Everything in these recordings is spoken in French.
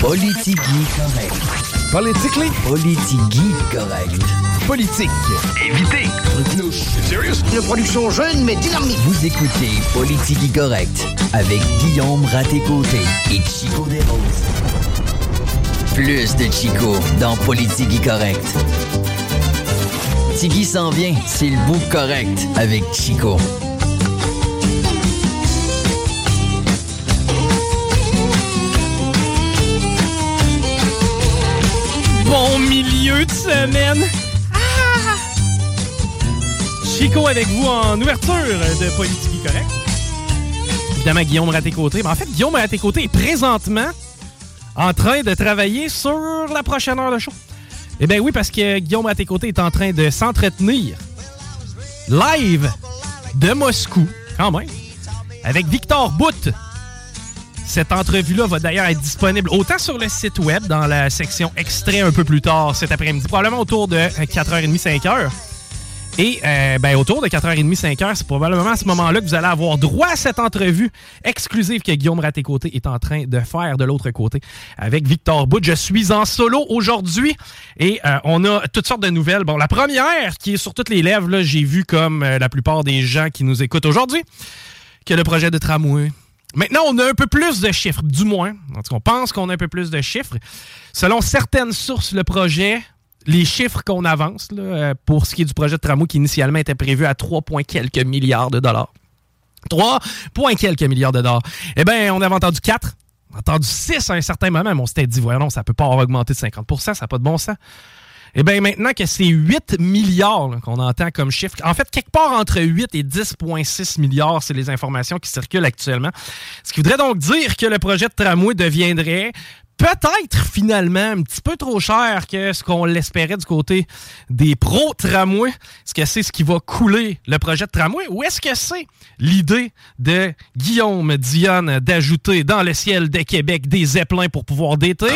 Politigui correct. Politically? Politigui correct. politique. Évitez. Une production jeune mais dynamique. Vous écoutez Politigui correct avec Guillaume Raté-Côté et Chico Desroses. Plus de Chico dans Politigui correct. Tigui s'en vient, c'est le bout correct avec Chico. Bon milieu de semaine. Ah! Chico avec vous en ouverture de Politique Correct. Évidemment, Guillaume Raté-Côté. Mais en fait, Guillaume Raté-Côté est présentement en train de travailler sur la prochaine heure de show. Eh bien oui, parce que Guillaume Raté-Côté est en train de s'entretenir live de Moscou, quand même, avec Victor Bout. Cette entrevue-là va d'ailleurs être disponible autant sur le site web, dans la section extrait un peu plus tard cet après-midi, probablement autour de 4h30, 5h. Et euh, ben, autour de 4h30, 5h, c'est probablement à ce moment-là que vous allez avoir droit à cette entrevue exclusive que Guillaume Raté-Côté est en train de faire de l'autre côté avec Victor Bout. Je suis en solo aujourd'hui et euh, on a toutes sortes de nouvelles. Bon, la première qui est sur toutes les lèvres, là, j'ai vu comme euh, la plupart des gens qui nous écoutent aujourd'hui, que le projet de tramway Maintenant, on a un peu plus de chiffres, du moins. En tout cas, on pense qu'on a un peu plus de chiffres. Selon certaines sources, le projet, les chiffres qu'on avance euh, pour ce qui est du projet de tramway qui initialement était prévu à 3, points quelques milliards de dollars. 3, points quelques milliards de dollars. Eh bien, on avait entendu 4. On a entendu 6 à un certain moment, mais on s'était dit, voyons, non, ça peut pas avoir augmenté de 50% ça n'a pas de bon sens. Eh bien, maintenant que c'est 8 milliards qu'on entend comme chiffre, en fait, quelque part entre 8 et 10,6 milliards, c'est les informations qui circulent actuellement. Ce qui voudrait donc dire que le projet de tramway deviendrait peut-être finalement un petit peu trop cher que ce qu'on l'espérait du côté des pros tramways. Est-ce que c'est ce qui va couler le projet de tramway ou est-ce que c'est l'idée de Guillaume Dionne d'ajouter dans le ciel de Québec des zeppelins pour pouvoir d'été?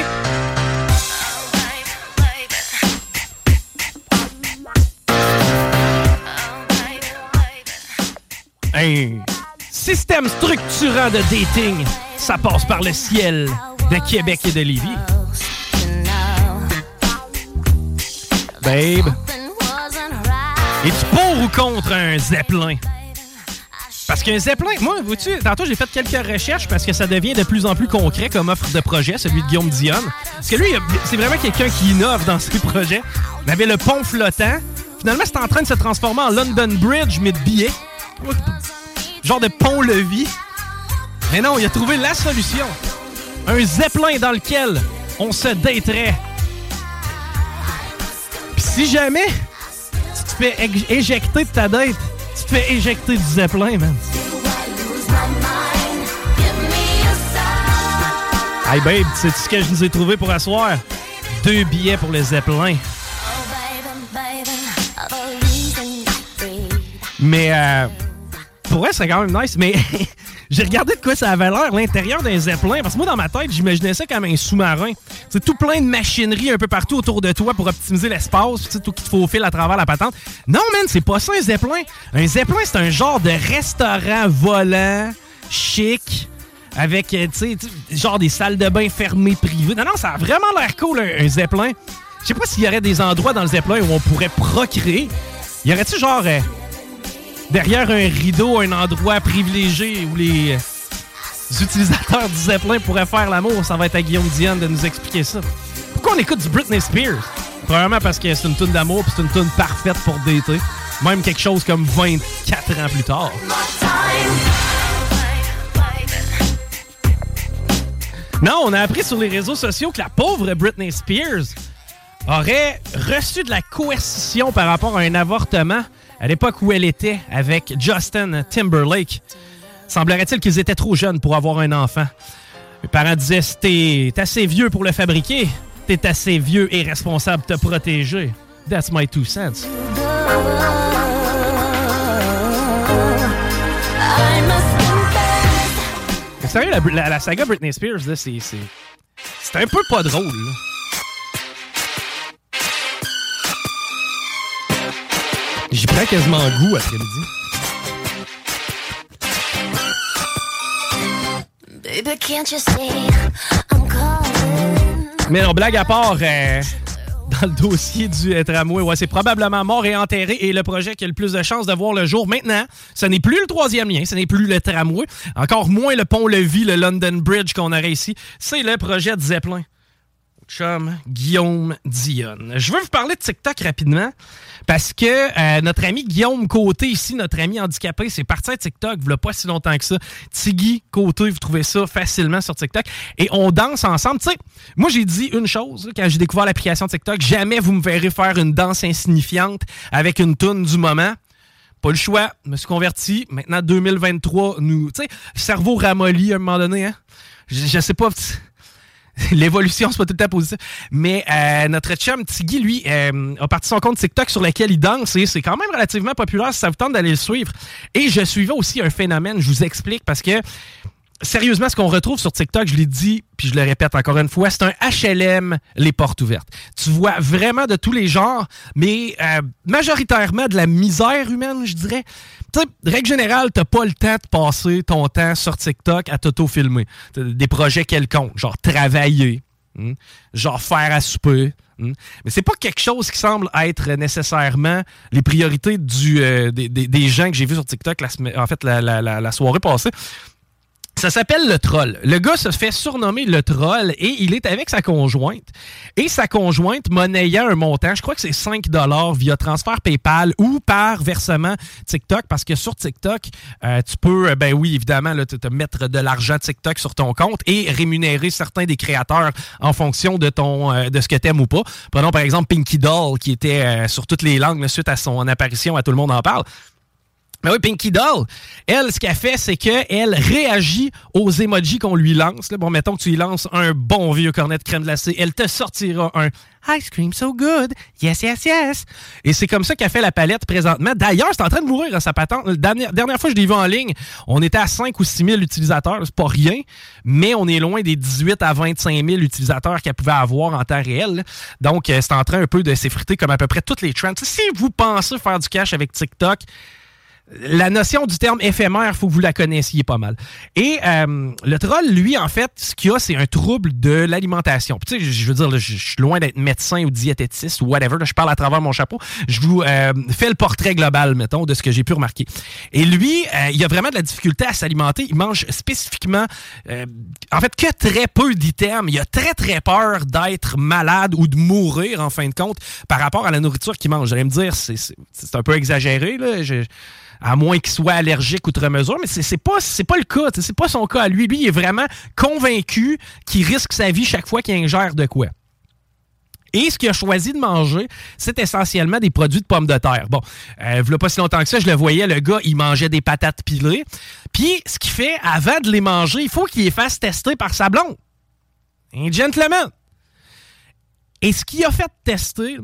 Système structurant de dating, ça passe par le ciel de Québec et de Lévis. Babe, es-tu pour ou contre un zeppelin? Parce qu'un zeppelin, moi, vois-tu, tantôt j'ai fait quelques recherches parce que ça devient de plus en plus concret comme offre de projet, celui de Guillaume Dionne. Parce que lui, c'est vraiment quelqu'un qui innove dans ses projets. Il avait le pont flottant. Finalement, c'est en train de se transformer en London Bridge, mais de billets. Genre de pont-levis. Mais non, il a trouvé la solution. Un zeppelin dans lequel on se daterait. Puis si jamais tu te fais éj- éjecter de ta date, tu te fais éjecter du zeppelin, man. Hey babe, sais-tu ce que je nous ai trouvé pour asseoir? Deux billets pour le zeppelin. Mais euh, pour vrai, c'est quand même nice. Mais j'ai regardé de quoi ça avait l'air, l'intérieur d'un zeppelin. Parce que moi, dans ma tête, j'imaginais ça comme un sous-marin. C'est tout plein de machinerie un peu partout autour de toi pour optimiser l'espace. Tu tout qui te faufile à travers la patente. Non, man, c'est pas ça un zeppelin. Un zeppelin, c'est un genre de restaurant volant, chic. Avec, euh, tu sais, genre des salles de bain fermées privées. Non, non, ça a vraiment l'air cool, un, un zeppelin. Je sais pas s'il y aurait des endroits dans le zeppelin où on pourrait procréer. Y aurait-tu genre euh, derrière un rideau, un endroit privilégié où les utilisateurs du Zeppelin pourraient faire l'amour, ça va être à Guillaume Dion de nous expliquer ça. Pourquoi on écoute du Britney Spears? Premièrement parce que c'est une tune d'amour puis c'est une tune parfaite pour dater. Même quelque chose comme 24 ans plus tard. Non, on a appris sur les réseaux sociaux que la pauvre Britney Spears aurait reçu de la coercition par rapport à un avortement à l'époque où elle était avec Justin Timberlake. Semblerait-il qu'ils étaient trop jeunes pour avoir un enfant. Mes parents disaient T'es assez vieux pour le fabriquer, t'es assez vieux et responsable de te protéger. That's my two cents. sérieux, la, saga Britney Spears, c'est, un peu pas drôle. J'y prends quasiment goût après-midi. Mais non, blague à part, euh, dans le dossier du euh, tramway, ouais, c'est probablement mort et enterré et le projet qui a le plus de chances de voir le jour maintenant, ce n'est plus le troisième lien, ce n'est plus le tramway, encore moins le pont-levis, le London Bridge qu'on aurait ici, c'est le projet de Zeppelin chum Guillaume Dionne. Je veux vous parler de TikTok rapidement parce que euh, notre ami Guillaume Côté, ici, notre ami handicapé, c'est parti à TikTok il pas si longtemps que ça. Tiggy Côté, vous trouvez ça facilement sur TikTok. Et on danse ensemble. Tu sais, moi, j'ai dit une chose quand j'ai découvert l'application TikTok. Jamais vous me verrez faire une danse insignifiante avec une toune du moment. Pas le choix. Je me suis converti. Maintenant, 2023, nous... Tu sais, cerveau ramolli à un moment donné, hein? Je, je sais pas... L'évolution, pas tout le temps positif. Mais euh, notre chum Tiggy, lui, euh, a parti son compte TikTok sur lequel il danse et c'est quand même relativement populaire si ça vous tente d'aller le suivre. Et je suivais aussi un phénomène, je vous explique, parce que sérieusement, ce qu'on retrouve sur TikTok, je l'ai dit, puis je le répète encore une fois, c'est un HLM, les portes ouvertes. Tu vois vraiment de tous les genres, mais euh, majoritairement de la misère humaine, je dirais. Tu sais, règle générale, t'as pas le temps de passer ton temps sur TikTok à t'auto-filmer. Des projets quelconques, genre travailler, hmm, genre faire à souper. Hmm. Mais c'est pas quelque chose qui semble être nécessairement les priorités euh, des, gens que j'ai vus sur TikTok la, en fait la soirée passée. Ça s'appelle le troll. Le gars se fait surnommer le troll et il est avec sa conjointe. Et sa conjointe monnayant un montant, je crois que c'est 5 via transfert PayPal ou par versement TikTok parce que sur TikTok, euh, tu peux, euh, ben oui, évidemment, te, mettre de l'argent TikTok sur ton compte et rémunérer certains des créateurs en fonction de ton euh, de ce que t'aimes ou pas. Prenons par exemple Pinky Doll qui était sur toutes les langues suite à son apparition à Tout le monde en parle. Mais oui, Pinky Doll, elle, ce qu'elle fait, c'est qu'elle réagit aux emojis qu'on lui lance. Bon, mettons que tu lui lances un bon vieux cornet de crème glacée, elle te sortira un Ice cream so good, yes, yes, yes. Et c'est comme ça qu'elle fait la palette présentement. D'ailleurs, c'est en train de mourir hein, sa patente. La dernière, dernière, fois que je l'ai vu en ligne, on était à 5 ou 6 000 utilisateurs. C'est pas rien, mais on est loin des 18 à 25 000 utilisateurs qu'elle pouvait avoir en temps réel. Donc, euh, c'est en train un peu de s'effriter comme à peu près toutes les trends. Si vous pensez faire du cash avec TikTok, la notion du terme éphémère, faut que vous la connaissiez pas mal. Et euh, le troll, lui, en fait, ce qu'il a, c'est un trouble de l'alimentation. Tu sais, je veux dire, je suis loin d'être médecin ou diététiste ou whatever. je parle à travers mon chapeau. Je vous euh, fais le portrait global, mettons, de ce que j'ai pu remarquer. Et lui, euh, il a vraiment de la difficulté à s'alimenter. Il mange spécifiquement, en fait, que très peu d'items. Il a très, très peur d'être malade ou de mourir, en fin de compte, par rapport à la nourriture qu'il mange. J'allais me dire, c'est un peu exagéré, là. À moins qu'il soit allergique outre mesure, mais c'est pas, pas le cas. C'est pas son cas à lui. Lui, il est vraiment convaincu qu'il risque sa vie chaque fois qu'il ingère de quoi. Et ce qu'il a choisi de manger, c'est essentiellement des produits de pommes de terre. Bon, euh, il pas si longtemps que ça, je le voyais, le gars, il mangeait des patates pilées. Puis, ce qu'il fait, avant de les manger, il faut qu'il les fasse tester par sa blonde. Un gentleman. Et ce qu'il a fait tester,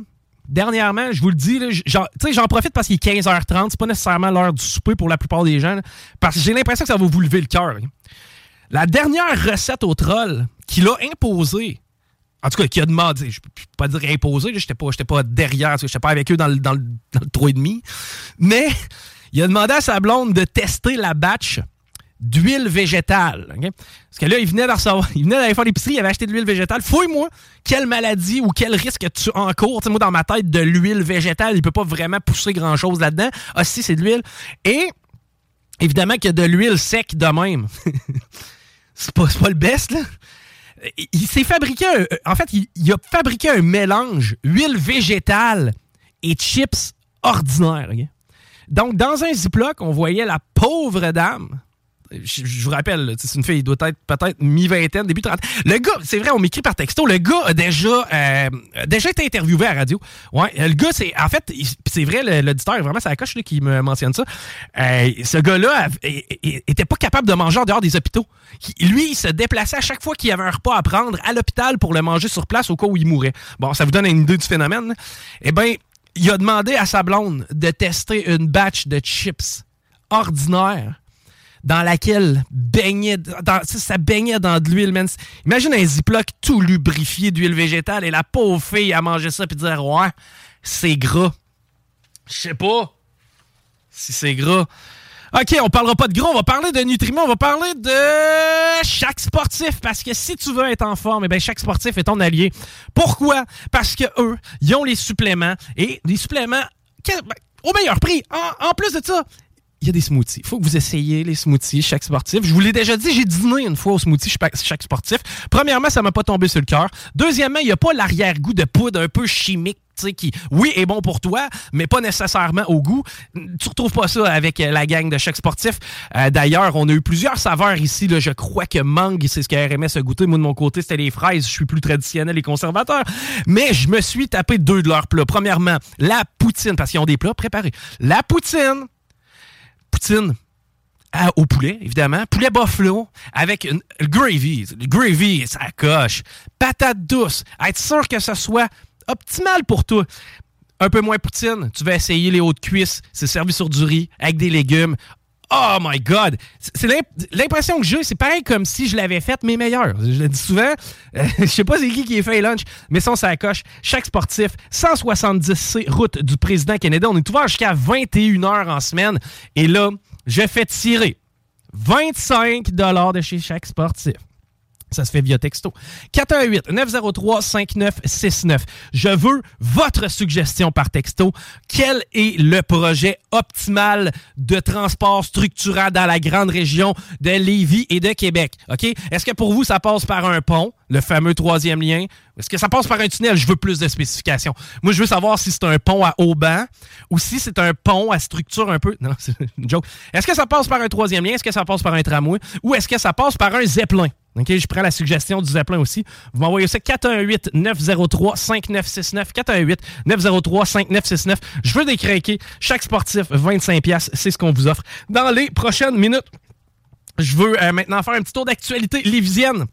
dernièrement, je vous le dis, j'en profite parce qu'il est 15h30. C'est pas nécessairement l'heure du souper pour la plupart des gens. parce que j'ai l'impression que ça va vous lever le cœur. La dernière recette au troll qu'il a imposée, en tout cas, qu'il a demandé, je peux pas dire imposé, j'étais pas, pas derrière, j'étais pas avec eux dans le, dans, le, dans le 3,5, mais il a demandé à sa blonde de tester la batch d'huile végétale. Parce que là, il venait il d'aller faire l'épicerie, il avait acheté de l'huile végétale. Fouille-moi quelle maladie ou quel risque tu encours. moi, dans ma tête, de l'huile végétale, il peut pas vraiment pousser grand-chose là-dedans. Ah si, c'est de l'huile. Et évidemment qu'il y a de l'huile sec de même. c'est pas, pas le best, là. Il s'est fabriqué un, En fait, il, a fabriqué un mélange huile végétale et chips ordinaires. Donc, dans un Ziploc, on voyait la pauvre dame je, vous rappelle, c'est une fille, il doit être peut-être mi-vingtaine, début 30. Le gars, c'est vrai, on m'écrit par texto, le gars a déjà, euh, déjà été interviewé à la radio. Ouais, le gars, c'est, en fait, c'est vrai, l'auditeur, vraiment, c'est la coche qui me mentionne ça. Euh, ce gars-là était pas capable de manger en dehors des hôpitaux. Lui, il se déplaçait à chaque fois qu'il y avait un repas à prendre à l'hôpital pour le manger sur place au cas où il mourait. Bon, ça vous donne une idée du phénomène. Eh bien, il a demandé à sa blonde de tester une batch de chips ordinaires dans laquelle baignait, ça baignait dans de l'huile. Imagine un ziploc tout lubrifié d'huile végétale et la pauvre fille a mangé ça puis dire Ouais, c'est gras. Je sais pas si c'est gras. OK, on parlera pas de gras, on va parler de nutriments, on va parler de chaque sportif. Parce que si tu veux être en forme, eh bien, chaque sportif est ton allié. Pourquoi? Parce que eux, ils ont les suppléments et les suppléments ben, au meilleur prix. en plus de ça, il y a des smoothies. Il faut que vous essayiez les smoothies, chaque sportif. Je vous l'ai déjà dit, j'ai dîné une fois au smoothie chaque sportif. Premièrement, ça m'a pas tombé sur le cœur. Deuxièmement, il n'y a pas l'arrière-goût de poudre un peu chimique qui, oui, est bon pour toi, mais pas nécessairement au goût. Tu retrouves pas ça avec euh, la gang de chaque sportif. Euh, d'ailleurs, on a eu plusieurs saveurs ici. Je crois que mangue, c'est ce que RMS a goûté. Moi, de mon côté, c'était les fraises. Je suis plus traditionnel et conservateur. Mais je me suis tapé deux de leurs plats. Premièrement, la poutine, parce qu'ils ont des plats préparés. La poutine, poutine au poulet, évidemment. Poulet buffalo avec une gravy. Gravy, ça coche. Patate douce. Être sûr que ce soit optimal pour toi. Un peu moins poutine, tu vas essayer les hautes cuisses. C'est servi sur du riz avec des légumes. Oh my God! C'est l'impression que j'ai, c'est pareil comme si je l'avais fait, mais meilleur. Je le dis souvent, euh, je sais pas c'est qui qui est fait lunch, mais ça, ça coche. Chaque sportif, 170C, route du président Canada. On est ouvert jusqu'à 21h en semaine. Et là, je fais tirer 25 de chez chaque sportif. Ça se fait via texto. 418-903-5969. Je veux votre suggestion par texto. Quel est le projet optimal de transport structurant dans la grande région de Lévis et de Québec? OK? Est-ce que pour vous, ça passe par un pont, le fameux troisième lien? Est-ce que ça passe par un tunnel? Je veux plus de spécifications. Moi, je veux savoir si c'est un pont à haut banc ou si c'est un pont à structure un peu. Non, c'est une joke. Est-ce que ça passe par un troisième lien? Est-ce que ça passe par un tramway? Ou est-ce que ça passe par un zeppelin? OK, je prends la suggestion du Zeppelin aussi. Vous m'envoyez ça 418-903-5969. 418-903-5969. Je veux décraquer. Chaque sportif, 25$. C'est ce qu'on vous offre. Dans les prochaines minutes, je veux euh, maintenant faire un petit tour d'actualité lévisienne.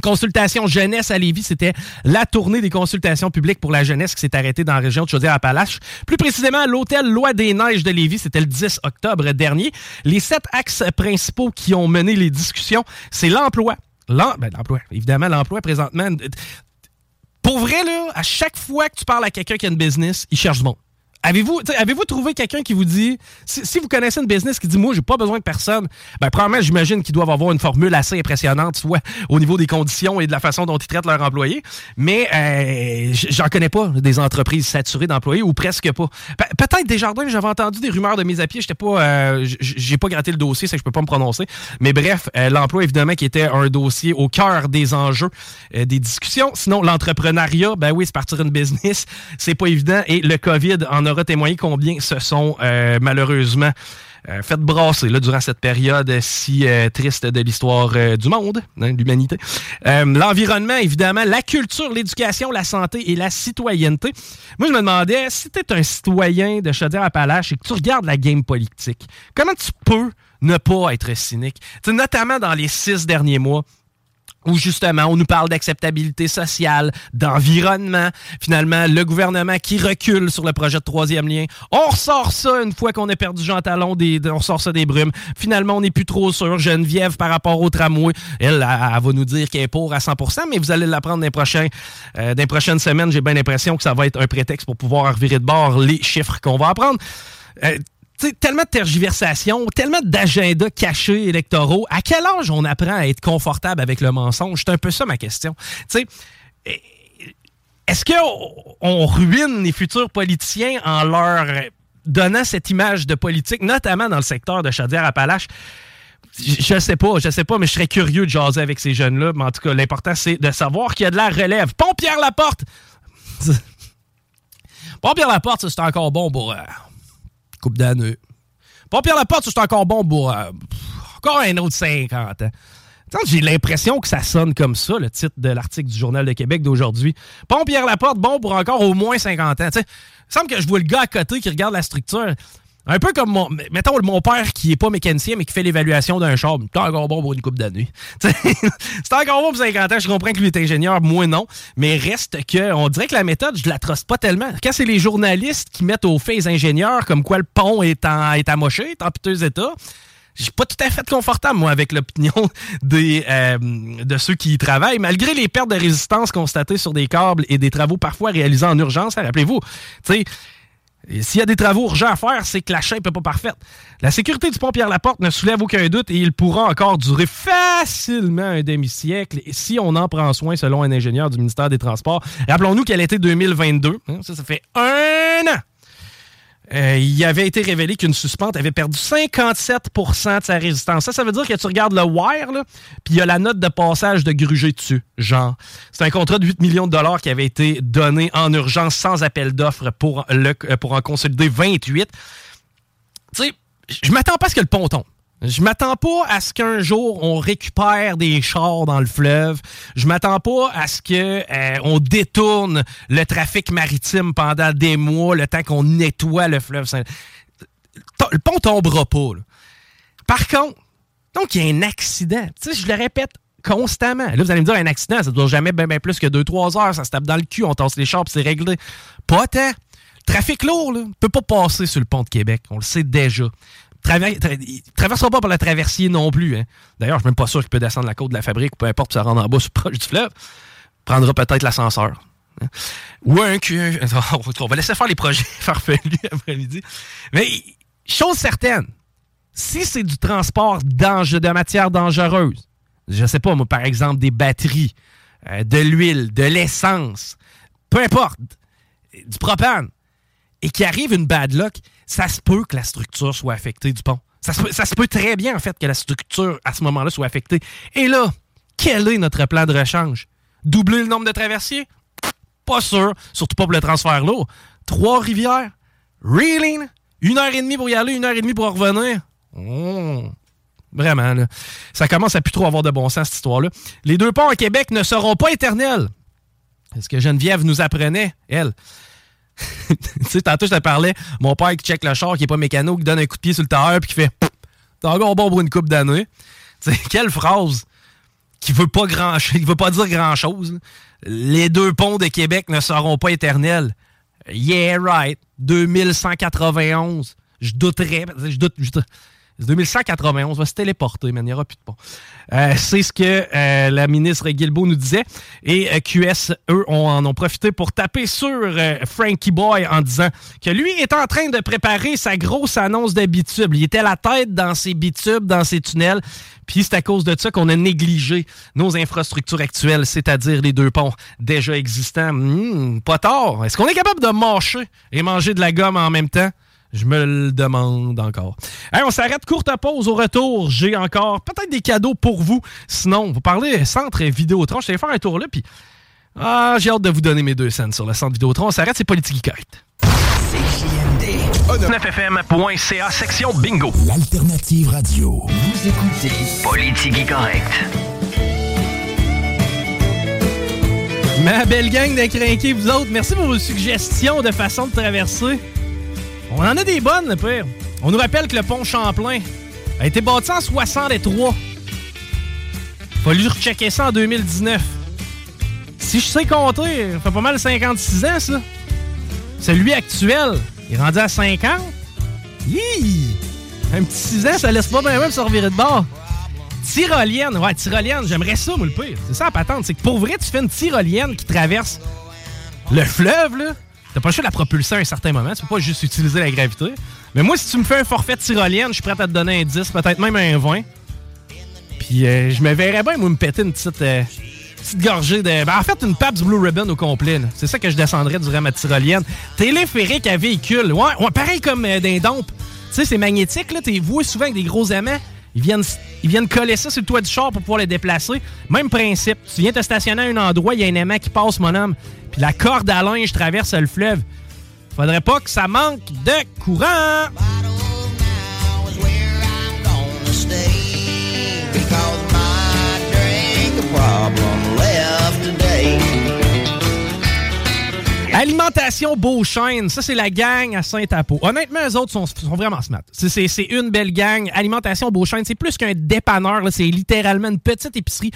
Consultation jeunesse à Lévis, c'était la tournée des consultations publiques pour la jeunesse qui s'est arrêtée dans la région de Chaudière-Appalaches. Plus précisément, l'hôtel Loi des Neiges de Lévis, c'était le 10 octobre dernier. Les sept axes principaux qui ont mené les discussions, c'est l'emploi. Ben, l'emploi, évidemment, l'emploi présentement. Pour vrai, là, à chaque fois que tu parles à quelqu'un qui a une business, il cherche du monde. Avez-vous avez trouvé quelqu'un qui vous dit, si, vous connaissez une business qui dit, moi, j'ai pas besoin de personne, ben, premièrement, j'imagine qu'ils doivent avoir une formule assez impressionnante, soit au niveau des conditions et de la façon dont ils traitent leurs employés, mais euh, j'en connais pas des entreprises saturées d'employés ou presque pas. Peut-être des jardins, j'avais entendu des rumeurs de mise à pied, j'étais pas, euh, j'ai pas gratté le dossier, c'est que je peux pas me prononcer, mais bref, euh, l'emploi, évidemment, qui était un dossier au cœur des enjeux des discussions. Sinon, l'entrepreneuriat, ben oui, c'est partir une business, c'est pas évident, et le COVID en a aura témoigné combien se sont euh, malheureusement euh, fait brasser là, durant cette période si euh, triste de l'histoire du monde, hein, de l'humanité. L'environnement, évidemment, la culture, l'éducation, la santé et la citoyenneté. Moi, je me demandais, si tu es un citoyen de Chaudière-Appalaches et que tu regardes la game politique, comment tu peux ne pas être cynique? notamment dans les six derniers mois, où justement on nous parle d'acceptabilité sociale, d'environnement, finalement le gouvernement qui recule sur le projet de troisième lien. On ressort ça une fois qu'on a perdu Jean Talon, des, on ressort ça des brumes. Finalement, on n'est plus trop sûr. Geneviève, par rapport au tramway, elle, elle, va nous dire qu'elle est pour à 100%, mais vous allez l'apprendre dans les, prochains, euh, dans les prochaines semaines. J'ai bien l'impression que ça va être un prétexte pour pouvoir revirer de bord les chiffres qu'on va apprendre. Euh, tellement de tergiversation, tellement d'agendas cachés électoraux. À quel âge on apprend à être confortable avec le mensonge? C'est un peu ça ma question. sais, est-ce qu'on ruine les futurs politiciens en leur donnant cette image de politique, notamment dans le secteur de Chaudière-Appalaches? je sais pas, je sais pas, mais je serais curieux de jaser avec ces jeunes-là. Mais en tout cas, l'important, c'est de savoir qu'il y a de la relève. Pompière la porte! Pompière la porte, c'est encore bon pour euh, coupe d'année. Pompière la porte, c'est encore bon pour euh, encore un autre 50 ans. J'ai l'impression que ça sonne comme ça, le titre de l'article du Journal de Québec d'aujourd'hui. Pompière la porte, bon pour encore au moins 50 ans. il semble que je vois le gars à côté qui regarde la structure. Un peu comme mon, mettons, mon père qui est pas mécanicien, mais qui fait l'évaluation d'un char. C'est encore bon pour une coupe d'années. c'est encore bon pour 50 ans. Je comprends que lui est ingénieur, moi non. Mais reste que, on dirait que la méthode, je la trosse pas tellement. Quand c'est les journalistes qui mettent au fait les ingénieurs comme quoi le pont est, en, est amoché, est en piteux état, je suis pas tout à fait confortable, moi, avec l'opinion des euh, de ceux qui y travaillent, malgré les pertes de résistance constatées sur des câbles et des travaux parfois réalisés en urgence. Rappelez-vous, s'il y a des travaux urgents à faire, c'est que la chaîne n'est pas parfaite. La sécurité du pont Pierre-Laporte ne soulève aucun doute et il pourra encore durer facilement un demi-siècle si on en prend soin selon un ingénieur du ministère des Transports. Rappelons-nous qu'elle était 2022. Hein, ça, ça fait un an euh, il avait été révélé qu'une suspente avait perdu 57% de sa résistance. Ça, ça veut dire que tu regardes le wire, puis il y a la note de passage de Gruger dessus. Genre, c'est un contrat de 8 millions de dollars qui avait été donné en urgence sans appel d'offres pour, euh, pour en consolider 28. Tu sais, je m'attends pas à ce que le pont tombe. Je m'attends pas à ce qu'un jour on récupère des chars dans le fleuve. Je m'attends pas à ce que euh, on détourne le trafic maritime pendant des mois, le temps qu'on nettoie le fleuve. Le pont tombera pas. Par contre, donc il y a un accident. Tu sais, je le répète constamment. Là, vous allez me dire un accident, ça ne dure jamais bien, plus que 2-3 heures. Ça se tape dans le cul, on tasse les chars, c'est réglé. Pas tant. Trafic lourd, ne peut pas passer sur le pont de Québec. On le sait déjà traversera pas par le traversier non plus. Hein. D'ailleurs, je suis même pas sûr qu'il peut descendre la côte de la fabrique ou peu importe, ça rentre en bas, proche du fleuve. Prendra peut-être l'ascenseur. Hein. Ou un cul. On va laisser faire les projets farfelus après-midi. Mais, chose certaine, si c'est du transport de matière dangereuse, je sais pas, moi, par exemple, des batteries, euh, de l'huile, de l'essence, peu importe, du propane, et qu'il arrive une bad luck, ça se peut que la structure soit affectée du pont. Ça se, peut, très bien, en fait, que la structure, à ce moment-là, soit affectée. Et là, quel est notre plan de rechange? Doubler le nombre de traversiers? Pas sûr. Surtout pas pour le transfert lourd. Trois-Rivières? Really? Une heure et demie pour y aller, une heure et demie pour revenir? Oh. Vraiment, là. Ça commence à plus trop avoir de bon sens, cette histoire-là. Les deux ponts à Québec ne seront pas éternels. C'est ce que Geneviève nous apprenait, elle. tu sais, tantôt, je te parlais, mon père qui check le char, qui est pas mécano, qui donne un coup de pied sur le tailleur, puis qui fait T'as encore bon pour une coupe d'années. Tu quelle phrase qui veut pas grand veut pas dire grand chose. Les deux ponts de Québec ne seront pas éternels. Yeah, right. 2191. Je douterais. Je doute. Je doute 2191 va se téléporter, mais il n'y aura plus de pont. Euh, c'est ce que euh, la ministre Guilbeault nous disait. Et euh, QS, eux, en ont profité pour taper sur Frankie Boy en disant que lui est en train de préparer sa grosse annonce de. Il était la tête dans ses bitubes, dans ses tunnels. Puis c'est à cause de ça qu'on a négligé nos infrastructures actuelles, c'est-à-dire les deux ponts déjà existants. Hmm, pas tard. Est-ce qu'on est capable de marcher et manger de la gomme en même temps? Je me le demande encore. on s'arrête courte pause. Au retour, j'ai encore peut-être des cadeaux pour vous. Sinon, vous parlez centre Vidéotron. Je vais faire un tour là, puis ah, j'ai hâte de vous donner mes deux scènes sur le centre Vidéotron. On s'arrête, c'est politique correct. CJMD. 9fm.ca, section bingo. L'alternative radio. Vous écoutez Politique correct. Ma belle gang de vous autres, merci pour vos suggestions de façon de traverser. On en a des bonnes, pire. On nous rappelle que le pont Champlain a été bâti en 63. Fallu rechecker ça en 2019. Si je sais compter, ça fait pas mal 56 ans, ça. Celui actuel, il est rendu à 50. Hi! Un petit 6 ans, ça laisse pas bien même se revirer de bord. Tyrolienne, ouais, tyrolienne, j'aimerais ça, moi, le pire. C'est ça la patente, c'est que pour vrai, tu fais une tyrolienne qui traverse le fleuve, là. T'as pas le choix de la propulser à un certain moment. Tu peux pas juste utiliser la gravité. Mais moi, si tu me fais un forfait tyrolienne, je suis prêt à te donner un 10, peut-être même un 20. Puis euh, je me verrais bien, moi, me péter une petite, euh, petite gorgée de. Ben, en fait, une Pabst Blue Ribbon au complet. C'est ça que je descendrais durant ma tyrolienne. Téléphérique à véhicule. Ouais, ouais pareil comme euh, d'un. Tu sais, c'est magnétique, là. T'es voué souvent avec des gros aimants. Ils viennent, ils viennent coller ça sur le toit du char pour pouvoir le déplacer. Même principe. Tu viens te stationner à un endroit, il y a un aimant qui passe, mon homme. Puis la corde à linge traverse le fleuve. Faudrait pas que ça manque de courant. Alimentation Beauchesne, ça c'est la gang à Saint-Apo. Honnêtement, les autres sont, vraiment smart. C'est une belle gang. Alimentation Beauchesne, c'est plus qu'un dépanneur, c'est littéralement une petite épicerie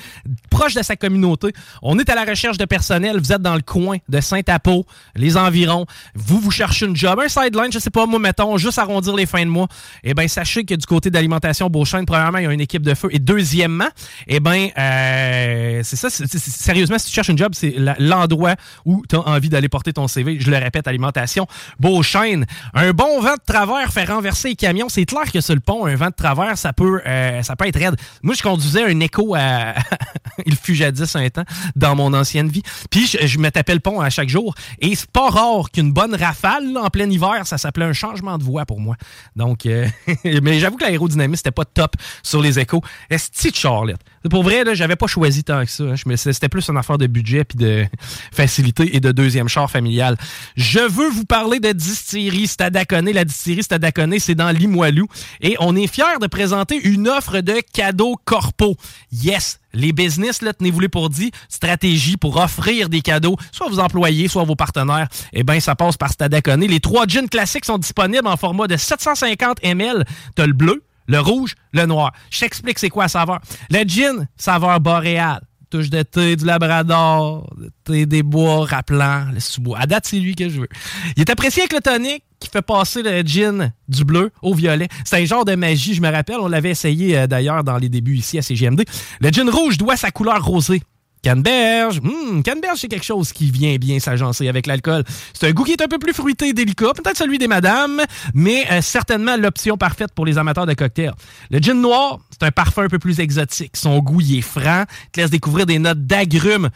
proche de sa communauté. On est à la recherche de personnel, vous êtes dans le coin de Saint-Apo, les environs. Vous, vous cherchez une job, un sideline, je sais pas, moi, mettons, juste arrondir les fins de mois. Eh bien, sachez que du côté d'Alimentation Beauchesne, premièrement, il y a une équipe de feu. Et deuxièmement, eh bien, euh, c'est ça, sérieusement, si tu cherches une job, c'est l'endroit où tu as envie d'aller porter ton CV. Je le répète, alimentation. Beauchesne. Un bon vent de travers fait renverser les camions. C'est clair que sur le pont, un vent de travers, ça peut, euh, ça peut être raide. Moi, je conduisais un écho à. Il fut jadis un temps dans mon ancienne vie. Puis, je, me tapais le pont à chaque jour. Et c'est pas rare qu'une bonne rafale en plein hiver, ça s'appelait un changement de voie pour moi. Donc, euh, mais j'avoue que l'aérodynamisme, c'était pas top sur les échos. Est-ce que Charlotte? Pour vrai, là, j'avais pas choisi tant que ça. Hein. C'était plus une affaire de budget puis de facilité et de deuxième char familial. Je veux vous parler de distillerie Stadaconé. La distillerie Stadaconé, c'est dans Limoilou. Et on est fiers de présenter une offre de cadeaux corpo. Yes! Les business, là, tenez-vous-les pour dit, stratégie pour offrir des cadeaux, soit à vos employés, soit à vos partenaires. Eh bien, ça passe par Stadaconé. Les trois jeans classiques sont disponibles en format de 750 ml. T'as le bleu, le rouge, le noir. Je t'explique c'est quoi la saveur. Le gin, saveur boréale. Touche de thé, du labrador, de thé des bois rappelant, le sous-bois. À date, c'est lui que je veux. Il est apprécié avec le tonic qui fait passer le gin du bleu au violet. C'est un genre de magie, je me rappelle. On l'avait essayé euh, d'ailleurs dans les débuts ici à CGMD. Le gin rouge doit sa couleur rosée. Canneberge. Hum, canneberge, c'est quelque chose qui vient bien s'agencer avec l'alcool. C'est un goût qui est un peu plus fruité et délicat, peut-être celui des madames, mais euh, certainement l'option parfaite pour les amateurs de cocktails. Le gin noir, c'est un parfum un peu plus exotique. Son goût, il est franc, te laisse découvrir des notes d'agrumes.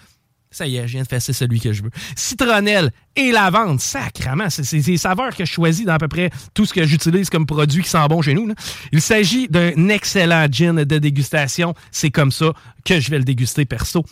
Ça y est, je viens de faire celui que je veux. Citronnelle et lavande, sacrement, c'est des saveurs que je choisis dans à peu près tout ce que j'utilise comme produit qui sent bon chez nous. Il s'agit d'un excellent gin de dégustation. C'est comme ça que je vais le déguster perso.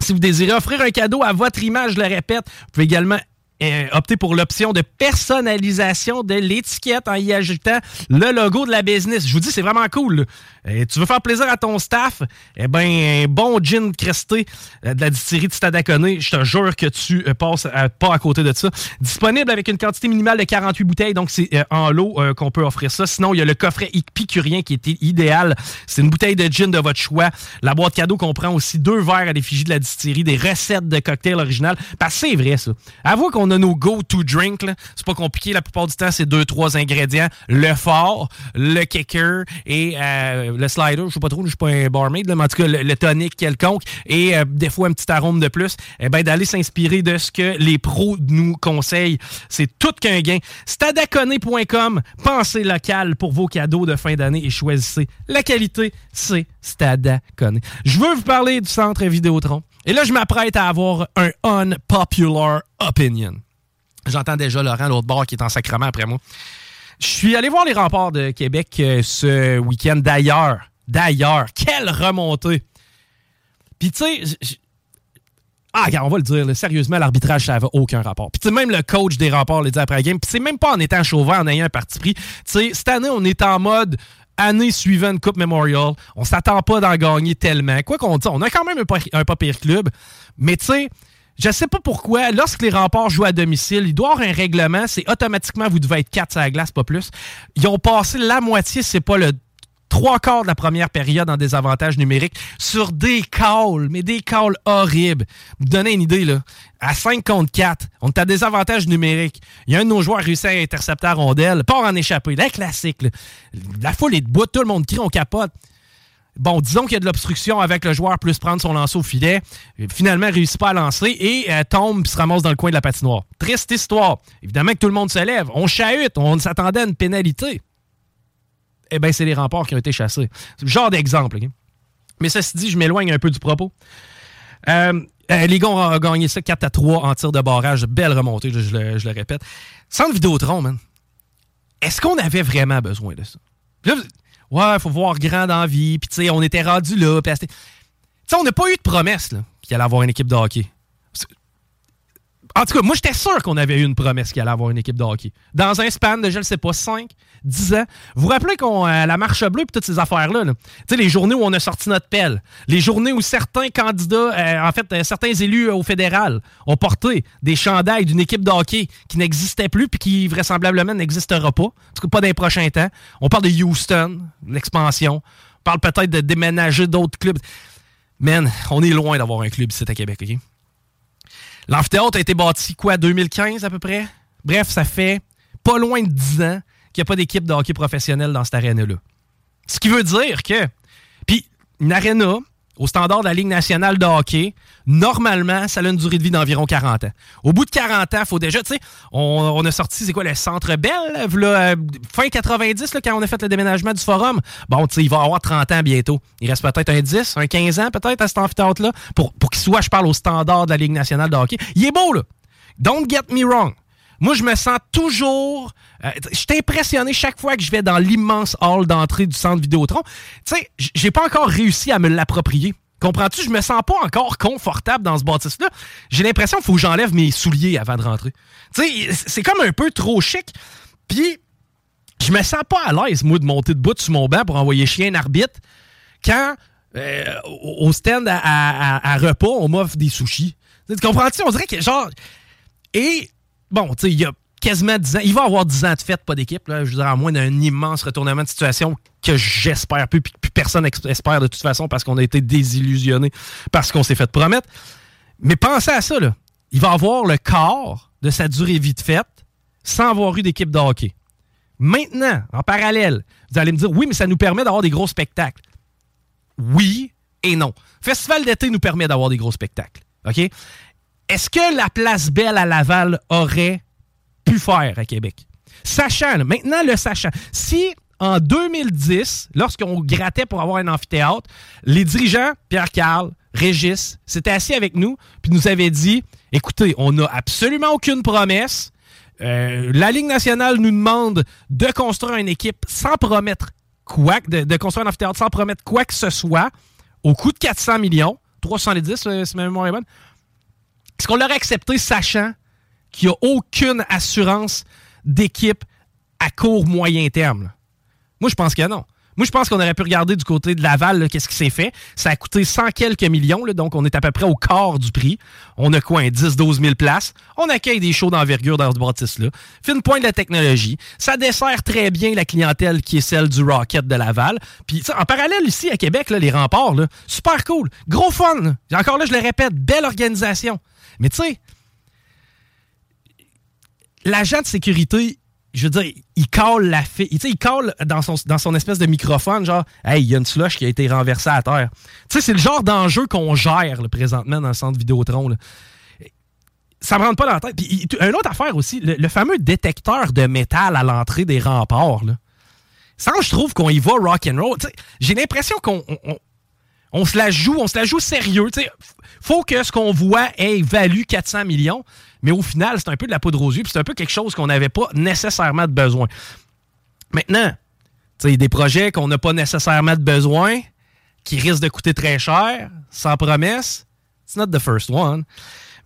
Si vous désirez offrir un cadeau à votre image, je le répète, vous pouvez également euh, opter pour l'option de personnalisation de l'étiquette en y ajoutant le logo de la business. Je vous dis, c'est vraiment cool. Et tu veux faire plaisir à ton staff? Eh bien, un bon gin cresté euh, de la distillerie de Stadaconé, je te jure que tu euh, passes pas à côté de ça. Disponible avec une quantité minimale de 48 bouteilles, donc c'est en lot qu'on peut offrir ça. Sinon, il y a le coffret épicurien qui était idéal. C'est une bouteille de gin de votre choix. La boîte cadeau comprend aussi deux verres à l'effigie de la distillerie, des recettes de cocktails originales. Parce que c'est vrai, ça. Avoue qu'on on a nos go-to drink. C'est pas compliqué. La plupart du temps, c'est deux, trois ingrédients. Le fort, le kicker et euh, le slider. Je sais pas trop, je suis pas un barmaid, mais en tout cas, le, tonic quelconque et euh, des fois un petit arôme de plus. Eh ben, d'aller s'inspirer de ce que les pros nous conseillent. C'est tout qu'un gain. Stadaconé.com. Pensez local pour vos cadeaux de fin d'année et choisissez la qualité. C'est Stadaconé. Je veux vous parler du centre Vidéotron. Et là, je m'apprête à avoir un unpopular opinion. J'entends déjà Laurent, l'autre bord, qui est en sacrement après moi. Je suis allé voir les remparts de Québec euh, ce week-end. D'ailleurs, d'ailleurs, quelle remontée! Puis tu sais, ah, on va le dire, sérieusement, l'arbitrage, ça n'avait aucun rapport. Puis même le coach des remparts l'a dit après la game. Puis c'est même pas en étant chauvin, en ayant un parti pris. Tu sais, cette année, on est en mode année suivante Coupe Memorial. On s'attend pas d'en gagner tellement. Quoi qu'on dise, on a quand même un pas pire club. Mais tu sais, je sais pas pourquoi, lorsque les remparts jouent à domicile, il doit avoir un règlement, c'est automatiquement, vous devez être 4 à la glace, pas plus. Ils ont passé la moitié, c'est pas le trois quarts de la première période en désavantage numérique sur des calls, mais des calls horribles. Vous donnez une idée, là. À 5 contre 4, on est à désavantage numérique. Il y a un de nos joueurs réussi à intercepter la rondelle, pas en échapper. La classique, La foule est debout, tout le monde crie, on capote. Bon, disons qu'il y a de l'obstruction avec le joueur plus prendre son lancer au filet. Finalement, réussit pas à lancer et euh, tombe et se ramasse dans le coin de la patinoire. Triste histoire. Évidemment que tout le monde se lève. On chahute. On s'attendait à une pénalité eh bien, c'est les remparts qui ont été chassés. Genre d'exemple. Mais ceci dit, je m'éloigne un peu du propos. Euh, euh, les ont gagné ça 4 à 3 en tir de barrage. Belle remontée, je, le, répète. Sans Vidéotron, man. Est-ce qu'on avait vraiment besoin de ça? Ouais, faut voir grand dans la puis tu sais, on était rendu là. Tu sais, on n'a pas eu de promesse qu'il allait avoir une équipe de hockey. En tout cas, moi, j'étais sûr qu'on avait eu une promesse qu'il allait avoir une équipe de hockey. Dans un span de, je ne sais pas, 5, 10 ans. Vous vous rappelez qu'on euh, la marche bleue et toutes ces affaires-là, tu sais, les journées où on a sorti notre pelle, les journées où certains candidats, euh, en fait, euh, certains élus au fédéral ont porté des chandails d'une équipe de hockey qui n'existait plus puis qui vraisemblablement n'existera pas, en tout cas pas dans les prochains temps. On parle de Houston, l'expansion. On parle peut-être de déménager d'autres clubs. Man, on est loin d'avoir un club ici à Québec, OK? L'amphithéâtre a été bâti, quoi, 2015 à peu près? Bref, ça fait pas loin de 10 ans qu'il n'y a pas d'équipe de hockey professionnelle dans cette aréna-là. Ce qui veut dire que, puis une aréna, au standard de la Ligue nationale de hockey, normalement, ça a une durée de vie d'environ 40 ans. Au bout de 40 ans, il faut déjà, tu sais, on, a sorti, c'est quoi, le Centre Bell, là, fin 90, là, quand on a fait le déménagement du forum. Bon, tu sais, il va avoir 30 ans bientôt. Il reste peut-être un 10, un 15 ans peut-être à cet amphithéâtre-là, pour, pour qu'il soit, je parle, au standard de la Ligue nationale de hockey. Il est beau, là. Don't get me wrong. Moi, je me sens toujours. Euh, je suis impressionné chaque fois que je vais dans l'immense hall d'entrée du centre Vidéotron. Tu sais, j'ai pas encore réussi à me l'approprier. Comprends-tu? Je me sens pas encore confortable dans ce bâtisse-là. J'ai l'impression qu'il faut que j'enlève mes souliers avant de rentrer. Tu sais, c'est comme un peu trop chic. Puis, je me sens pas à l'aise, moi, de monter de bout sur mon banc pour envoyer chien arbitre quand, euh, au stand à, repas, on m'offre des sushis. Tu comprends-tu? On dirait que, genre... Et bon, tu sais, il y a quasiment 10 ans. Il va avoir 10 ans de fête, pas d'équipe. Je veux dire, à moins d'un immense retournement de situation que j'espère plus, puis personne espère de toute façon parce qu'on a été désillusionné parce qu'on s'est fait promettre. Mais pensez à ça, là. Il va avoir le corps de sa durée vie de fête sans avoir eu d'équipe de hockey. Maintenant, en parallèle, vous allez me dire, oui, mais ça nous permet d'avoir des gros spectacles. Oui et non. Festival d'été nous permet d'avoir des gros spectacles. OK? est-ce que la place Belle à Laval aurait pu faire à Québec? Sachant, maintenant le sachant, si en 2010, lorsqu'on grattait pour avoir un amphithéâtre, les dirigeants, Pierre Carl, Régis, s'étaient assis avec nous, puis nous avaient dit écoutez, on n'a absolument aucune promesse. Euh, la Ligue nationale nous demande de construire une équipe sans promettre quoi, de, construire un amphithéâtre sans promettre quoi que ce soit, au coût de 400 millions, 310 euh, si ma mémoire est bonne. Est-ce qu'on l'aurait accepté sachant qu'il n'y a aucune assurance d'équipe à court moyen terme? Moi, je pense que non. Moi, je pense qu'on aurait pu regarder du côté de Laval, qu'est-ce qui s'est fait. Ça a coûté 100 quelques millions, donc on est à peu près au quart du prix. On a quoi, 10-12 000 places? On accueille des shows d'envergure dans ce bâtisse-là. Fine point de la technologie. Ça dessert très bien la clientèle qui est celle du Rocket de Laval. Puis en parallèle, ici, à Québec, les remparts, super cool. Gros fun. Encore là, je le répète, belle organisation. Mais tu sais, l'agent de sécurité, je veux dire, il colle la fille. Tu sais, il colle dans son, dans son espèce de microphone, genre, hey, il y a une slush qui a été renversée à terre. Tu sais, c'est le genre d'enjeu qu'on gère présentement dans le centre Vidéotron. Là. Ça me rentre pas dans la tête. Puis, une autre affaire aussi, le, fameux détecteur de métal à l'entrée des remparts. Là. Ça, je trouve qu'on y va rock and roll. J'ai l'impression qu'on on se la joue, on se la joue sérieux. Il faut que ce qu'on voit ait valu 400 millions, mais au final, c'est un peu de la poudre aux yeux, c'est un peu quelque chose qu'on n'avait pas nécessairement de besoin. Maintenant, des projets qu'on n'a pas nécessairement de besoin, qui risquent de coûter très cher, sans promesse. It's not the first one.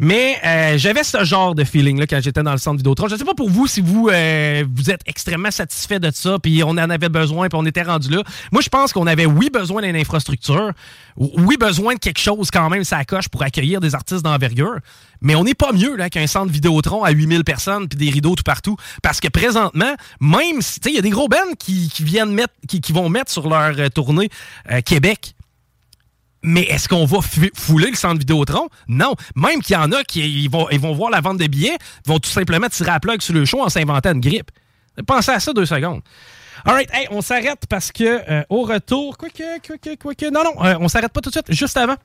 Mais euh, j'avais ce genre de feeling-là quand j'étais dans le centre Vidéotron. Je ne sais pas pour vous si vous, euh, vous êtes extrêmement satisfait de ça, puis on en avait besoin, puis on était rendu là. Moi, je pense qu'on avait, oui, besoin d'une infrastructure, oui, besoin de quelque chose quand même, ça coche pour accueillir des artistes d'envergure. Mais on n'est pas mieux là qu'un centre Vidéotron à 8000 personnes puis des rideaux tout partout. Parce que présentement, même si, il y a des gros bands qui, viennent mettre, qui, vont mettre sur leur euh, tournée Québec mais est-ce qu'on va fouler le centre Vidéotron? Non. Même qu'il y en a qui vont, ils vont voir la vente de billets, vont tout simplement tirer à plug sur le show en s'inventant une grippe. Pensez à ça deux secondes. Alright, hey, on s'arrête parce que euh, au retour, quoi que, quoi que, quoi que, non, non, euh, on s'arrête pas tout de suite. Juste avant,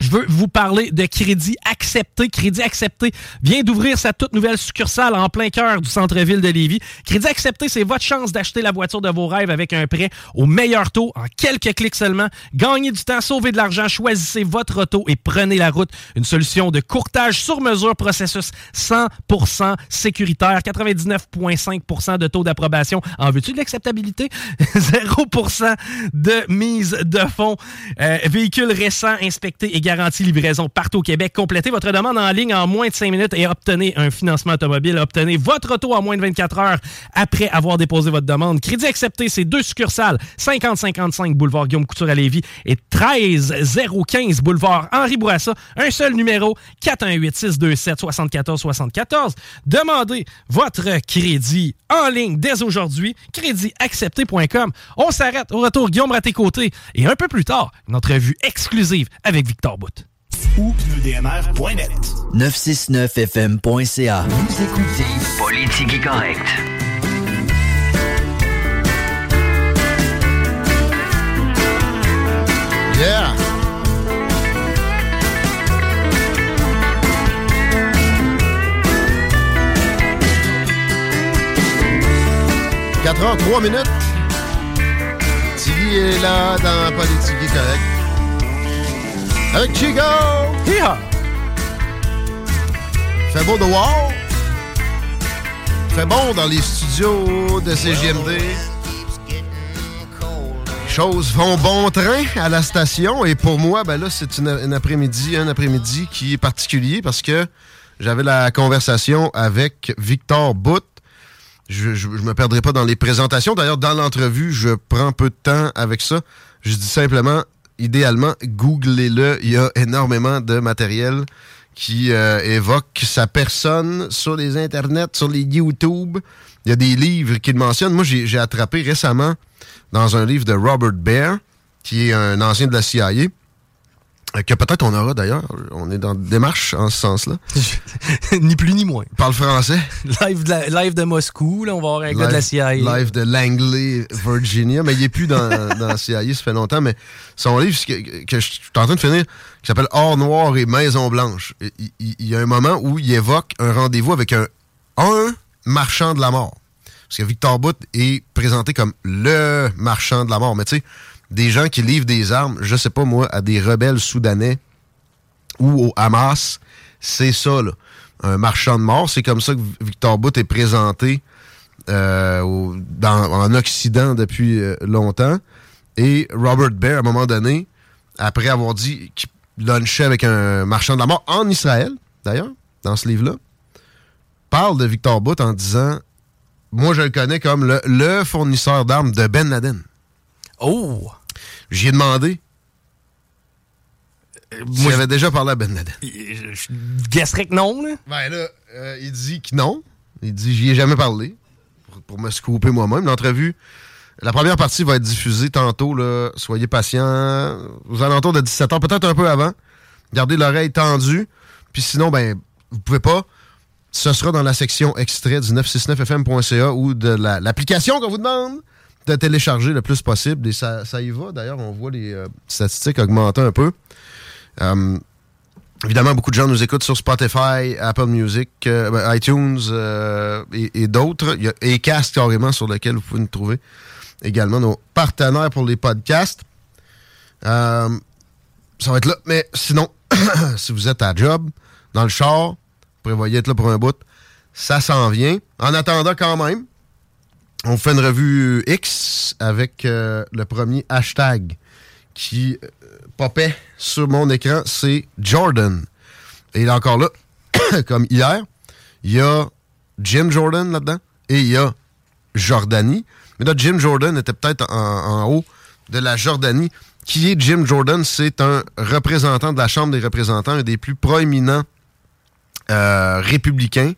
je veux vous parler de Crédit Accepté. Crédit Accepté vient d'ouvrir sa toute nouvelle succursale en plein cœur du centre-ville de Lévis. Crédit Accepté, c'est votre chance d'acheter la voiture de vos rêves avec un prêt au meilleur taux en quelques clics seulement. Gagnez du temps, sauvez de l'argent, choisissez votre auto et prenez la route. Une solution de courtage sur mesure, processus 100% sécuritaire, 99,5% de taux d'approbation. En veux-tu de l'acceptabilité? 0% de mise de fonds. Euh, véhicule récent inspecté et garantie livraison partout au Québec. Complétez votre demande en ligne en moins de 5 minutes et obtenez un financement automobile. Obtenez votre auto en moins de 24 heures après avoir déposé votre demande. Crédit accepté, c'est deux succursales. 5055 boulevard Guillaume Couture à Lévis et 13015 boulevard Henri Bourassa. Un seul numéro, 418 627 74 74. Demandez votre crédit en ligne dès aujourd'hui. Créditaccepté.com. On s'arrête au retour Guillaume à tes côtés et un peu plus tard, une entrevue exclusive avec Victor Bout. Ou pneudmr.net. 969fm.ca. Vous écoutez Politique correct. Yeah! « 4 heures, 3 minutes. Tiggy est là dans Politique correct. Avec Chico! Hi-ha! Fait beau dehors. Fait bon dans les studios de CGMD. Les choses vont bon train à la station. Et pour moi, ben là, c'est une, une après-midi, un après-midi qui est particulier parce que j'avais la conversation avec Victor Bout. Je, je me perdrai pas dans les présentations. D'ailleurs, dans l'entrevue, je prends peu de temps avec ça. Je dis simplement, idéalement, googlez-le. Il y a énormément de matériel qui euh, évoque sa personne sur les internets, sur les YouTube. Il y a des livres qui le mentionnent. Moi, j'ai attrapé récemment dans un livre de Robert Baer, qui est un ancien de la CIA, que peut-être on aura d'ailleurs. On est dans une démarche en ce sens-là. ni plus ni moins. Parle français? Live de, la- live de Moscou, là, on va avoir un gars de la CIA. Live de Langley, Virginia. Mais il n'est plus dans, dans la CIA, ça fait longtemps. Mais son livre que, que je suis en train de finir, qui s'appelle Or noir et Maison blanche. Il, il- il y a un moment où il évoque un rendez-vous avec un, un marchand de la mort. Parce que Victor Bout est présenté comme le marchand de la mort. Mais tu sais, des gens qui livrent des armes, je sais pas moi, à des rebelles soudanais ou au Hamas, c'est ça, là. Un marchand de mort. C'est comme ça que Victor Bout est présenté euh, en Occident depuis euh, longtemps. Et Robert Baer, à un moment donné, après avoir dit qu'il lunchait avec un marchand de la mort en Israël, d'ailleurs, dans ce livre-là, parle de Victor Bout en disant Moi, je le connais comme le, le fournisseur d'armes de Ben Laden. Oh! J'y ai demandé moi, s'il avait déjà parlé à Ben Laden. Je, guesserais que non, là. Ben là, euh, il dit que non. Il dit j'y ai jamais parlé. Pour, pour me scooper moi-même. L'entrevue, la première partie va être diffusée tantôt. Là. Soyez patients. Aux alentours de 17h, peut-être un peu avant. Gardez l'oreille tendue. Puis sinon, ben, vous pouvez pas. Ce sera dans la section extrait du 969fm.ca ou de la- l'application qu'on vous demande de télécharger le plus possible. Et ça, y va. D'ailleurs, on voit les euh, statistiques augmenter un peu. Euh, Évidemment, beaucoup de gens nous écoutent sur Spotify, Apple Music, euh, ben, iTunes et, d'autres. Il y a Acast carrément sur lequel vous pouvez nous trouver également nos partenaires pour les podcasts. Ça va être là. Mais sinon, si vous êtes à job, dans le char, vous prévoyez être là pour un bout, ça s'en vient. En attendant quand même, on fait une revue X avec euh, le premier hashtag qui euh, popait sur mon écran, c'est Jordan. Et là encore là, comme hier, il y a Jim Jordan là-dedans et il y a Jordanie. Mais là, Jim Jordan était peut-être en, en haut de la Jordanie. Qui est Jim Jordan? C'est un représentant de la Chambre des représentants, un des plus proéminents euh, républicains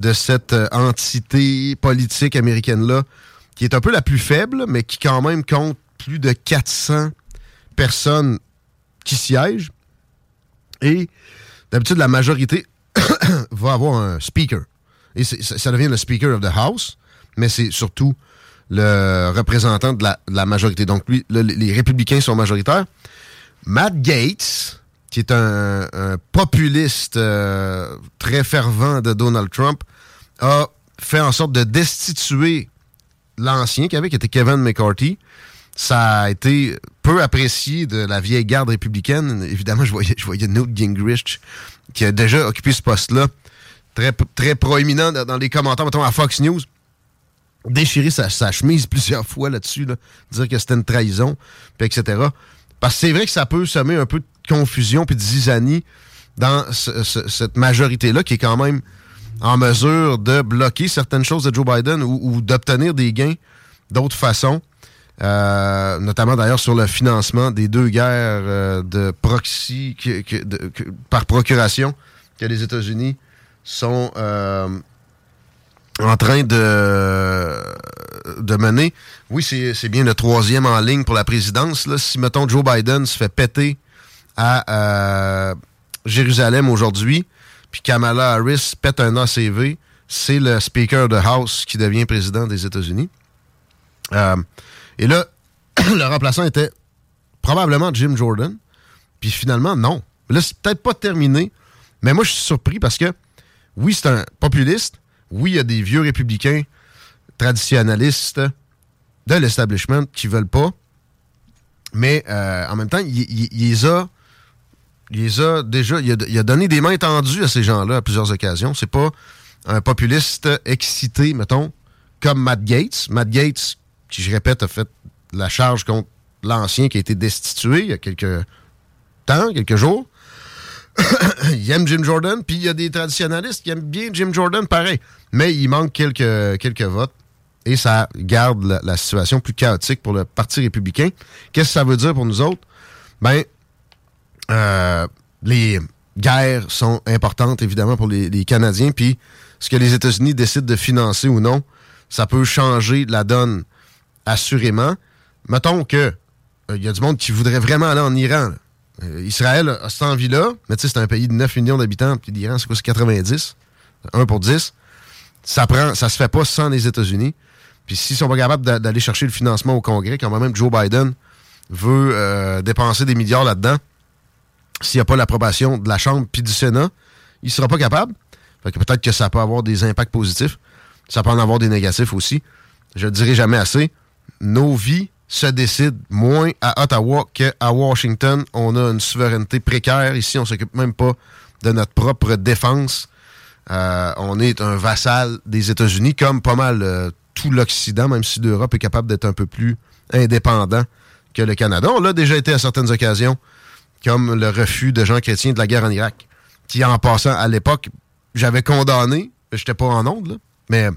de cette euh, entité politique américaine-là, qui est un peu la plus faible, mais qui quand même compte plus de 400 personnes qui siègent. Et d'habitude, la majorité va avoir un speaker. Et ça, devient le Speaker of the House, mais c'est surtout le représentant de la, majorité. Donc, lui, le- les républicains sont majoritaires. Matt Gates, qui est un, populiste très fervent de Donald Trump, a fait en sorte de destituer l'ancien qui avait, qui était Kevin McCarthy. Ça a été peu apprécié de la vieille garde républicaine. Évidemment, je voyais, je voyais Newt Gingrich, qui a déjà occupé ce poste-là, très, très proéminent dans les commentaires, mettons, à Fox News, déchirer sa, chemise plusieurs fois là-dessus, dire que c'était une trahison, puis etc. Parce que c'est vrai que ça peut semer un peu de confusion puis de zizanie dans cette majorité-là qui est quand même en mesure de bloquer certaines choses de Joe Biden ou, d'obtenir des gains d'autres façons. Euh, notamment d'ailleurs sur le financement des deux guerres euh, de proxy par procuration que les États-Unis sont euh, en train de, de mener. Oui, c'est bien le troisième en ligne pour la présidence. Là. Si, mettons, Joe Biden se fait péter à Jérusalem aujourd'hui, puis Kamala Harris pète un ACV, c'est le Speaker de House qui devient président des États-Unis. Euh, et là, le remplaçant était probablement Jim Jordan. Puis finalement, non. Là, c'est peut-être pas terminé. Mais moi, je suis surpris parce que, oui, c'est un populiste. Oui, il y a des vieux républicains traditionnalistes de l'establishment qui veulent pas. Mais euh, en même temps, il, a, donné des mains tendues à ces gens-là à plusieurs occasions. C'est pas un populiste excité, mettons, comme Matt Gates. Matt Gates, qui, je répète, a fait la charge contre l'ancien qui a été destitué il y a quelques temps, quelques jours. il aime Jim Jordan, puis il y a des traditionnalistes qui aiment bien Jim Jordan, pareil. Mais il manque quelques, votes et ça garde la, situation plus chaotique pour le Parti républicain. Qu'est-ce que ça veut dire pour nous autres? Ben, euh, les guerres sont importantes, évidemment, pour les, Canadiens. Puis, ce que les États-Unis décident de financer ou non, ça peut changer la donne, assurément. Mettons que il euh, y a du monde qui voudrait vraiment aller en Iran. Euh, Israël a cette envie-là, mais tu sais, c'est un pays de 9 millions d'habitants, puis l'Iran, c'est quoi, c'est 90? 1 pour 10. Ça prend, ça se fait pas sans les États-Unis. Puis s'ils sont pas capables d'aller chercher le financement au Congrès, quand même Joe Biden veut dépenser des milliards là-dedans, s'il n'y a pas l'approbation de la Chambre puis du Sénat, il ne sera pas capable. Fait que peut-être que ça peut avoir des impacts positifs. Ça peut en avoir des négatifs aussi. Je ne dirai jamais assez. Nos vies se décident moins à Ottawa qu'à Washington. On a une souveraineté précaire. Ici, on s'occupe même pas de notre propre défense. Euh, on est un vassal des États-Unis, comme pas mal euh, tout l'Occident, même si l'Europe est capable d'être un peu plus indépendant que le Canada. On l'a déjà été à certaines occasions comme le refus de gens chrétiens de la guerre en Irak, qui, en passant, à l'époque, j'avais condamné, j'étais pas en onde, mais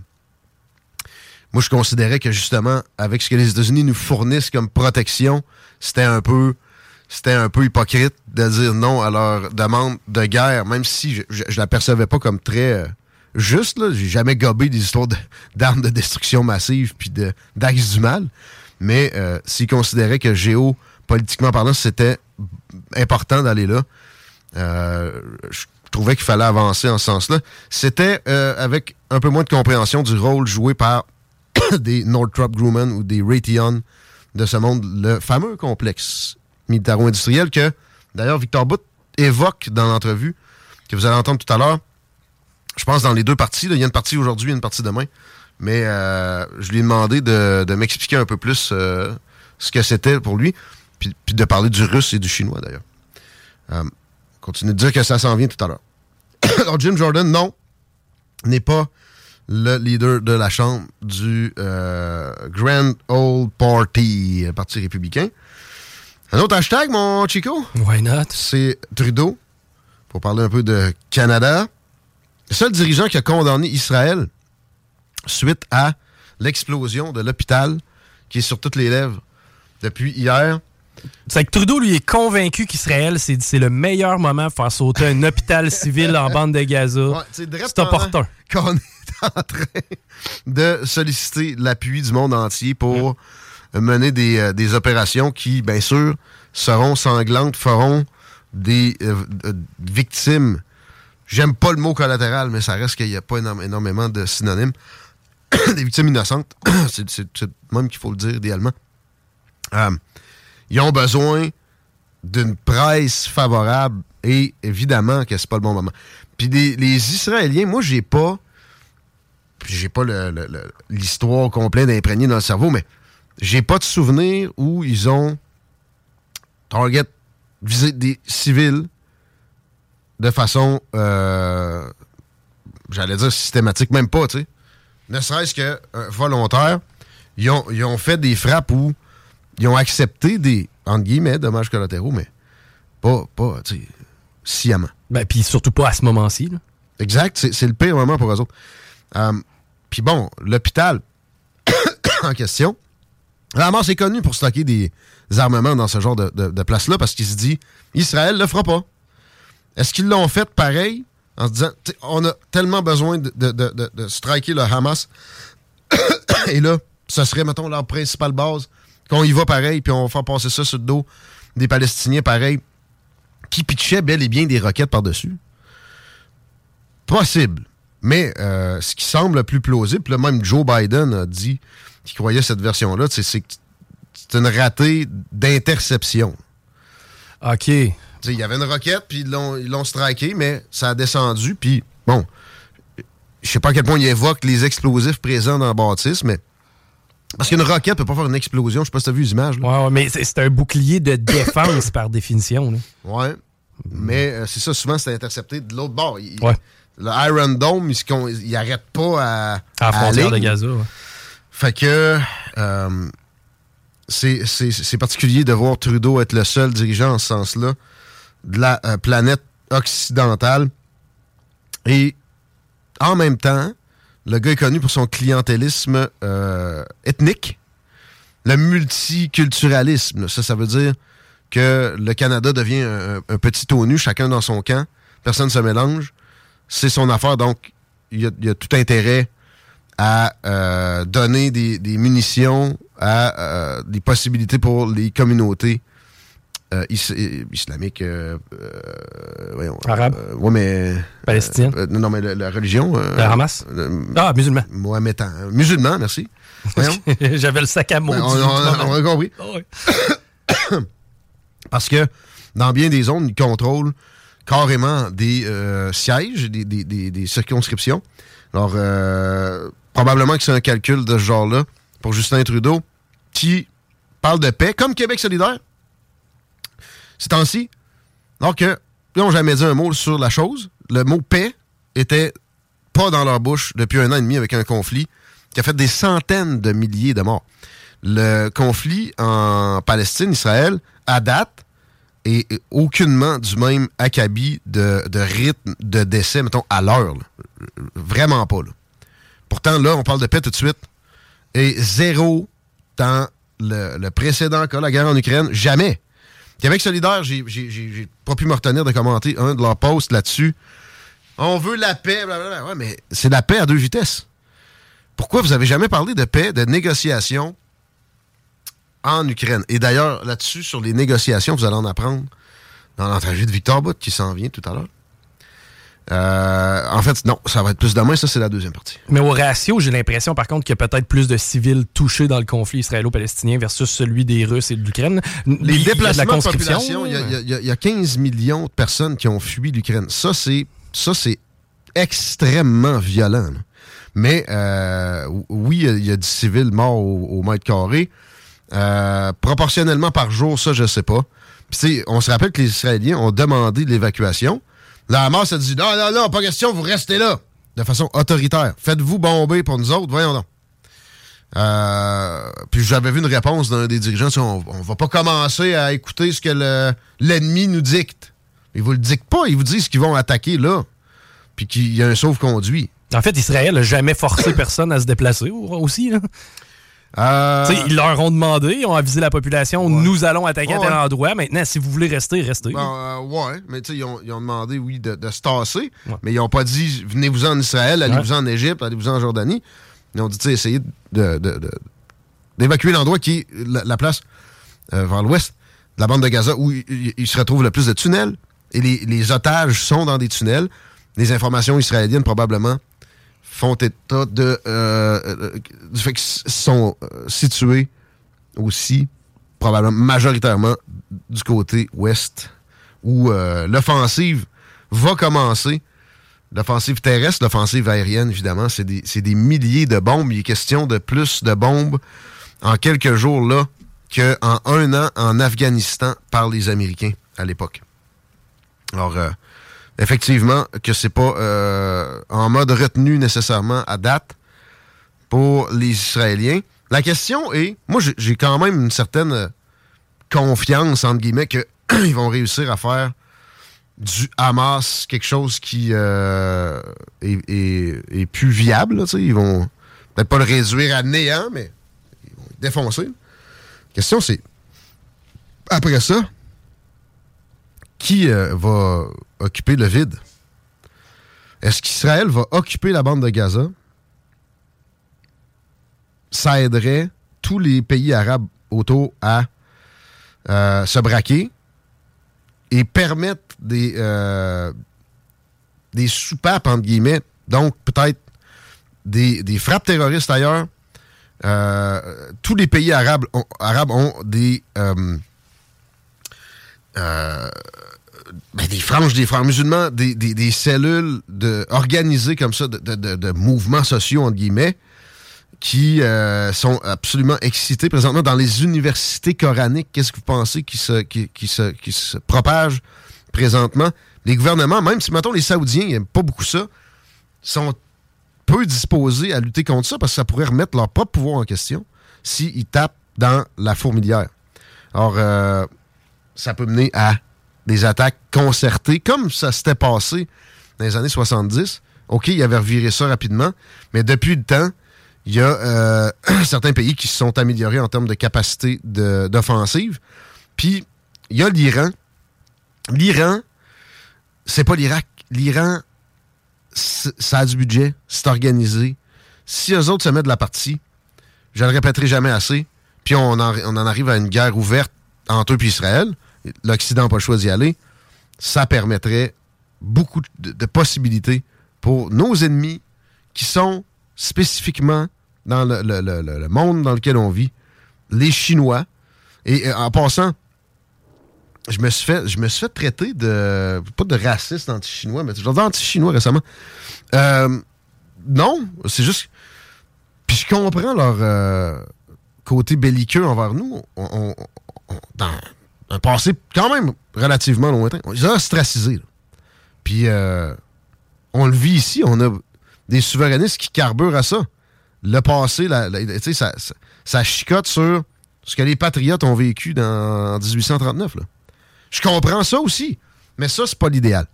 moi, je considérais que, justement, avec ce que les États-Unis nous fournissent comme protection, c'était un peu c'était un peu hypocrite de dire non à leur demande de guerre, même si je, je, la percevais pas comme très euh, juste. J'ai jamais gobé des histoires d'armes de, destruction massive puis d'actes du mal. Mais euh, s'ils considéraient que géopolitiquement parlant, c'était important d'aller là. Euh, je trouvais qu'il fallait avancer en ce sens-là. C'était euh, avec un peu moins de compréhension du rôle joué par des Northrop Grumman ou des Raytheon de ce monde, le fameux complexe militaro-industriel que, d'ailleurs, Victor Bout évoque dans l'entrevue que vous allez entendre tout à l'heure. Je pense dans les deux parties. Il y a une partie aujourd'hui et une partie demain. Mais euh, je lui ai demandé de, m'expliquer un peu plus ce que c'était pour lui. Puis, de parler du russe et du chinois, d'ailleurs. Euh, continue de dire que ça s'en vient tout à l'heure. Alors, Jim Jordan, non, n'est pas le leader de la Chambre du euh, Grand Old Party, Parti républicain. Un autre hashtag, mon Chico? Why not? C'est Trudeau, pour parler un peu de Canada. Le seul dirigeant qui a condamné Israël suite à l'explosion de l'hôpital qui est sur toutes les lèvres depuis hier. C'est que Trudeau, lui, est convaincu qu'Israël, c'est le meilleur moment pour faire sauter un hôpital civil en bande de Gaza. c'est opportun. Qu'on est en train de solliciter l'appui du monde entier pour mener euh, des, opérations qui, bien sûr, seront sanglantes, feront des euh, euh, victimes. J'aime pas le mot collatéral, mais ça reste qu'il n'y a pas énormément de synonymes. des victimes innocentes. c'est même qu'il faut le dire idéalement. Euh, ils ont besoin d'une presse favorable et évidemment que c'est pas le bon moment. Puis les, les Israéliens, moi, j'ai pas. J'ai pas l'histoire complète d'imprégner dans le cerveau, mais j'ai pas de souvenir où ils ont target visé des civils de façon euh, j'allais dire systématique, même pas, tu sais. Ne serait-ce que euh, volontaire. Ils ont, ils ont fait des frappes où ils ont accepté des, entre guillemets, dommages collatéraux, mais pas, pas, tu sais, sciemment. Ben, puis surtout pas à ce moment-ci. là. Exact, c'est c'est le pire moment pour eux autres. Euh, Puis bon, l'hôpital en question, la Hamas est connu pour stocker des armements dans ce genre de, place-là parce qu'il se dit Israël le fera pas. Est-ce qu'ils l'ont fait pareil en se disant on a tellement besoin de- de striker le Hamas et là, ce serait, mettons, leur principale base, qu'on y va pareil, puis on va faire passer ça sur le dos des Palestiniens pareil, qui pitchaient bel et bien des roquettes par-dessus? Possible. Mais euh, ce qui semble le plus plausible, là, même Joe Biden a dit qu'il croyait cette version-là, c'est que c'est une ratée d'interception. OK. Il y avait une roquette, puis ils l'ont- striké, mais ça a descendu, puis bon, je sais pas à quel point il évoque les explosifs présents dans la bâtisse, mais parce qu'une roquette peut pas faire une explosion, je sais pas si t'as vu les images. là. Ouais, ouais, mais c'est c'est un bouclier de défense par définition. là. Ouais. Mais euh, c'est ça, souvent, c'est intercepté de l'autre bord. Il- Ouais. Le Iron Dome, il, se con- il arrête pas à. À la à frontière de. Gaza. ouais. Fait que. euh, c'est particulier de voir Trudeau être le seul dirigeant en ce sens-là de la euh, planète occidentale. Et en même temps, le gars est connu pour son clientélisme euh, ethnique, le multiculturalisme. Ça, ça veut dire que le Canada devient un, un petit ONU, chacun dans son camp, personne ne se mélange. C'est son affaire, donc il y a, il y a tout intérêt à euh, donner des, des munitions, à euh, des possibilités pour les communautés euh, is- islamiques. voyons, Arabes. ouais, mais. Palestiniennes. euh, non, mais la, la religion. Le Hamas? Ah, musulman. Mohamedan. Musulman, merci. J'avais le sac à mots. Ben, on, on- on a compris. Ah ouais. Parce que dans bien des zones, ils contrôlent carrément des euh, sièges, des, circonscriptions. Alors, euh, probablement que c'est un calcul de ce genre-là pour Justin Trudeau, qui parle de paix, comme Québec solidaire. Ces temps-ci, alors que ils n'ont jamais dit un mot sur la chose. Le mot paix était pas dans leur bouche depuis un an et demi avec un conflit qui a fait des centaines de milliers de morts. Le conflit en Palestine, Israël, à date, est aucunement du même acabit de, de rythme de décès, mettons, à l'heure. Vraiment pas. là. Pourtant, là, on parle de paix tout de suite. Et zéro dans le, le précédent cas, la guerre en Ukraine, jamais. Québec solidaire, j'ai pas pu me retenir de commenter un de leurs posts là-dessus. On veut la paix, blablabla. Ouais, mais c'est la paix à deux vitesses. Pourquoi vous avez jamais parlé de paix, de négociation en Ukraine? Et d'ailleurs, là-dessus, sur les négociations, vous allez en apprendre dans l'entrevue de Victor Bout qui s'en vient tout à l'heure. Euh, en fait, non, ça va être plus demain, ça c'est la deuxième partie. Mais au ratio, j'ai l'impression, par contre, qu'il y a peut-être plus de civils touchés dans le conflit israélo-palestinien versus celui des Russes et de l'Ukraine. Les Il de déplacements la de conscription. population, il y, a- il y a- il y a- il y a 15 millions de personnes qui ont fui l'Ukraine. Ça, c'est ça c'est extrêmement violent. là. Mais euh, oui, il y a- il y, a du civil mort au, au mètre carré. Euh, proportionnellement par jour, ça, je sais pas. Puis, on se rappelle que les Israéliens ont demandé l'évacuation. La Hamas a dit non, non, non, pas question, vous restez là. De façon autoritaire. Faites-vous bomber pour nous autres, voyons donc. Euh, puis j'avais vu une réponse d'un des dirigeants, on, on va pas commencer à écouter ce que le- l'ennemi nous dicte. Ils vous le dictent pas, ils vous disent qu'ils vont attaquer là, puis qu'il y a un sauve-conduit. En fait, Israël n'a jamais forcé personne à se déplacer au- aussi. Euh, Ils leur ont demandé, ils ont avisé la population, nous allons attaquer à Ouais. tel endroit. Maintenant, si vous voulez rester, restez. bon, euh, ouais, mais ils ont, ils ont demandé, oui, de, de se tasser, Ouais. mais ils n'ont pas dit venez-vous en Israël, allez-vous en Égypte, allez-vous en Jordanie. Ils ont dit, essayez de- de- de- d'évacuer l'endroit qui est la, la place euh, vers l'ouest de la bande de Gaza où il- il se retrouve le plus de tunnels. Et les, les otages sont dans des tunnels. Les informations israéliennes, probablement, font état de, euh, euh, du fait qu'ils sont euh, situés aussi, probablement majoritairement, du côté ouest, où l'offensive va commencer. L'offensive terrestre, l'offensive aérienne, évidemment, c'est des, des, milliers de bombes. Il est question de plus de bombes en quelques jours là qu'en un an en Afghanistan par les Américains à l'époque. Alors, effectivement, que c'est pas euh, en mode retenu nécessairement à date pour les Israéliens. La question est, moi j'ai quand même une certaine confiance, entre guillemets, qu'ils vont réussir à faire du Hamas quelque chose qui euh, est, plus viable. ils vont peut-être pas le réduire à néant, mais ils vont défoncer. La question, c'est après ça, qui euh, va occuper le vide? Est-ce qu'Israël va occuper la bande de Gaza? Ça aiderait tous les pays arabes autour à euh, se braquer et permettre des, euh, des soupapes, entre guillemets, donc peut-être des, frappes terroristes ailleurs. Euh, tous les pays arabes ont des, ben, des franges des frères musulmans, des, cellules de, organisées comme ça de, de mouvements sociaux, entre guillemets, qui euh, sont absolument excités présentement dans les universités coraniques. Qu'est-ce que vous pensez qui se, qui, se, qui se propage présentement? Les gouvernements, même si, mettons, les Saoudiens n'aiment pas beaucoup ça, sont peu disposés à lutter contre ça parce que ça pourrait remettre leur propre pouvoir en question s'ils tapent dans la fourmilière. Alors, euh, ça peut mener à des attaques concertées, comme ça s'était passé dans les années 70. OK, il avait reviré ça rapidement, mais depuis le temps, il y a euh, certains pays qui se sont améliorés en termes de capacité d'offensive. Puis, il y a l'Iran. L'Iran, c'est pas l'Irak. L'Iran, ça a du budget, c'est organisé. Si eux autres se mettent de la partie, je le répéterai jamais assez, puis on en arrive à une guerre ouverte entre eux et Israël, l'Occident n'a pas d'y aller, ça permettrait beaucoup de possibilités pour nos ennemis qui sont spécifiquement dans le, monde dans lequel on vit, les Chinois. Et euh, en passant, je me suis fait, je me suis fait traiter de. pas de raciste anti-chinois, mais je anti-chinois récemment. Euh, non, c'est juste. Puis je comprends leur euh, côté belliqueux envers nous. Un passé quand même relativement lointain. Ils ont ostracisés. Puis on le vit ici, on a des souverainistes qui carburent à ça le passé, ça, ça, chicote sur ce que les patriotes ont vécu dans, en 1839. Je comprends ça aussi, mais ça, c'est pas l'idéal.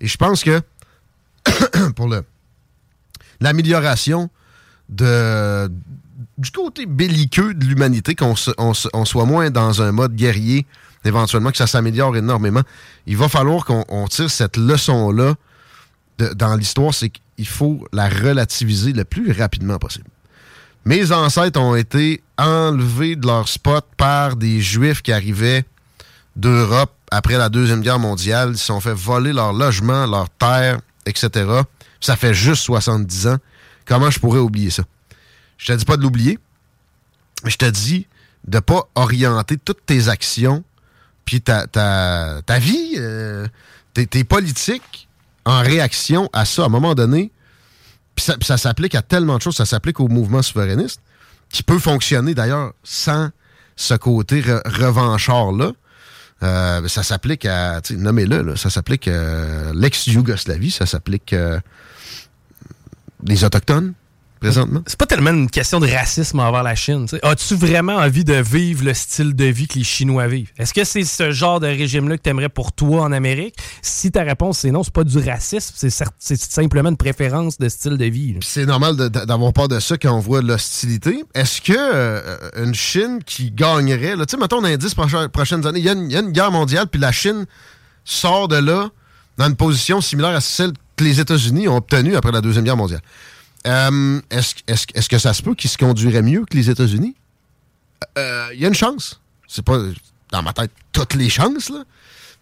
Et je pense que pour le l'amélioration de du côté belliqueux de l'humanité, qu'on on, soit moins dans un mode guerrier, éventuellement, que ça s'améliore énormément, il va falloir qu'on tire cette leçon-là dans l'histoire, c'est qu'il faut la relativiser le plus rapidement possible. Mes ancêtres ont été enlevés de leur spot par des Juifs qui arrivaient d'Europe après la Deuxième Guerre mondiale. Ils se sont fait voler leur logement, leur terre, etc. Ça fait juste 70 ans. Comment je pourrais oublier ça? Je te dis pas de l'oublier, mais je te dis de pas orienter toutes tes actions puis ta, ta, ta vie, euh, tes, politiques en réaction à ça. À un moment donné, ça, ça s'applique à tellement de choses, ça s'applique au mouvement souverainiste, qui peut fonctionner d'ailleurs sans ce côté revanchard-là. Euh, ça s'applique à, nommez-le, ça s'applique à l'ex-Yougoslavie, ça s'applique euh, les Autochtones, présentement? C'est pas tellement une question de racisme envers la Chine. As-tu vraiment envie de vivre le style de vie que les Chinois vivent? Est-ce que c'est ce genre de régime-là que tu aimerais pour toi en Amérique? Si ta réponse c'est non, c'est pas du racisme, c'est simplement une préférence de style de vie. C'est normal d'avoir peur de ça quand on voit l'hostilité. Est-ce que euh, une Chine qui gagnerait, tu sais, mettons dans les 10 prochaines années, il y, a une guerre mondiale, puis la Chine sort de là dans une position similaire à celle que les États-Unis ont obtenue après la Deuxième Guerre mondiale. Euh, est-ce que ça se peut qu'ils se conduiraient mieux que les États-Unis? Il euh, y a une chance. C'est pas dans ma tête toutes les chances, là,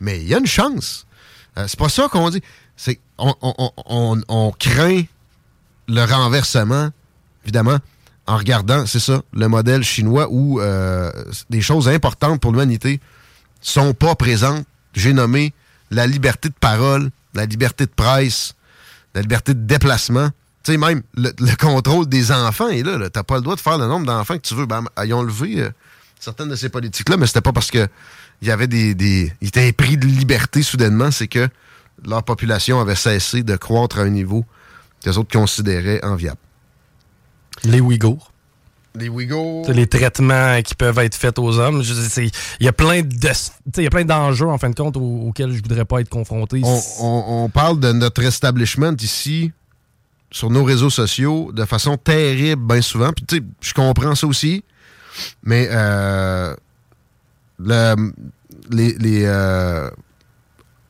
mais il y a une chance. Euh, c'est pas ça qu'on dit. On, craint le renversement, évidemment, en regardant, c'est ça, le modèle chinois où des choses importantes pour l'humanité sont pas présentes. J'ai nommé la liberté de parole, la liberté de presse, la liberté de déplacement. Tu sais, même le, contrôle des enfants est là. Tu n'as pas le droit de faire le nombre d'enfants que tu veux. Ben, ils ont levé euh, certaines de ces politiques-là, mais c'était pas parce que il y avait des, des. Ils étaient pris de liberté soudainement, c'est que leur population avait cessé de croître à un niveau que les autres considéraient enviable. Les Ouïghours. Les Ouïghours. Les traitements qui peuvent être faits aux hommes. Il y a plein de, d'enjeux, en fin de compte, auxquels je voudrais pas être confronté. On, parle de notre establishment ici, sur nos réseaux sociaux, de façon terrible, bien souvent. Puis, tu sais, je comprends ça aussi. Mais, euh, le, les, les euh,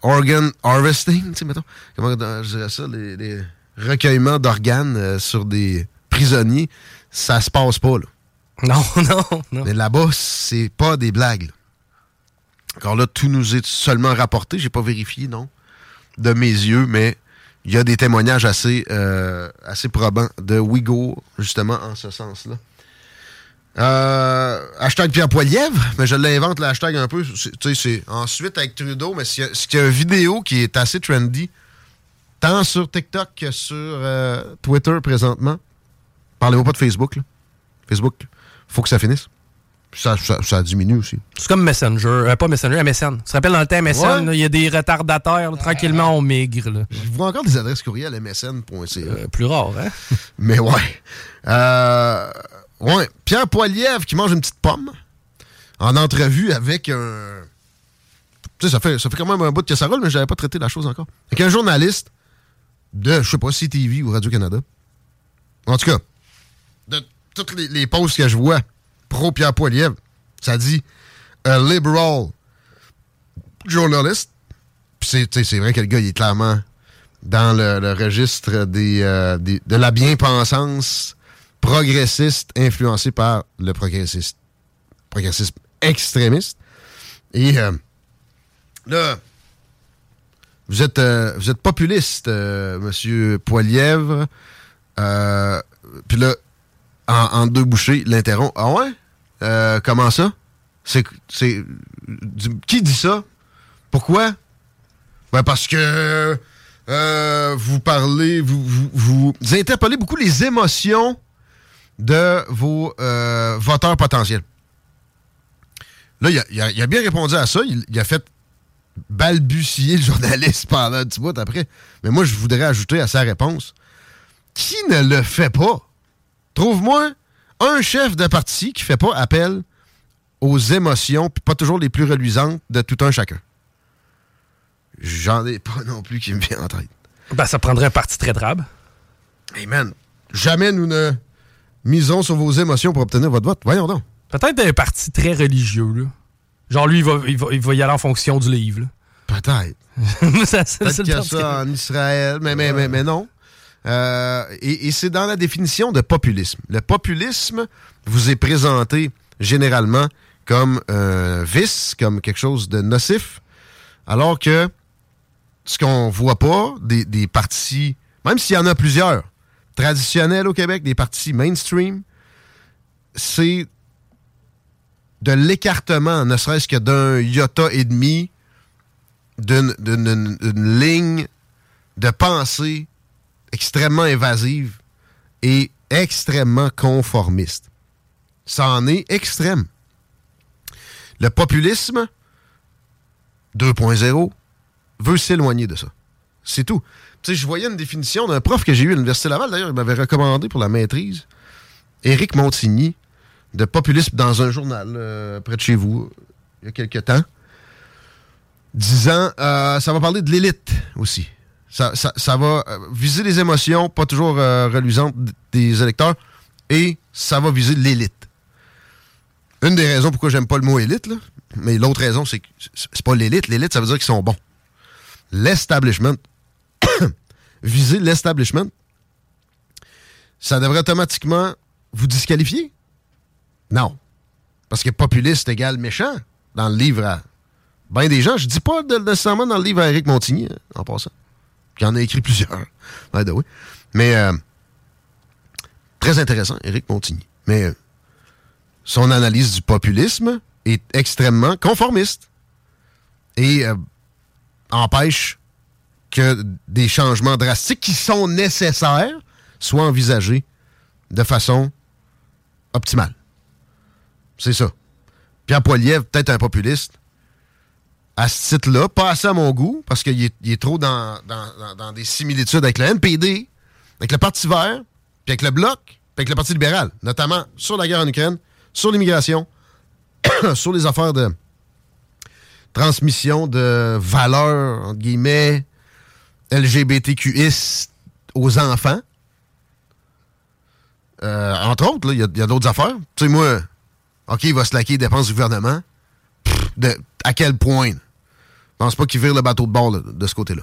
organ harvesting, tu sais, mettons, comment je dirais ça, les, recueillements d'organes euh, sur des prisonniers, ça se passe pas, là. Non, non, non. Mais là-bas, c'est pas des blagues. Encore là, tout nous est seulement rapporté, j'ai pas vérifié, non, de mes yeux, mais il y a des témoignages assez, euh, assez probants de Ouïghours, justement, en ce sens-là. Euh, hashtag Pierre Poilièvre, mais je l'invente le hashtag un peu. Tu sais, c'est ensuite avec Trudeau, mais c'est y, a une vidéo qui est assez trendy, tant sur TikTok que sur euh, Twitter présentement. Parlez-moi pas de Facebook. Là. Facebook, faut que ça finisse. Ça, ça, ça diminue aussi. C'est comme Messenger, euh, pas Messenger, MSN. Tu te rappelles dans le temps MSN, il y a des retardateurs, tranquillement on migre. Là. Je vois encore des adresses courriel msn.ca. Euh, plus rare, hein? Mais ouais. Euh, Ouais, Pierre Poilievre qui mange une petite pomme en entrevue avec un. Tu sais, ça fait, ça fait quand même un bout de que ça roule, mais j'avais pas traité la chose encore. Avec un journaliste de, je sais pas, CTV ou Radio-Canada. En tout cas, de toutes les, les posts que je vois pro Pierre Poilievre, ça dit a liberal journalist. C'est vrai que le gars, il est clairement dans le, registre des, euh, des, de la bien-pensance progressiste influencé par le progressiste, progressisme extrémiste. Et euh, là, vous êtes, euh, vous êtes populiste, Monsieur Poilièvre. Puis là, en, deux bouchées, l'interrompt. Ah ouais? comment ça? C'est, qui dit ça? Pourquoi? Ben parce que vous parlez, vous, vous, vous interpellez beaucoup les émotions de vos euh, voteurs potentiels. Là, il a, bien répondu à ça. Il, a fait balbutier le journaliste pendant un petit bout après. Mais moi, je voudrais ajouter à sa réponse qui ne le fait pas? Trouve-moi un chef de parti qui fait pas appel aux émotions, puis pas toujours les plus reluisantes de tout un chacun. J'en ai pas non plus qui me vient en tête. Ben, ça prendrait un parti très drabe. Hey man, jamais nous ne misons sur vos émotions pour obtenir votre vote. Voyons donc. Peut-être un parti très religieux, là. Genre, lui, il va, il va, y aller en fonction du livre. Peut-être. Peut-être qu'il y a ça en Israël, mais, mais, mais, non. Euh, et, c'est dans la définition de populisme. Le populisme vous est présenté généralement comme un vice, comme quelque chose de nocif, alors que ce qu'on voit pas des, des partis, même s'il y en a plusieurs, traditionnel au Québec, des partis mainstream, c'est de l'écartement, ne serait-ce que d'un iota et demi, d'une ligne de pensée extrêmement évasive et extrêmement conformiste. Ça en est extrême. Le populisme 2.0 veut s'éloigner de ça. C'est tout je voyais une définition d'un prof que j'ai eu à l'Université Laval, d'ailleurs, il m'avait recommandé pour la maîtrise, Éric Montigny, de populisme dans un journal euh, près de chez vous, il y a quelques temps, disant euh, ça va parler de l'élite aussi. Ça, va euh, viser les émotions, pas toujours reluisantes des électeurs, et ça va viser l'élite. Une des raisons pourquoi j'aime pas le mot élite, mais l'autre raison, c'est que c'est pas l'élite. L'élite, ça veut dire qu'ils sont bons. L'establishment, viser l'establishment, ça devrait automatiquement vous disqualifier? Non. Parce que populiste égale méchant dans le livre à bien des gens. Je dis pas nécessairement dans le livre à Eric Montigny, hein, en passant. Qui en a écrit plusieurs. Mais euh, très intéressant, Eric Montigny. Mais euh, son analyse du populisme est extrêmement conformiste. et euh, empêche que des changements drastiques qui sont nécessaires soient envisagés de façon optimale. C'est ça. Pierre Poilievre, peut-être un populiste, à ce titre-là, pas assez à mon goût, parce qu'il est, trop dans, dans, des similitudes avec le NPD, avec le Parti vert, puis avec le Bloc, puis avec le Parti libéral, notamment sur la guerre en Ukraine, sur l'immigration, sur les affaires de transmission de valeurs, entre guillemets, LGBTQIS aux enfants. Euh, entre autres, il y a, d'autres affaires. Tu sais, moi, OK, il va se laquer les dépenses du gouvernement. à quel point? Pense pas qu'il vire le bateau de bord de ce côté-là.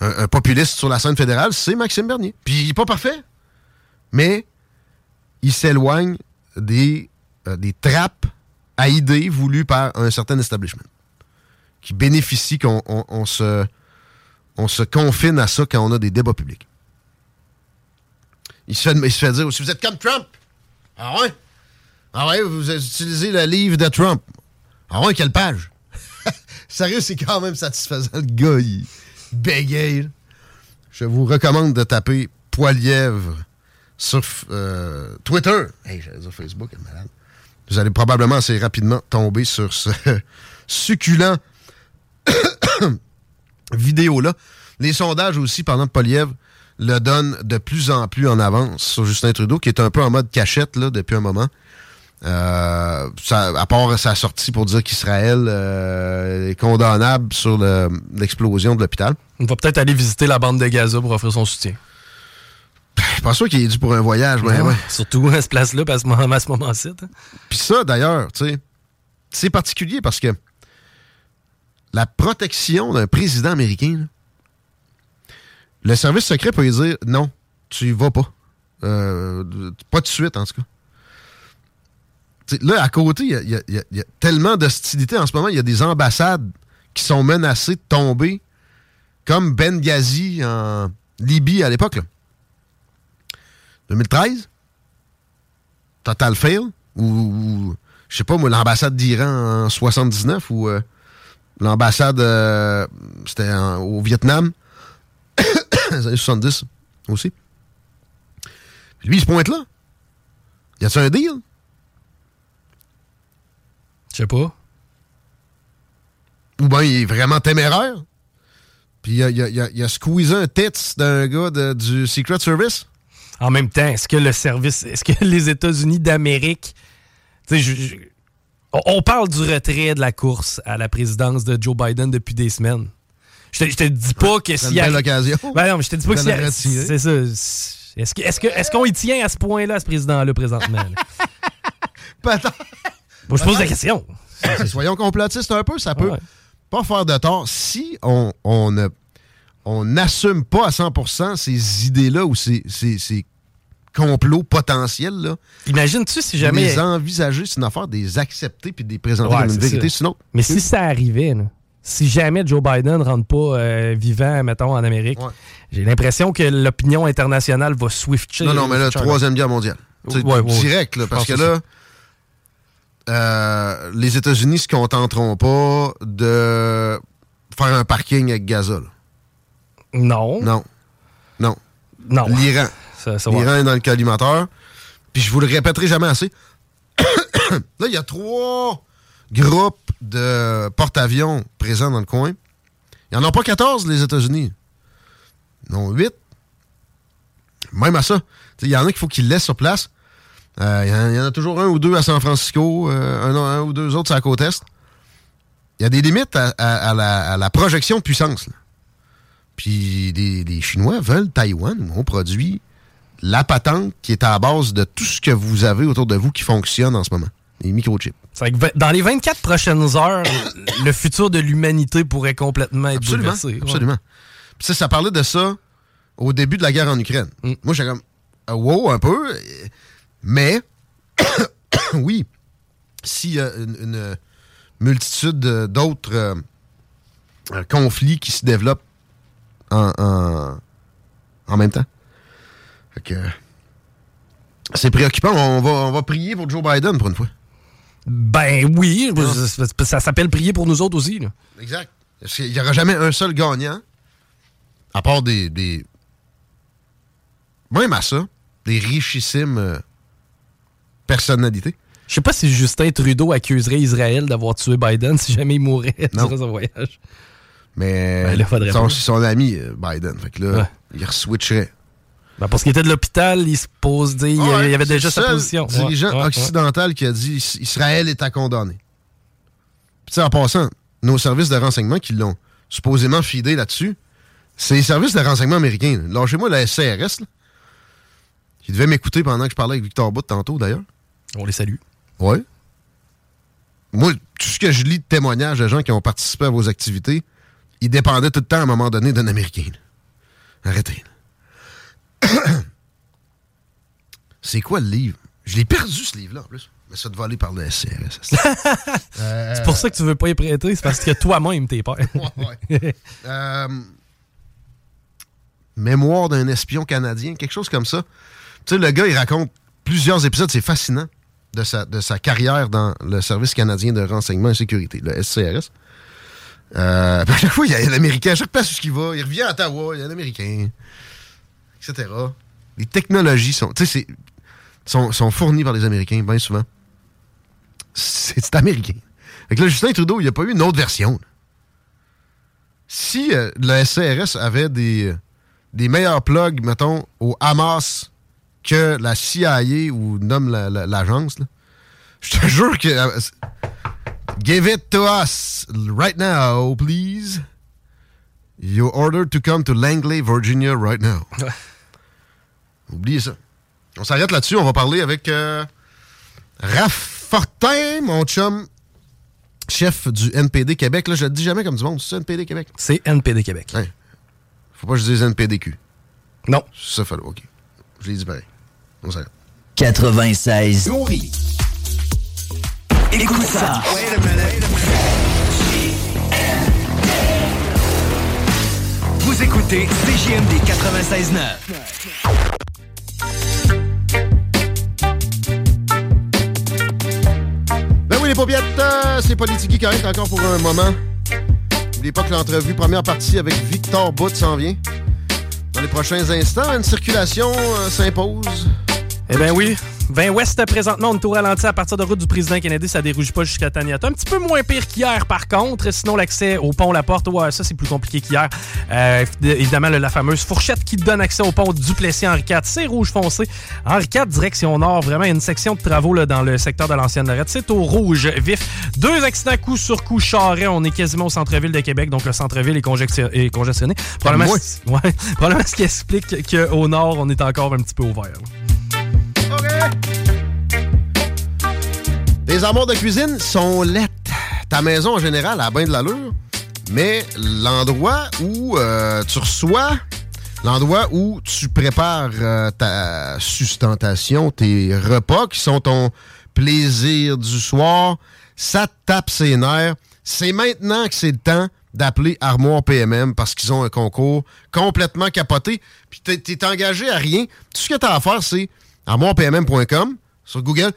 Un, populiste sur la scène fédérale, c'est Maxime Bernier. Puis il n'est pas parfait, mais il s'éloigne des, euh, des trappes à idées voulues par un certain establishment qui bénéficie qu'on se, on se confine à ça quand on a des débats publics. Il se fait, il se fait dire aussi, vous êtes comme Trump. Ah ouais? Ah ouais, vous utilisez le livre de Trump. Ah ouais, quelle page? Sérieux, c'est quand même satisfaisant. Le gars, il bégaye. Je vous recommande de taper Poilièvre sur euh, Twitter. Hey, j'allais dire Facebook, malade. Vous allez probablement assez rapidement tomber sur ce succulent vidéo-là. Les sondages aussi, pendant Poilièvre, le donnent de plus en plus en avance sur Justin Trudeau, qui est un peu en mode cachette depuis un moment. Euh, à part sa sortie pour dire qu'Israël euh, est condamnable sur l'explosion de l'hôpital. On va peut-être aller visiter la bande de Gaza pour offrir son soutien. Je suis pas sûr qu'il est dû pour un voyage. mais ouais. Surtout à ce place-là, à ce moment-ci. Puis ça, d'ailleurs, tu sais, c'est particulier parce que la protection d'un président américain, le service secret peut lui dire non, tu y vas pas. Euh, pas de suite, en tout cas. Là, à côté, il y, a tellement d'hostilité en ce moment. Il y a des ambassades qui sont menacées de tomber, comme Benghazi en Libye à l'époque. 2013? Total fail? Ou, je sais pas, moi, l'ambassade d'Iran en 79 ou euh, l'ambassade, euh, c'était au Vietnam, les années 70 aussi. lui, il se pointe là. Y a-t-il un deal? Je sais pas. Ou bien il est vraiment téméraire. Puis il a, il a, a, squeezé un tits d'un gars du Secret Service. En même temps, est-ce que le service, est-ce que les États-Unis d'Amérique, on parle du retrait de la course à la présidence de Joe Biden depuis des semaines. Je te, te dis pas que s'il y a. l'occasion. Ben non, mais je te dis pas que s'il C'est ça. Est-ce qu'on est est qu'on y tient à ce point-là, ce président-là, présentement? Peut-être. Bon, je pose la question. Soyons complotistes un peu, ça peut pas faire de tort si on, on n'assume pas à 100% ces idées-là ou ces, ces, complots potentiels. Là. Imagine-tu si jamais. Les envisager, c'est une affaire des accepter puis des présenter comme une vérité, sinon. Mais si ça arrivait, si jamais Joe Biden ne rentre pas euh, vivant, mettons, en Amérique, j'ai l'impression que l'opinion internationale va swifter. Non, non, mais la Troisième Guerre mondiale. Ouais, direct, là, parce que là, euh, les États-Unis se contenteront pas de faire un parking avec Gaza. Non. Non. Non. Non. L'Iran. L'Iran est dans le collimateur. Puis je vous le répéterai jamais assez. là, il y a trois groupes de porte-avions présents dans le coin. Il n'y en a pas 14, les États-Unis. Non, 8. Même à ça. Il y en a qu'il faut qu'ils laissent sur place. Euh, il y, en a toujours un ou deux à San Francisco, euh, un, ou deux autres à la côte Est. Il y a des limites à, la, projection de puissance. Puis les, Chinois veulent Taïwan où on produit la patente qui est à la base de tout ce que vous avez autour de vous qui fonctionne en ce moment. Les microchips dans les 24 prochaines heures, le futur de l'humanité pourrait complètement être absolument, bouleversé. Absolument. ça, ça parlait de ça au début de la guerre en Ukraine. Mm. Moi, j'étais comme, euh, wow, un peu. Mais, oui, s'il y a une, multitude d'autres euh, conflits qui se développent en, en, même temps. c'est préoccupant. On va, on va prier pour Joe Biden pour une fois. Ben oui, ça, ça s'appelle prier pour nous autres aussi. Là. Exact. Il n'y aura jamais un seul gagnant, à part des. des... Même à ça, des richissimes personnalités. Je sais pas si Justin Trudeau accuserait Israël d'avoir tué Biden si jamais il mourrait durant son voyage. Mais Ben là, faudrait son, ami euh, Biden. Fait que là, Ouais. il reswitcherait. Ben, parce qu'il était de l'hôpital, il se pose dire, il, Ouais, il avait c'est déjà sa position. Dirigeant ouais, occidental qui a dit Is- Israël est à condamner. Puis, en passant, nos services de renseignement qui l'ont supposément fidé là-dessus, c'est les services de renseignement américains. Lâchez-moi la SCRS, là. Qui devait m'écouter pendant que je parlais avec Victor Bout tantôt, d'ailleurs. On les salue. Ouais. Moi, tout ce que je lis de témoignages de gens qui ont participé à vos activités, ils dépendaient tout le temps, à un moment donné, d'un Américain. Arrêtez. C'est quoi le livre? Je l'ai perdu, ce livre-là, en plus. Mais ça te voler par le SCRS. C'est pour ça que tu veux pas y prêter, c'est parce que toi-même t'es peur. Ouais. Euh, Mémoire d'un espion canadien, quelque chose comme ça. Tu sais, le gars, il raconte plusieurs épisodes, c'est fascinant, de sa, de sa carrière dans le Service canadien de renseignement et sécurité, le SCRS. Chaque fois, il y a un Américain, à chaque place où il va, il revient à Ottawa, il y a un Américain, etc. Les technologies sont, sont, sont fournies par les Américains, bien souvent. C'est américain. Fait que Justin Trudeau, il n'y a pas eu une autre version. Si euh, le SCRS avait des, des meilleurs plugs, mettons, au Hamas que la CIA ou nomme la- la- l'agence, je te jure que. euh, give it to us right now, please. You're ordered to come to Langley, Virginia, right now. Oubliez ça. On s'arrête là-dessus. On va parler avec euh, Raph Fortin, mon chum, chef du NPD Québec. Là, je le dis jamais comme du monde. C'est NPD Québec? C'est NPD Québec. Ouais. Faut pas que je dise NPDQ. Non. Ça, fallait. OK. Je l'ai dit pareil. On s'arrête. 96. Écoute ça. Vous écoutez CJMD 96.9. Ben oui, les paupiètes, euh, c'est Politique correct encore pour un moment. N'oubliez pas que l'entrevue, première partie avec Victor Bout s'en vient. Dans les prochains instants, une circulation euh, s'impose. Eh bien oui. 20 Ouest, présentement, on est au ralenti à partir de route du président Kennedy. Ça dérouge pas jusqu'à Taniata. Un petit peu moins pire qu'hier, par contre. Sinon, l'accès au pont La Porte, ouais, ça, c'est plus compliqué qu'hier. Euh, évidemment, la fameuse fourchette qui donne accès au pont Duplessis-Henri IV, c'est rouge foncé. Henri IV, direction nord. Vraiment, il y a une section de travaux là, dans le secteur de l'ancienne Lorette. C'est au rouge vif. Deux accidents coup sur coup charret. On est quasiment au centre-ville de Québec, donc le centre-ville est, congestion- est congestionné. Probablement, ouais, ce qui explique qu'au nord, on est encore un petit peu ouvert. là. Les amours de cuisine sont lettres. Ta maison, en général, a bien de l'allure, mais l'endroit où euh, tu reçois, l'endroit où tu prépares euh, ta sustentation, tes repas qui sont ton plaisir du soir, ça te tape ses nerfs. C'est maintenant que c'est le temps d'appeler Armoire PMM parce qu'ils ont un concours complètement capoté. Puis t'es, engagé à rien. Tout ce que tu as à faire, c'est armoirepmm.com sur Google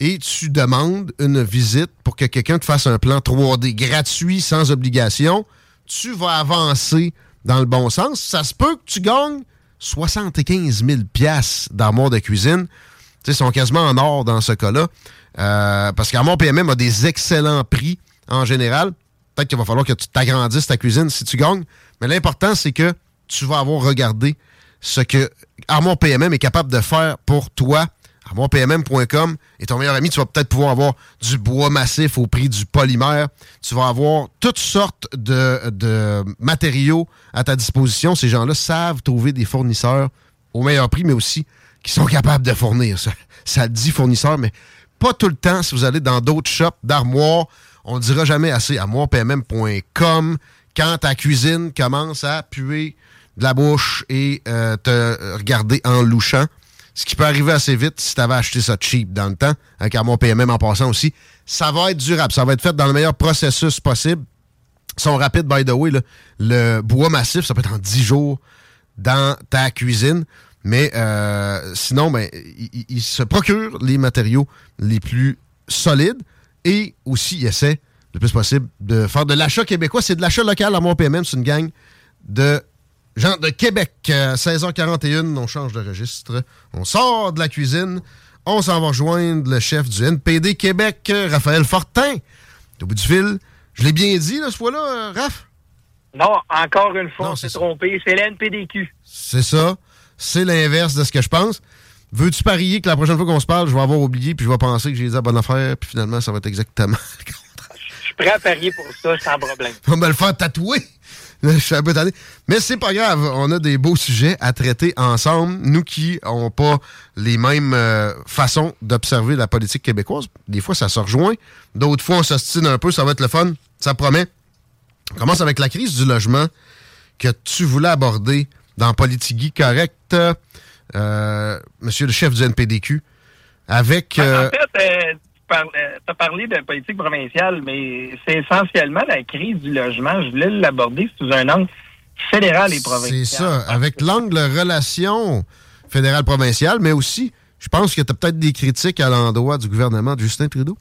et tu demandes une visite pour que quelqu'un te fasse un plan 3D gratuit, sans obligation. Tu vas avancer dans le bon sens. Ça se peut que tu gagnes 75 000 piastres d'armoire de cuisine. Tu sais, ils sont quasiment en or dans ce cas-là. Euh, parce qu'Armoire PMM a des excellents prix en général. Peut-être qu'il va falloir que tu t'agrandisses ta cuisine si tu gagnes. Mais l'important, c'est que tu vas avoir regardé ce que Armoire PMM est capable de faire pour toi. ArmoirePMM.com est ton meilleur ami. Tu vas peut-être pouvoir avoir du bois massif au prix du polymère. Tu vas avoir toutes sortes de, matériaux à ta disposition. Ces gens-là savent trouver des fournisseurs au meilleur prix, mais aussi qui sont capables de fournir. Ça, ça dit fournisseur, mais pas tout le temps. Si vous allez dans d'autres shops d'armoires, on ne dira jamais assez. ArmoirePMM.com quand ta cuisine commence à puer de la bouche et euh, te regarder en louchant. Ce qui peut arriver assez vite si tu avais acheté ça cheap dans le temps, avec Armoire PMM en passant aussi. Ça va être durable. Ça va être fait dans le meilleur processus possible. Ils sont rapides, by the way. Le bois massif, ça peut être en 10 jours dans ta cuisine. Mais euh, sinon, ben, ils il se procurent les matériaux les plus solides Et aussi, il essaie le plus possible de faire de l'achat québécois. C'est de l'achat local à mon PMM. C'est une gang de gens de Québec. À 16h41, on change de registre. On sort de la cuisine. On s'en va rejoindre le chef du NPD Québec, Raphaël Fortin. Au bout du fil. Je l'ai bien dit, là, ce fois-là, Raph? Non, encore une fois, on s'est trompé. C'est l'NPDQ. C'est ça. C'est l'inverse de ce que je pense. Veux-tu parier que la prochaine fois qu'on se parle, je vais avoir oublié, puis je vais penser que j'ai dit la bonne affaire, puis finalement, ça va être exactement le contraire? Je suis prêt à parier pour ça, sans problème. On va me le faire tatouer. Je suis un peu tanné. Mais c'est pas grave, on a des beaux sujets à traiter ensemble. Nous qui n'avons pas les mêmes euh, façons d'observer la politique québécoise. Des fois, ça se rejoint. D'autres fois, on s'ostine un peu, ça va être le fun. Ça promet. On commence avec la crise du logement que tu voulais aborder dans Politigui Correct, euh, monsieur le chef du NPDQ, avec... En euh, fait, tu as parlé de politique provinciale, mais c'est essentiellement la crise du logement. Je voulais l'aborder sous un angle fédéral et provincial. C'est ça, avec l'angle relation fédérale-provinciale, mais aussi, je pense que tu as peut-être des critiques à l'endroit du gouvernement de Justin Trudeau.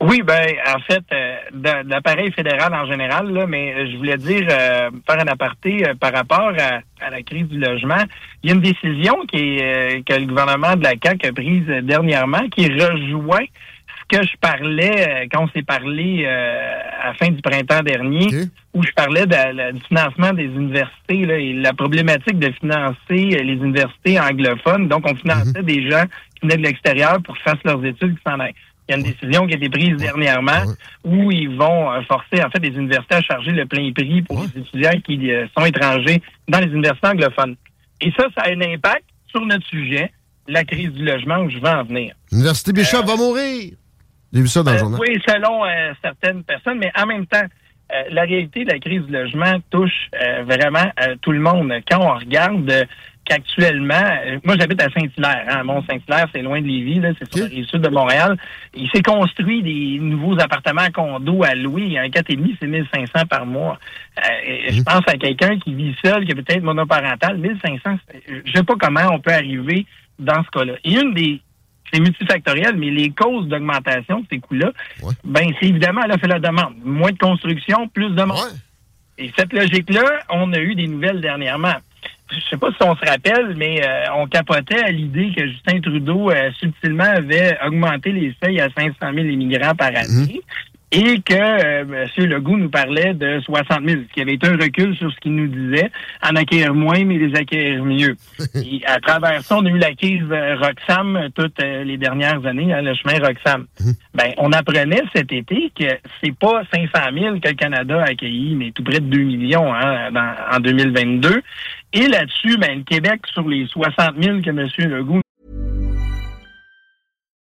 Oui, ben en fait, euh, de, l'appareil fédéral en général, là, mais je voulais dire, euh, faire un aparté euh, par rapport à, la crise du logement. Il y a une décision qui est, que le gouvernement de la CAQ a prise dernièrement qui rejoint ce que je parlais quand on s'est parlé à la fin du printemps dernier, où je parlais de, du financement des universités là, et la problématique de financer les universités anglophones. Donc, on finançait des gens qui venaient de l'extérieur pour qu'ils fassent leurs études qui s'en aillent. Il y a une décision qui a été prise dernièrement où ils vont euh, forcer en fait les universités à charger le plein prix pour les étudiants qui euh, sont étrangers dans les universités anglophones. Et ça, ça a un impact sur notre sujet, la crise du logement où je vais en venir. L'Université Bishop va mourir. J'ai vu ça dans le Euh, journal. Oui, selon euh, certaines personnes, mais en même temps, euh, la réalité de la crise du logement touche euh, vraiment euh, tout le monde. Quand on regarde euh, qu'actuellement, euh, moi j'habite à Saint-Hilaire, hein, Mont-Saint-Hilaire, c'est loin de Lévis, là, c'est sur la rive sud de Montréal. Il s'est construit des nouveaux appartements condos à louer. Un 4,5, c'est 1500 par mois. Euh, et Je pense à quelqu'un qui vit seul, qui est peut-être monoparental, 1500, c'est- je sais pas comment on peut arriver dans ce cas-là. Et une des c'est multifactoriel, mais les causes d'augmentation de ces coûts-là, ben c'est évidemment elle a fait la demande. Moins de construction, plus de monde. Et cette logique-là, on a eu des nouvelles dernièrement. Je sais pas si on se rappelle, mais euh, on capotait à l'idée que Justin Trudeau euh, subtilement avait augmenté les seuils à 500 000 immigrants par année. Et que euh, M. Legault nous parlait de 60 000, ce qui avait été un recul sur ce qu'il nous disait, en acquérir moins, mais les acquérir mieux. Et à travers ça, on a eu la crise euh, Roxham euh, toutes euh, les dernières années, hein, le chemin Roxham. Ben, on apprenait cet été que c'est pas 500 000 que le Canada a accueilli, mais tout près de 2 millions hein, dans- en 2022. Et là-dessus, ben, le Québec, sur les 60 000 que M. Legault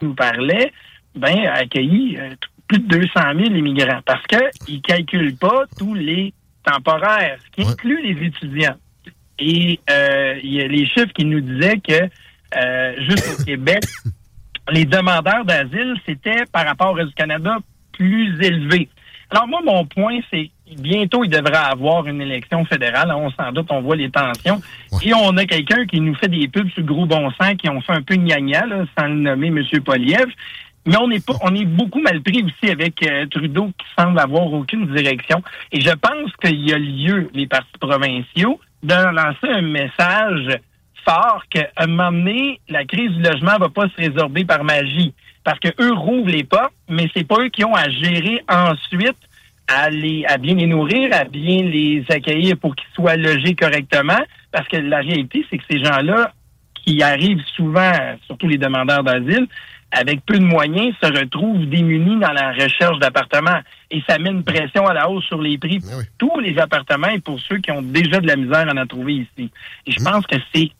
Nous parlait, ben, a accueilli euh, plus de 200 000 immigrants parce qu'ils ne calculent pas tous les temporaires, ce qui inclut les étudiants. Et euh, il y a les chiffres qui nous disaient que euh, juste au Québec, les demandeurs d'asile, c'était par rapport au reste du Canada plus élevé. Alors moi, mon point, c'est bientôt, il devrait avoir une élection fédérale. On s'en doute, on voit les tensions. Et on a quelqu'un qui nous fait des pubs sur le gros bon sens, qui ont fait un peu gna là, sans le nommer M. Poliev. Mais on est pas, on est beaucoup mal pris aussi avec euh, Trudeau qui semble avoir aucune direction. Et je pense qu'il y a lieu, les partis provinciaux, de lancer un message fort qu'à un moment donné, la crise du logement va pas se résorber par magie. Parce que eux rouvrent les portes, mais c'est pas eux qui ont à gérer ensuite à, les, à bien les nourrir, à bien les accueillir pour qu'ils soient logés correctement. Parce que la réalité, c'est que ces gens-là, qui arrivent souvent, surtout les demandeurs d'asile, avec peu de moyens, se retrouvent démunis dans la recherche d'appartements. Et ça met une pression à la hausse sur les prix pour tous les appartements et pour ceux qui ont déjà de la misère à en trouver ici. Et je pense que c'est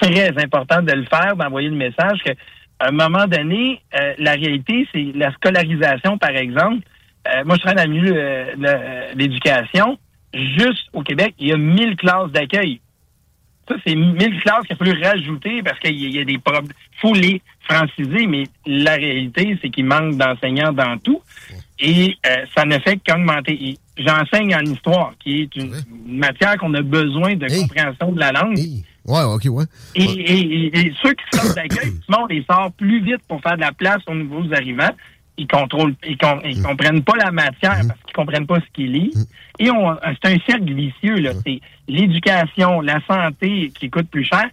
très important de le faire, d'envoyer le message que à un moment donné, euh, la réalité, c'est la scolarisation, par exemple. Euh, moi, je travaille dans le milieu euh, de l'éducation. Juste au Québec, il y a 1000 classes d'accueil. Ça, c'est 1000 classes qu'il a fallu rajouter parce qu'il y, a des problèmes. Il faut les franciser, mais la réalité, c'est qu'il manque d'enseignants dans tout. Et ça ne fait qu'augmenter. J'enseigne en histoire, qui est une, matière qu'on a besoin de compréhension de la langue. Ouais, ok, ouais. Et, et, et, ceux qui sortent d'accueil, les sort plus vite pour faire de la place aux nouveaux arrivants. Ils contrôlent, ils, ils mm. comprennent pas la matière mm. parce qu'ils comprennent pas ce qu'ils lisent. Mm. Et on, c'est un cercle vicieux, là. C'est l'éducation, la santé qui coûte plus cher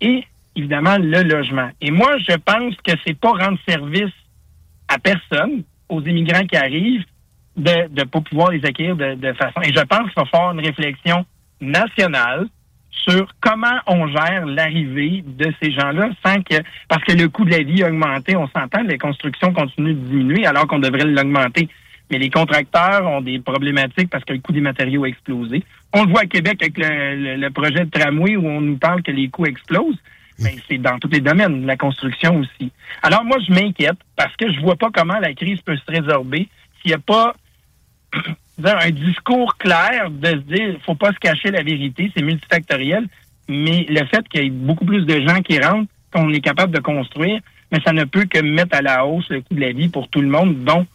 et, évidemment, le logement. Et moi, je pense que c'est pas rendre service à personne, aux immigrants qui arrivent, de ne pas pouvoir les accueillir de, de façon. Et je pense qu'il va faire une réflexion nationale sur comment on gère l'arrivée de ces gens-là sans que parce que le coût de la vie a augmenté, on s'entend, les constructions continuent de diminuer alors qu'on devrait l'augmenter. Mais les contracteurs ont des problématiques parce que le coût des matériaux a explosé. On le voit à Québec avec le, projet de tramway où on nous parle que les coûts explosent. Mais c'est dans tous les domaines, la construction aussi. Alors moi, je m'inquiète parce que je vois pas comment la crise peut se résorber s'il n'y a pas un discours clair de se dire faut pas se cacher la vérité, c'est multifactoriel, mais le fait qu'il y ait beaucoup plus de gens qui rentrent, qu'on est capable de construire, mais ça ne peut que mettre à la hausse le coût de la vie pour tout le monde, dont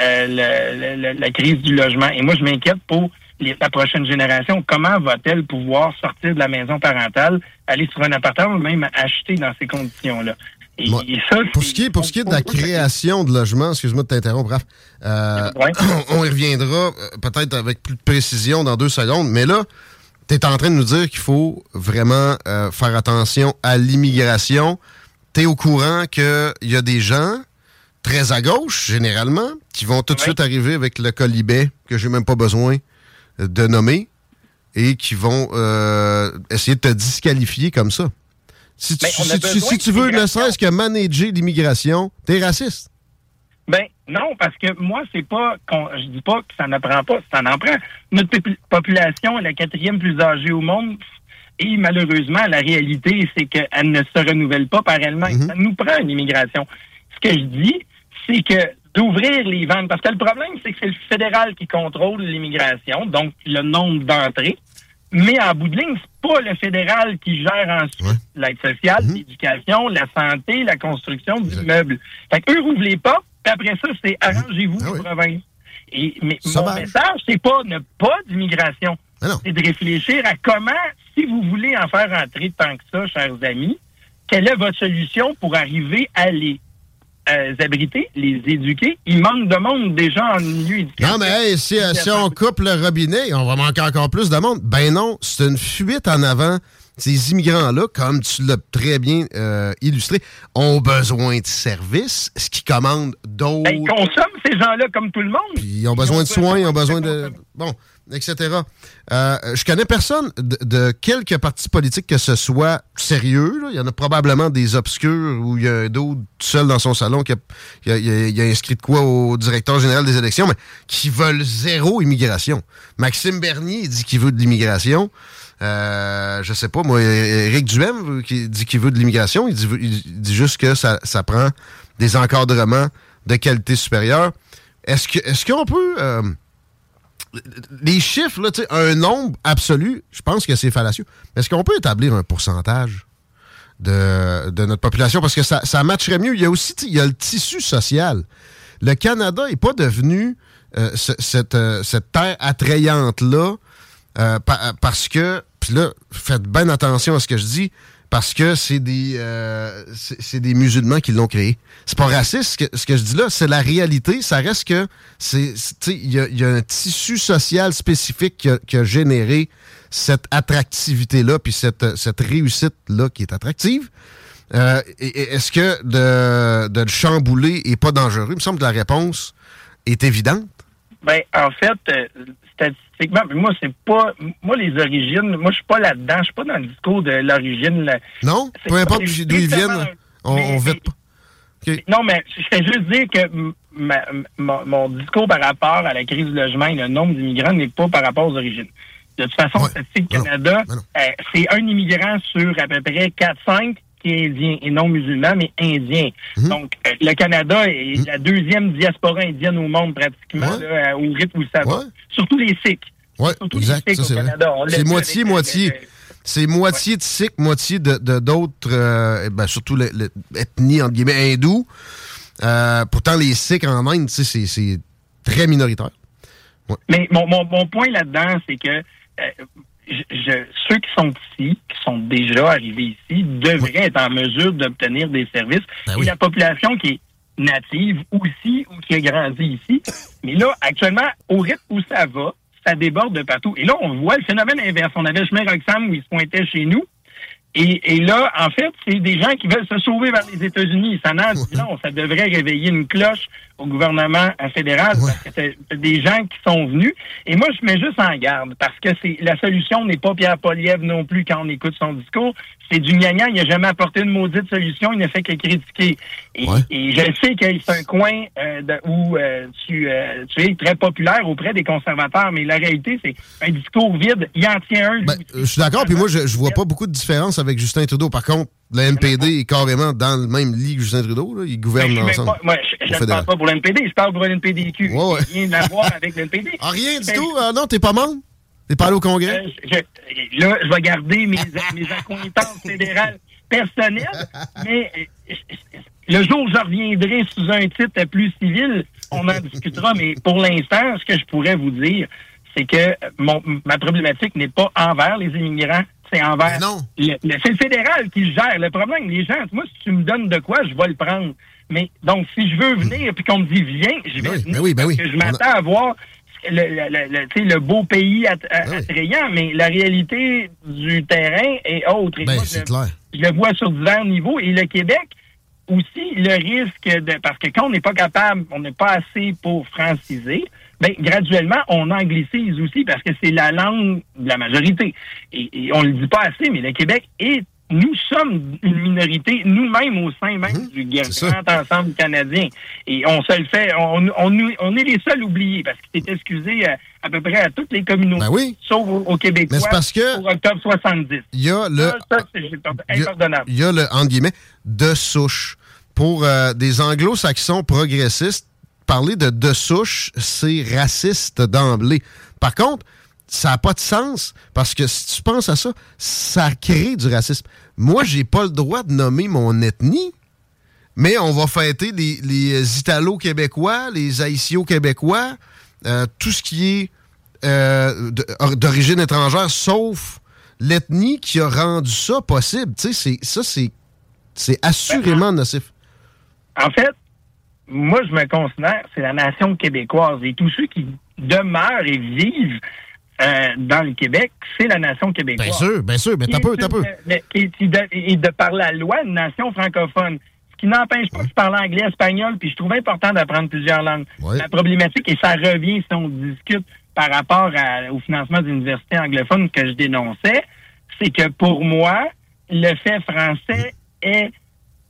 euh, la crise du logement. Et moi, je m'inquiète pour la prochaine génération. Comment va-t-elle pouvoir sortir de la maison parentale, aller sur un appartement ou même acheter dans ces conditions-là? Pour, ce qui est, pour ce qui est de la création de logements, excuse-moi de t'interrompre, Raph, euh, on, y reviendra euh, peut-être avec plus de précision dans deux secondes, mais là, tu es en train de nous dire qu'il faut vraiment euh, faire attention à l'immigration. Tu es au courant qu'il y a des gens très à gauche, généralement, qui vont tout de suite arriver avec le colibet que j'ai même pas besoin de nommer et qui vont essayer de te disqualifier comme ça. Si tu, si tu, veux ne serait-ce que manager l'immigration, t'es raciste. Ben non, parce que moi, c'est pas je dis pas que ça n'apprend pas, ça en prend. Notre population est la quatrième plus âgée au monde. Et malheureusement, la réalité, c'est qu'elle ne se renouvelle pas par elle-même. Mm-hmm. Ça nous prend une immigration. Ce que je dis, c'est que d'ouvrir les ventes, parce que le problème, c'est que c'est le fédéral qui contrôle l'immigration, donc le nombre d'entrées. Mais en bout de ligne, c'est pas le fédéral qui gère ensuite l'aide sociale, mhm. l'éducation, la santé, la construction du meuble. Fait qu'eux rouvrent les pas, puis après ça, c'est mhm. arrangez-vous ah provinces. Et, mais mon message, c'est pas ne pas d'immigration. Ah c'est de réfléchir à comment, si vous voulez en faire entrer tant que ça, chers amis, quelle est votre solution pour arriver à les euh, abriter, les éduquer. Il manque de monde déjà en milieu éducatif. Non, mais si, euh, si, on coupe le robinet, on va manquer encore plus de monde. Ben non, c'est une fuite en avant. Ces immigrants-là, comme tu l'as très bien euh, illustré, ont besoin de services, ce qui commande d'autres. Ben, ils consomment ces gens-là comme tout le monde. Puis ils ont besoin de soins, ils ont besoin de. Bon, etc. Euh, je connais personne de, quelque parti politique que ce soit sérieux. Il y en a probablement des obscurs où il y a un d'autre seul dans son salon qui a, inscrit de quoi au directeur général des élections, mais qui veulent zéro immigration. Maxime Bernier dit qu'il veut de l'immigration. Euh, je sais pas, moi, Éric Duhem qui dit qu'il veut de l'immigration. Il dit, juste que ça, prend des encadrements de qualité supérieure. Est-ce qu'on peut euh, les chiffres, là, un nombre absolu, je pense que c'est fallacieux. Est-ce qu'on peut établir un pourcentage de, notre population? Parce que ça, ça matcherait mieux. Il y a aussi il y a le tissu social. Le Canada n'est pas devenu euh, cette, euh, cette, terre attrayante-là euh, parce que, puis là, faites bien attention à ce que je dis, parce que c'est des, euh, c'est des musulmans qui l'ont créé. C'est pas raciste ce que, ce que je dis là, c'est la réalité. Ça reste que c'est, il y a, y a un tissu social spécifique qui a, qui a généré cette attractivité-là, puis cette, cette réussite-là qui est attractive. Euh, Est-ce que de, de le chambouler est pas dangereux? Il me semble que la réponse est évidente. Ben, en fait, euh, statistiquement, mais moi, c'est pas. Moi, les origines, moi, je suis pas là-dedans. Je suis pas dans le discours de l'origine. là. Non? Peu importe d'où ils viennent, on, on vite pas. Non, mais je fais juste dire que m- ma- ma- mon discours par rapport à la crise du logement et le nombre d'immigrants n'est pas par rapport aux origines. De toute façon, Statistique Canada, euh, c'est un immigrant sur à peu près 4-5 qui est indien et non musulman, mais indien. Mhm. Donc, euh, le Canada est la deuxième diaspora indienne au monde pratiquement, là, au rythme où ça va. Surtout les Sikhs. Oui, exact. les ça, Sikhs c'est moitié, moitié. C'est moitié de Sikhs, moitié de d'autres, euh, eh ben, surtout l'ethnie, entre guillemets, hindoue. Euh, pourtant, les Sikhs en Inde, c'est- très minoritaire. Mais mon, mon, mon point là-dedans, c'est que euh, je, je- ceux qui sont ici, qui sont déjà arrivés ici, devraient être en mesure d'obtenir des services. Ben Et la population qui est native aussi ou qui a grandi ici. Mais là, actuellement, au rythme où ça va, ça déborde de partout. Et là, on voit le phénomène inverse. On avait le chemin Roxham où ils se pointaient chez nous. Et, et là, en fait, c'est des gens qui veulent se sauver vers les États-Unis. Ça n'en dit non. Ça devrait réveiller une cloche au gouvernement fédéral parce que c'est des gens qui sont venus. Et moi, je mets juste en garde parce que c'est la solution n'est pas Pierre Poliev non plus quand on écoute son discours. C'est du gnagnan. Il n'a jamais apporté une maudite solution. Il ne fait que critiquer. Et, et je sais que c'est un coin euh, de- où euh, tu, euh, tu es très populaire auprès des conservateurs, mais la réalité, c'est un discours vide. Il en tient un. Euh, Je suis d'accord, puis moi, je, je vois pas beaucoup de différence avec Justin Trudeau. Par contre, le NPD est carrément dans le même lit que Justin Trudeau. Là. Ils gouvernent Ben, ensemble. pas- moi, je, je au ne parle fédéral. pas pour l'NPD, je parle pour l'NPDQ. Ouais, ouais. Rien à voir avec l'NPD. Ah, rien du tout? Ah, non, t'es pas membre? T'es pas allé au Congrès? Euh, je- là, je vais garder mes, mes accointances fédérales personnelles, mais euh, le jour où je reviendrai sous un titre plus civil, on en discutera, mais pour l'instant, ce que je pourrais vous dire, c'est que mon, ma problématique n'est pas envers les immigrants, c'est envers... le- le- c'est le fédéral qui le gère. Le problème, les gens, moi, si tu me donnes de quoi, je vais le prendre. Mais donc, si je veux venir puis qu'on me dit viens, je vais venir. ben oui, ben oui. Parce que je m'attends à voir le, beau pays att- attrayant, mais la réalité du terrain est autre. Et Ben, moi, je, clair. je le vois sur divers niveaux. Et le Québec, aussi, le risque de... Parce que quand on n'est pas capable, on n'est pas assez pour franciser, ben, graduellement, on anglicise aussi parce que c'est la langue de la majorité. Et, et on le dit pas assez, mais le Québec est... Nous sommes une minorité, nous-mêmes au sein même du grand ensemble canadien. Et on se le fait, on, on, est les seuls oubliés parce qu'il s'est excusé à, à peu près à toutes les communautés, sauf aux, aux Québécois Ben Mais c'est parce que- pour octobre 70. Il y a le. Ça, ça, c'est Il y a- impardonnable. Il y a le, entre guillemets, de souche. Pour euh, des anglo-saxons progressistes, parler de de souche, c'est raciste d'emblée. Par contre, ça n'a pas de sens parce que si tu penses à ça, ça crée du racisme. Moi, j'ai pas le droit de nommer mon ethnie, mais on va fêter les, les Italo-Québécois, les Haïtio-Québécois, euh, tout ce qui est euh, d'origine étrangère, sauf l'ethnie qui a rendu ça possible. Tu sais, c'est- ça, c'est c'est assurément nocif. En fait, moi, je me considère, c'est la nation québécoise. Et tous ceux qui demeurent et vivent euh, dans le Québec, c'est la nation québécoise. Bien sûr, bien sûr, mais t'as peu, t'as peu. de- Et de par la loi, une nation francophone. Ce qui n'empêche pas que je parle anglais, espagnol, puis je trouve important d'apprendre plusieurs langues. La problématique, et ça revient si on discute par rapport à- au financement d'universités anglophones que je dénonçais, c'est que pour moi, le fait français est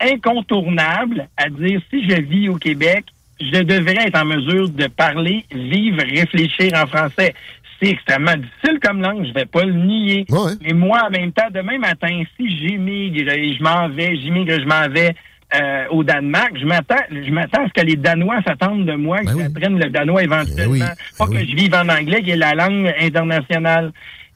incontournable à dire si je vis au Québec, je devrais être en mesure de parler, vivre, réfléchir en français. C'est extrêmement difficile comme langue, je vais pas le nier. Mais moi, en même temps, demain matin, si j'émigre et je m'en vais, j'émigre, je m'en vais euh, au Danemark, je m'attends, je m'attends à ce que les Danois s'attendent de moi, que j'apprenne le danois éventuellement. Pas que je vive en anglais, qui est la langue internationale.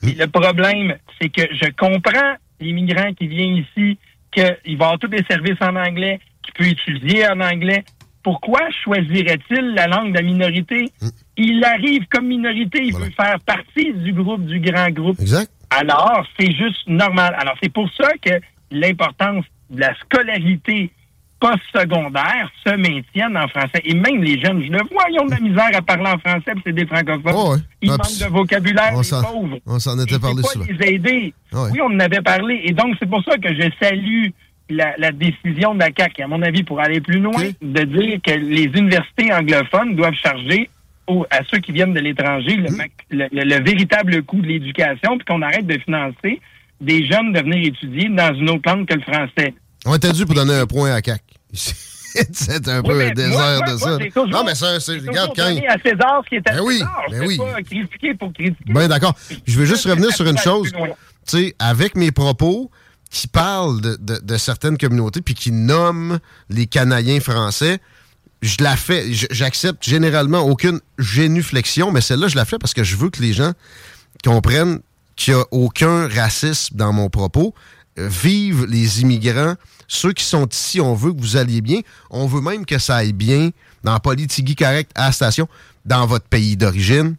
Et le problème, c'est que je comprends l'immigrant qui vient ici, qu'il va avoir tous les services en anglais, qu'il peut étudier en anglais. Pourquoi choisirait-il la langue de la minorité? Il arrive comme minorité, il veut faire partie du groupe, du grand groupe. Exact. Alors, c'est juste normal. Alors, c'est pour ça que l'importance de la scolarité post-secondaire se maintienne en français. Et même les jeunes, je le vois, ils ont de la misère à parler en français, puis c'est des francophones. Oh, ouais. Ils Ah, manquent de vocabulaire, on pauvres. On s'en était Et parlé pas les aider. Ouais. Oui, on en avait parlé. Et donc, c'est pour ça que je salue la, la décision de la CAQ, à mon avis, pour aller plus loin, de dire que les universités anglophones doivent charger aux- à ceux qui viennent de l'étranger Mmh. le, mac- le- le- le véritable coût de l'éducation, puis qu'on arrête de financer des jeunes de venir étudier dans une autre langue que le français. On était dû pour donner un point à CAC. C'est un peu un désert moi, moi, de moi, ça. toujours- non, mais ça, c'est. Regarde, quand. à César ce qui est à Ben oui, César. ben oui. pas critiquer pour critiquer. Ben d'accord. Je veux juste revenir sur une chose. Tu sais, avec mes propos qui parlent de, de- de certaines communautés puis qui nomment les Canadiens français, je la fais. J'accepte généralement aucune génuflexion, mais celle-là, je la fais parce que je veux que les gens comprennent qu'il n'y a aucun racisme dans mon propos. Euh, Vive les immigrants. Ceux qui sont ici, on veut que vous alliez bien. On veut même que ça aille bien dans Politigui Correct à la station, dans votre pays d'origine.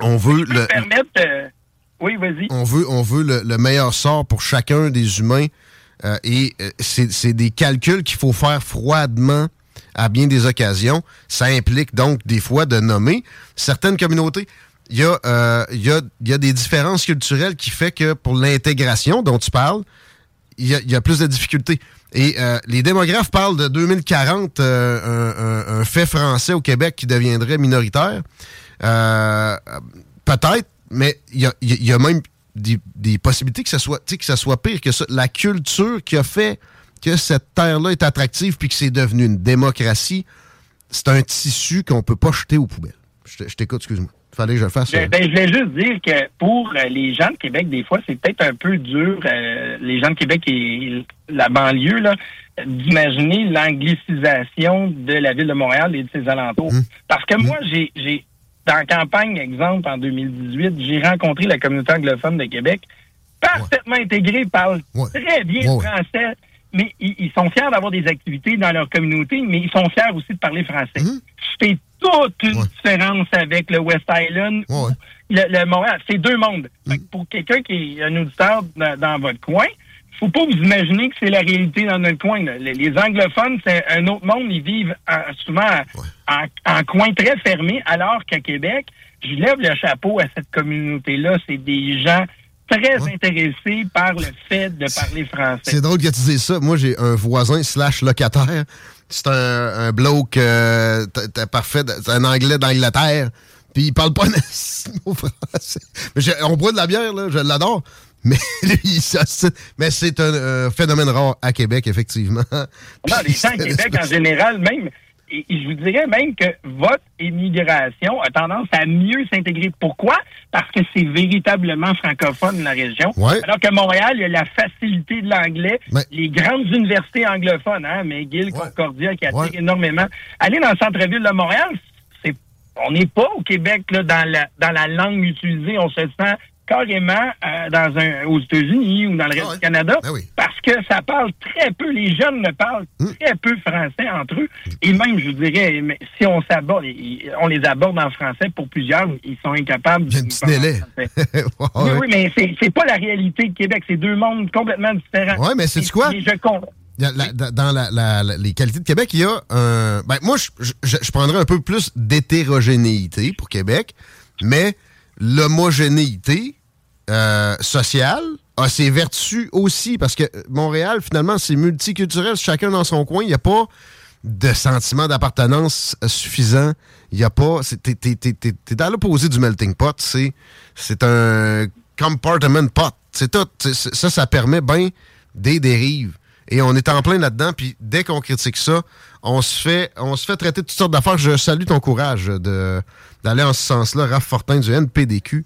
On veut le, Permettre. euh, On veut, le, le meilleur sort pour chacun des humains. euh, et euh, c'est des calculs qu'il faut faire froidement à bien des occasions. Ça implique donc des fois de nommer certaines communautés. Il y, a, euh, des différences culturelles qui fait que pour l'intégration dont tu parles, il y, a, plus de difficultés. Et les démographes parlent de 2040, euh, un, un- fait français au Québec qui deviendrait minoritaire. Peut-être, mais il y a, y même des, des possibilités que ça soit, que ça soit pire que ça. La culture qui a fait que cette terre-là est attractive puis que c'est devenu une démocratie, c'est un tissu qu'on peut pas jeter aux poubelles. Je te- je t'écoute, excuse-moi. Fallait que je le fasse. Je, euh. ben, je voulais juste dire que pour euh, les gens de Québec, des fois, c'est peut-être un peu dur, euh, les gens de Québec et la banlieue, là, d'imaginer l'anglicisation de la ville de Montréal et de ses alentours. Parce que moi, j'ai, j'ai, dans la campagne, exemple, en 2018, j'ai rencontré la communauté anglophone de Québec, parfaitement intégrée, parle très bien Ouais, français, mais ils, ils sont fiers d'avoir des activités dans leur communauté, mais ils sont fiers aussi de parler français. C'est toute une différence avec le West Island, le, le Montréal. C'est deux mondes. Que pour quelqu'un qui est un auditeur dans, dans votre coin, faut pas vous imaginer que c'est la réalité dans notre coin. là. Les, les anglophones, c'est un autre monde. Ils vivent en- souvent en, en coin très fermé, alors qu'à Québec, je lève le chapeau à cette communauté-là. C'est des gens très intéressés par le fait de parler français. C'est drôle que tu dises ça. Moi, j'ai un voisin slash locataire. C'est un, un bloke euh, parfait. C'est un anglais d'Angleterre. Puis il parle pas un mot français. Mais on boit de la bière, là. Je l'adore. Mais lui, ça, c'est- mais c'est un, euh, phénomène rare à Québec, effectivement. Non, les gens à Québec, en général, même, et, et je vous dirais même que votre immigration a tendance à mieux s'intégrer. Pourquoi? Parce que c'est véritablement francophone, la région. Ouais. Alors que Montréal, il y a la facilité de l'anglais, Mais- les grandes universités anglophones, hein, McGill, Concordia, qui attirent Ouais. énormément. Aller dans le centre-ville de Montréal, c'est, on n'est pas au Québec là, dans, la, dans la langue utilisée. On se sent carrément euh, dans un, aux États-Unis ou dans le reste du Canada parce que ça parle très peu. Les jeunes ne parlent très peu français entre eux. Et même, je vous dirais, mais si on s'aborde, on les aborde en français pour plusieurs, ils sont incapables de nous Petit parler en délai. Ouais, Oui, oui, mais c'est, c'est pas la réalité de Québec. C'est deux mondes complètement différents. Ouais, mais Et- quoi? et je Il y a la- da- dans la- la- les qualités de Québec, il y a un. Ben, moi, je, je, je prendrais un peu plus d'hétérogénéité pour Québec, mais l'homogénéité euh, sociale a ses vertus aussi, parce que Montréal, finalement, c'est multiculturel, chacun dans son coin. Il n'y a pas de sentiment d'appartenance suffisant. Il n'y a pas. T'es dans l'opposé du melting pot. C'est un compartment pot. C'est tout. Ça, ça permet bien des dérives. Et on est en plein là-dedans. Puis dès qu'on critique ça, on se fait, on se fait traiter de toutes sortes d'affaires. Je salue ton courage d'aller en ce sens-là. Raph Fortin du NPDQ.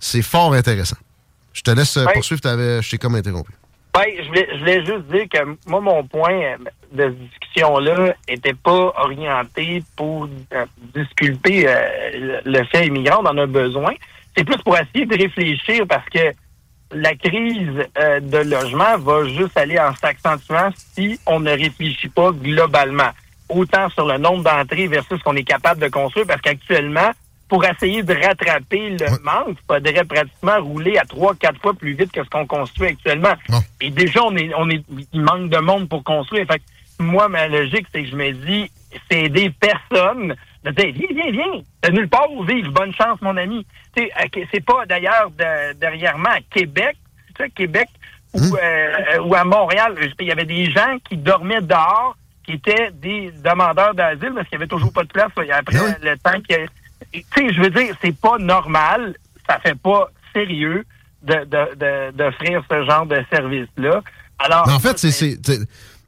C'est fort intéressant. Je te laisse euh, poursuivre. Je t'ai comme interrompu. Ben, je voulais, je voulais juste dire que moi, mon point euh, de discussion-là était pas orienté pour euh, disculper euh, le, le fait immigrant, on en a besoin. C'est plus pour essayer de réfléchir parce que la crise euh, de logement va juste aller en s'accentuant si on ne réfléchit pas globalement. Autant sur le nombre d'entrées versus ce qu'on est capable de construire, parce qu'actuellement, pour essayer de rattraper le manque, il faudrait pratiquement rouler à trois, quatre fois plus vite que ce qu'on construit actuellement. Et déjà, on est, on est, il manque de monde pour construire. Fait que moi, ma logique, c'est que je me dis, c'est aider personne de dire, viens, viens, viens. T'as nulle part où vivre. Bonne chance, mon ami. C'est pas d'ailleurs de- derrière moi à Québec, tu sais, Québec ou, Hum. euh, ou à Montréal, il y avait des gens qui dormaient dehors, qui étaient des demandeurs d'asile parce qu'il y avait toujours pas de place. là, Après Ah le temps que, tu sais, je veux dire, c'est pas normal, ça fait pas sérieux de de- de- d'offrir ce genre de service-là. Alors, en fait, c'est-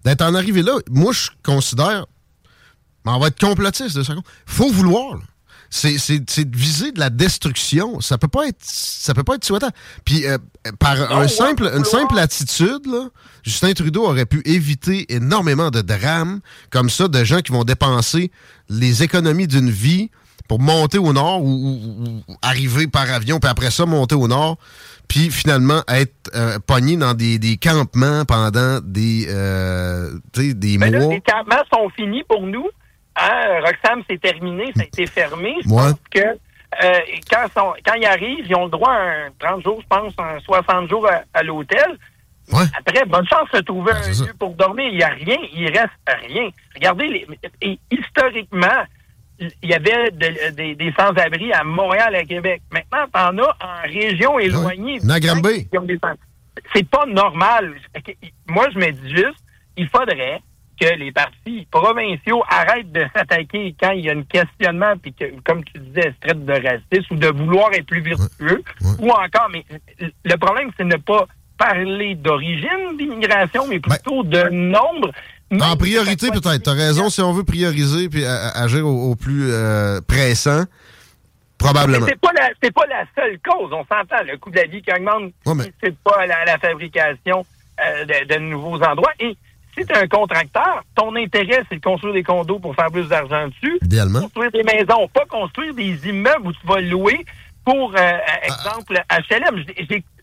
d'être en arrivé là, moi, je considère. mais on va être complotiste de ça. faut vouloir. là. C'est de viser de la destruction. Ça peut pas être ça peut pas être souhaitable. Puis euh, par un ouais, simple, une simple attitude, là, Justin Trudeau aurait pu éviter énormément de drames comme ça, de gens qui vont dépenser les économies d'une vie pour monter au nord ou, ou- ou arriver par avion, puis après ça, monter au nord, puis finalement être euh, pogné dans des, des campements pendant des, euh, des Mais là, mois. les campements sont finis pour nous. Hein? Roxham, c'est terminé, ça a été fermé. Je Ouais. pense que euh, quand, quand ils arrivent, ils ont le droit à un 30 jours, je pense, un 60 jours à, à l'hôtel. Après, bonne chance de trouver un lieu pour dormir. Il n'y a rien, il reste rien. Regardez, les, et historiquement, il y avait de- des- des sans-abri à Montréal et à Québec. Maintenant, t'en as en région éloignée. Sans- C'est pas normal. Moi, je me dis juste, il faudrait que les partis provinciaux arrêtent de s'attaquer quand il y a un questionnement, puis que, comme tu disais, se traite de raciste ou de vouloir être plus vertueux, ou encore, mais le problème, c'est ne pas parler d'origine d'immigration, mais plutôt de nombre. En priorité, peut-être. T'as raison, si on veut prioriser puis agir au, au plus euh, pressant, probablement. Mais c'est pas la c'est pas la seule cause. On s'entend. Le coût de la vie qui augmente, Ouais, mais- c'est pas la, la fabrication euh, de, de nouveaux endroits. Et si tu es un contracteur, ton intérêt, c'est de construire des condos pour faire plus d'argent dessus. Idéalement. Construire des maisons, pas construire des immeubles où tu vas louer pour, euh, Ah. exemple, HLM.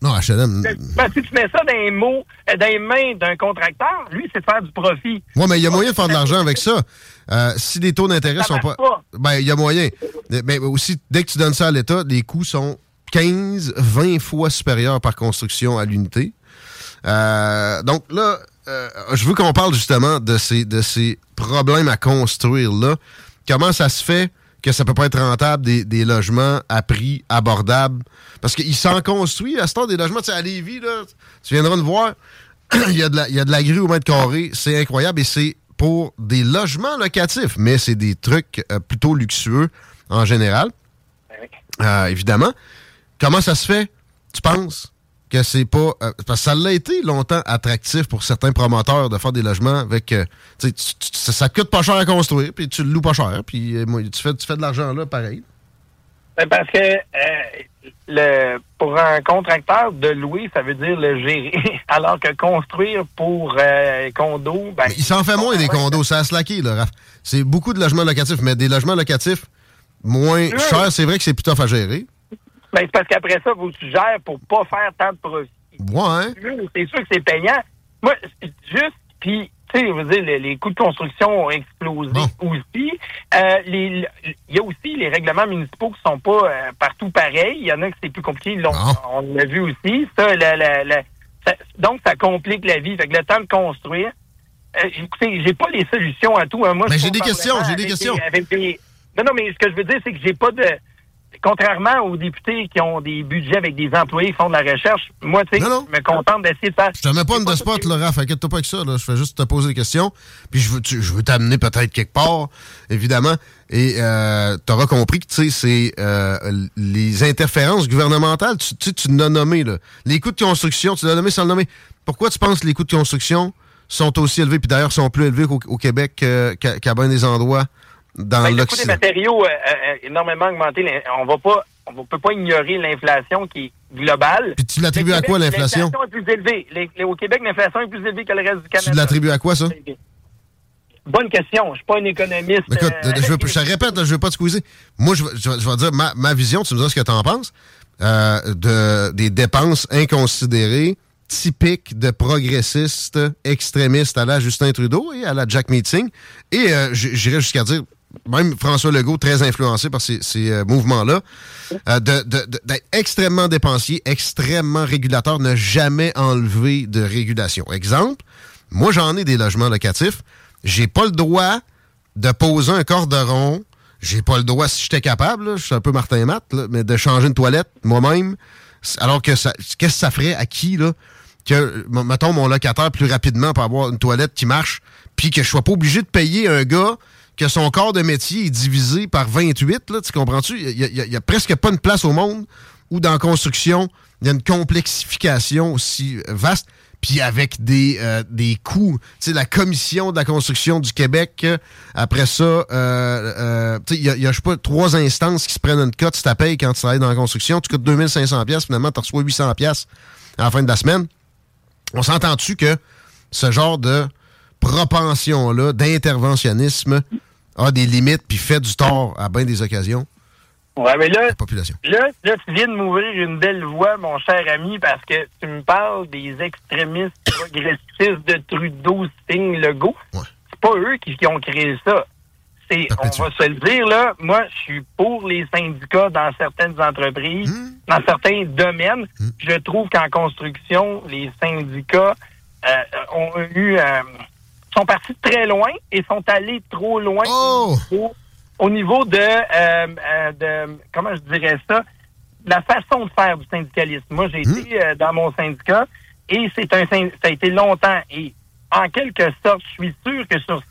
Non, HLM. ben, si tu mets ça dans les mots, euh, dans les mains d'un contracteur, lui, c'est de faire du profit. Ouais, mais il y a moyen de faire de l'argent avec ça. Euh, si les taux d'intérêt sont pas. Ben, il y a moyen. Mais aussi, dès que tu donnes ça à l'État, les coûts sont 15, 20 fois supérieurs par construction à l'unité. Euh, donc là, euh, je veux qu'on parle justement de ces, de ces problèmes à construire là. Comment ça se fait que ça peut pas être rentable des, des logements à prix abordable? Parce qu'ils s'en construisent à ce temps des logements. Tu sais, à Lévis, là, tu viendras nous voir. il, y a de la, il y a de la grue au mètre carré. C'est incroyable et c'est pour des logements locatifs, mais c'est des trucs euh, plutôt luxueux en général. Euh, évidemment. Comment ça se fait, tu penses, que c'est pas. euh, parce que ça l'a été longtemps attractif pour certains promoteurs de faire des logements avec. euh, tu sais, tu- ça, ça te coûte pas cher à construire, puis tu le loues pas cher, puis euh, tu, fais, tu fais de l'argent là, pareil. Ben, Parce que le, pour un contracteur, de louer, ça veut dire le gérer. Alors que construire pour condo, ben, Il s'en fait moins des condos, ça a slacké, là, Raph. C'est beaucoup de logements locatifs, mais des logements locatifs moins Oui. chers, c'est vrai que c'est plus tough à gérer. Ben, c'est parce qu'après ça, tu gères pour pas faire tant de profit. Ouais. C'est sûr que c'est payant. Moi, juste, puis, tu sais, je veux dire, les, les coûts de construction ont explosé aussi. Euh, les- Il y a aussi les règlements municipaux qui sont pas euh, partout pareils. Il y en a que c'est plus compliqué. On l'a vu aussi. Ça, la- la- la- ça- donc, ça complique la vie. Fait que le temps de construire, euh, écoutez, j'ai pas les solutions à tout. hein. Moi, Mais j'ai des questions, j'ai des questions. avec des- Non, non, mais ce que je veux dire, c'est que j'ai pas de... Contrairement aux députés qui ont des budgets avec des employés qui font de la recherche, moi, tu sais, je me contente d'essayer de faire... Je te mets pas une de spot, là, Raph. Inquiète-toi pas avec ça. Là. Je fais juste te poser des questions. Puis je veux, tu- je veux t'amener peut-être quelque part, évidemment. Et euh, tu auras compris que, tu sais, c'est euh, les interférences gouvernementales. Tu tu sais, tu l'as nommé, là. Les coûts de construction, tu l'as nommé sans le nommer. Pourquoi tu penses que les coûts de construction sont aussi élevés, puis d'ailleurs sont plus élevés qu'au au Québec euh, qu'à qu'à bien des endroits? Dans Ben, le coût des matériaux a énormément augmenté. L'in- On va pas, on ne peut pas ignorer l'inflation qui est globale. Puis tu l'attribues à quoi, l'inflation? L'inflation est plus élevée. Les- les- au Québec, l'inflation est plus élevée que le reste du Canada. Tu l'attribues à quoi, ça? Bonne question. Je suis pas un économiste. Écoute, euh, je, veux- je te répète, je veux pas te squeezer. Moi, je, vais- je dire ma, ma vision, tu me diras ce que tu en penses, euh, de, des dépenses inconsidérées, typiques de progressistes extrémistes à la Justin Trudeau et à la Jack Meeting. Et euh, j'irais jusqu'à dire même François Legault, très influencé par ces, euh, mouvements-là, euh, d'être extrêmement dépensier, extrêmement régulateur, ne jamais enlever de régulation. Exemple, moi j'en ai des logements locatifs, j'ai pas le droit de poser un cordon, j'ai pas le droit, si j'étais capable, je suis un peu Martin Matt, là, mais de changer une toilette moi-même, alors que qu'est-ce que ça ferait à qui, là, que, mettons, mon locataire plus rapidement pour avoir une toilette qui marche, puis que je sois pas obligé de payer un gars que son corps de métier est divisé par 28, là, tu comprends-tu? Il y, a- presque pas une place au monde où dans la construction, il y a une complexification aussi vaste, puis avec des, euh, des coûts. Tu sais, la commission de la construction du Québec, euh, après ça, euh, euh, tu sais, il y a, y a, je sais pas, trois instances qui se prennent une cote si tu payes quand tu travailles dans la construction. Tu coûtes 2500 pièces finalement, tu reçois 800 pièces à la fin de la semaine. On s'entend-tu que ce genre de propension-là, d'interventionnisme, a des limites puis fait du tort à bien des occasions? Ouais, mais là, La population. là, là, tu viens de m'ouvrir une belle voie, mon cher ami, parce que tu me parles des extrémistes progressistes de Trudeau, Sting, Legault. C'est pas eux qui, qui ont créé ça. C'est, on va se le dire, là, moi, je suis pour les syndicats dans certaines entreprises, dans certains domaines. Je trouve qu'en construction, les syndicats euh, ont eu... euh, sont partis de très loin et sont allés trop loin au, niveau, au niveau de, euh, euh, de... Comment je dirais ça? La façon de faire du syndicalisme. Moi, j'ai été euh, dans mon syndicat et c'est un ça a été longtemps. Et en quelque sorte, je suis sûr que sur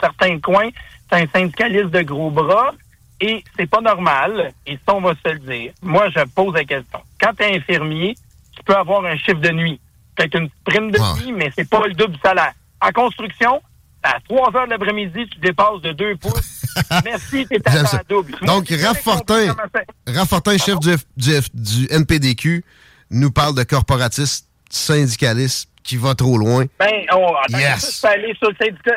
certains coins, c'est un syndicaliste de gros bras et c'est pas normal. Et ça, on va se le dire. Moi, je pose la question. Quand tu es infirmier, tu peux avoir un chiffre de nuit. Peut-être une prime de nuit, mais c'est pas le double salaire. En construction, à 3 heures de l'après-midi, tu dépasses de 2 pouces. Merci, t'es à double. Donc, Moi, j'ai Raph jamais compris Fortin, comment ça- Raph Fortin, chef du, F- du F- du NPDQ, nous parle de corporatistes syndicalistes qui va trop loin. Ben, on, attends, Yes. ça, tu peux aller sur le syndicat,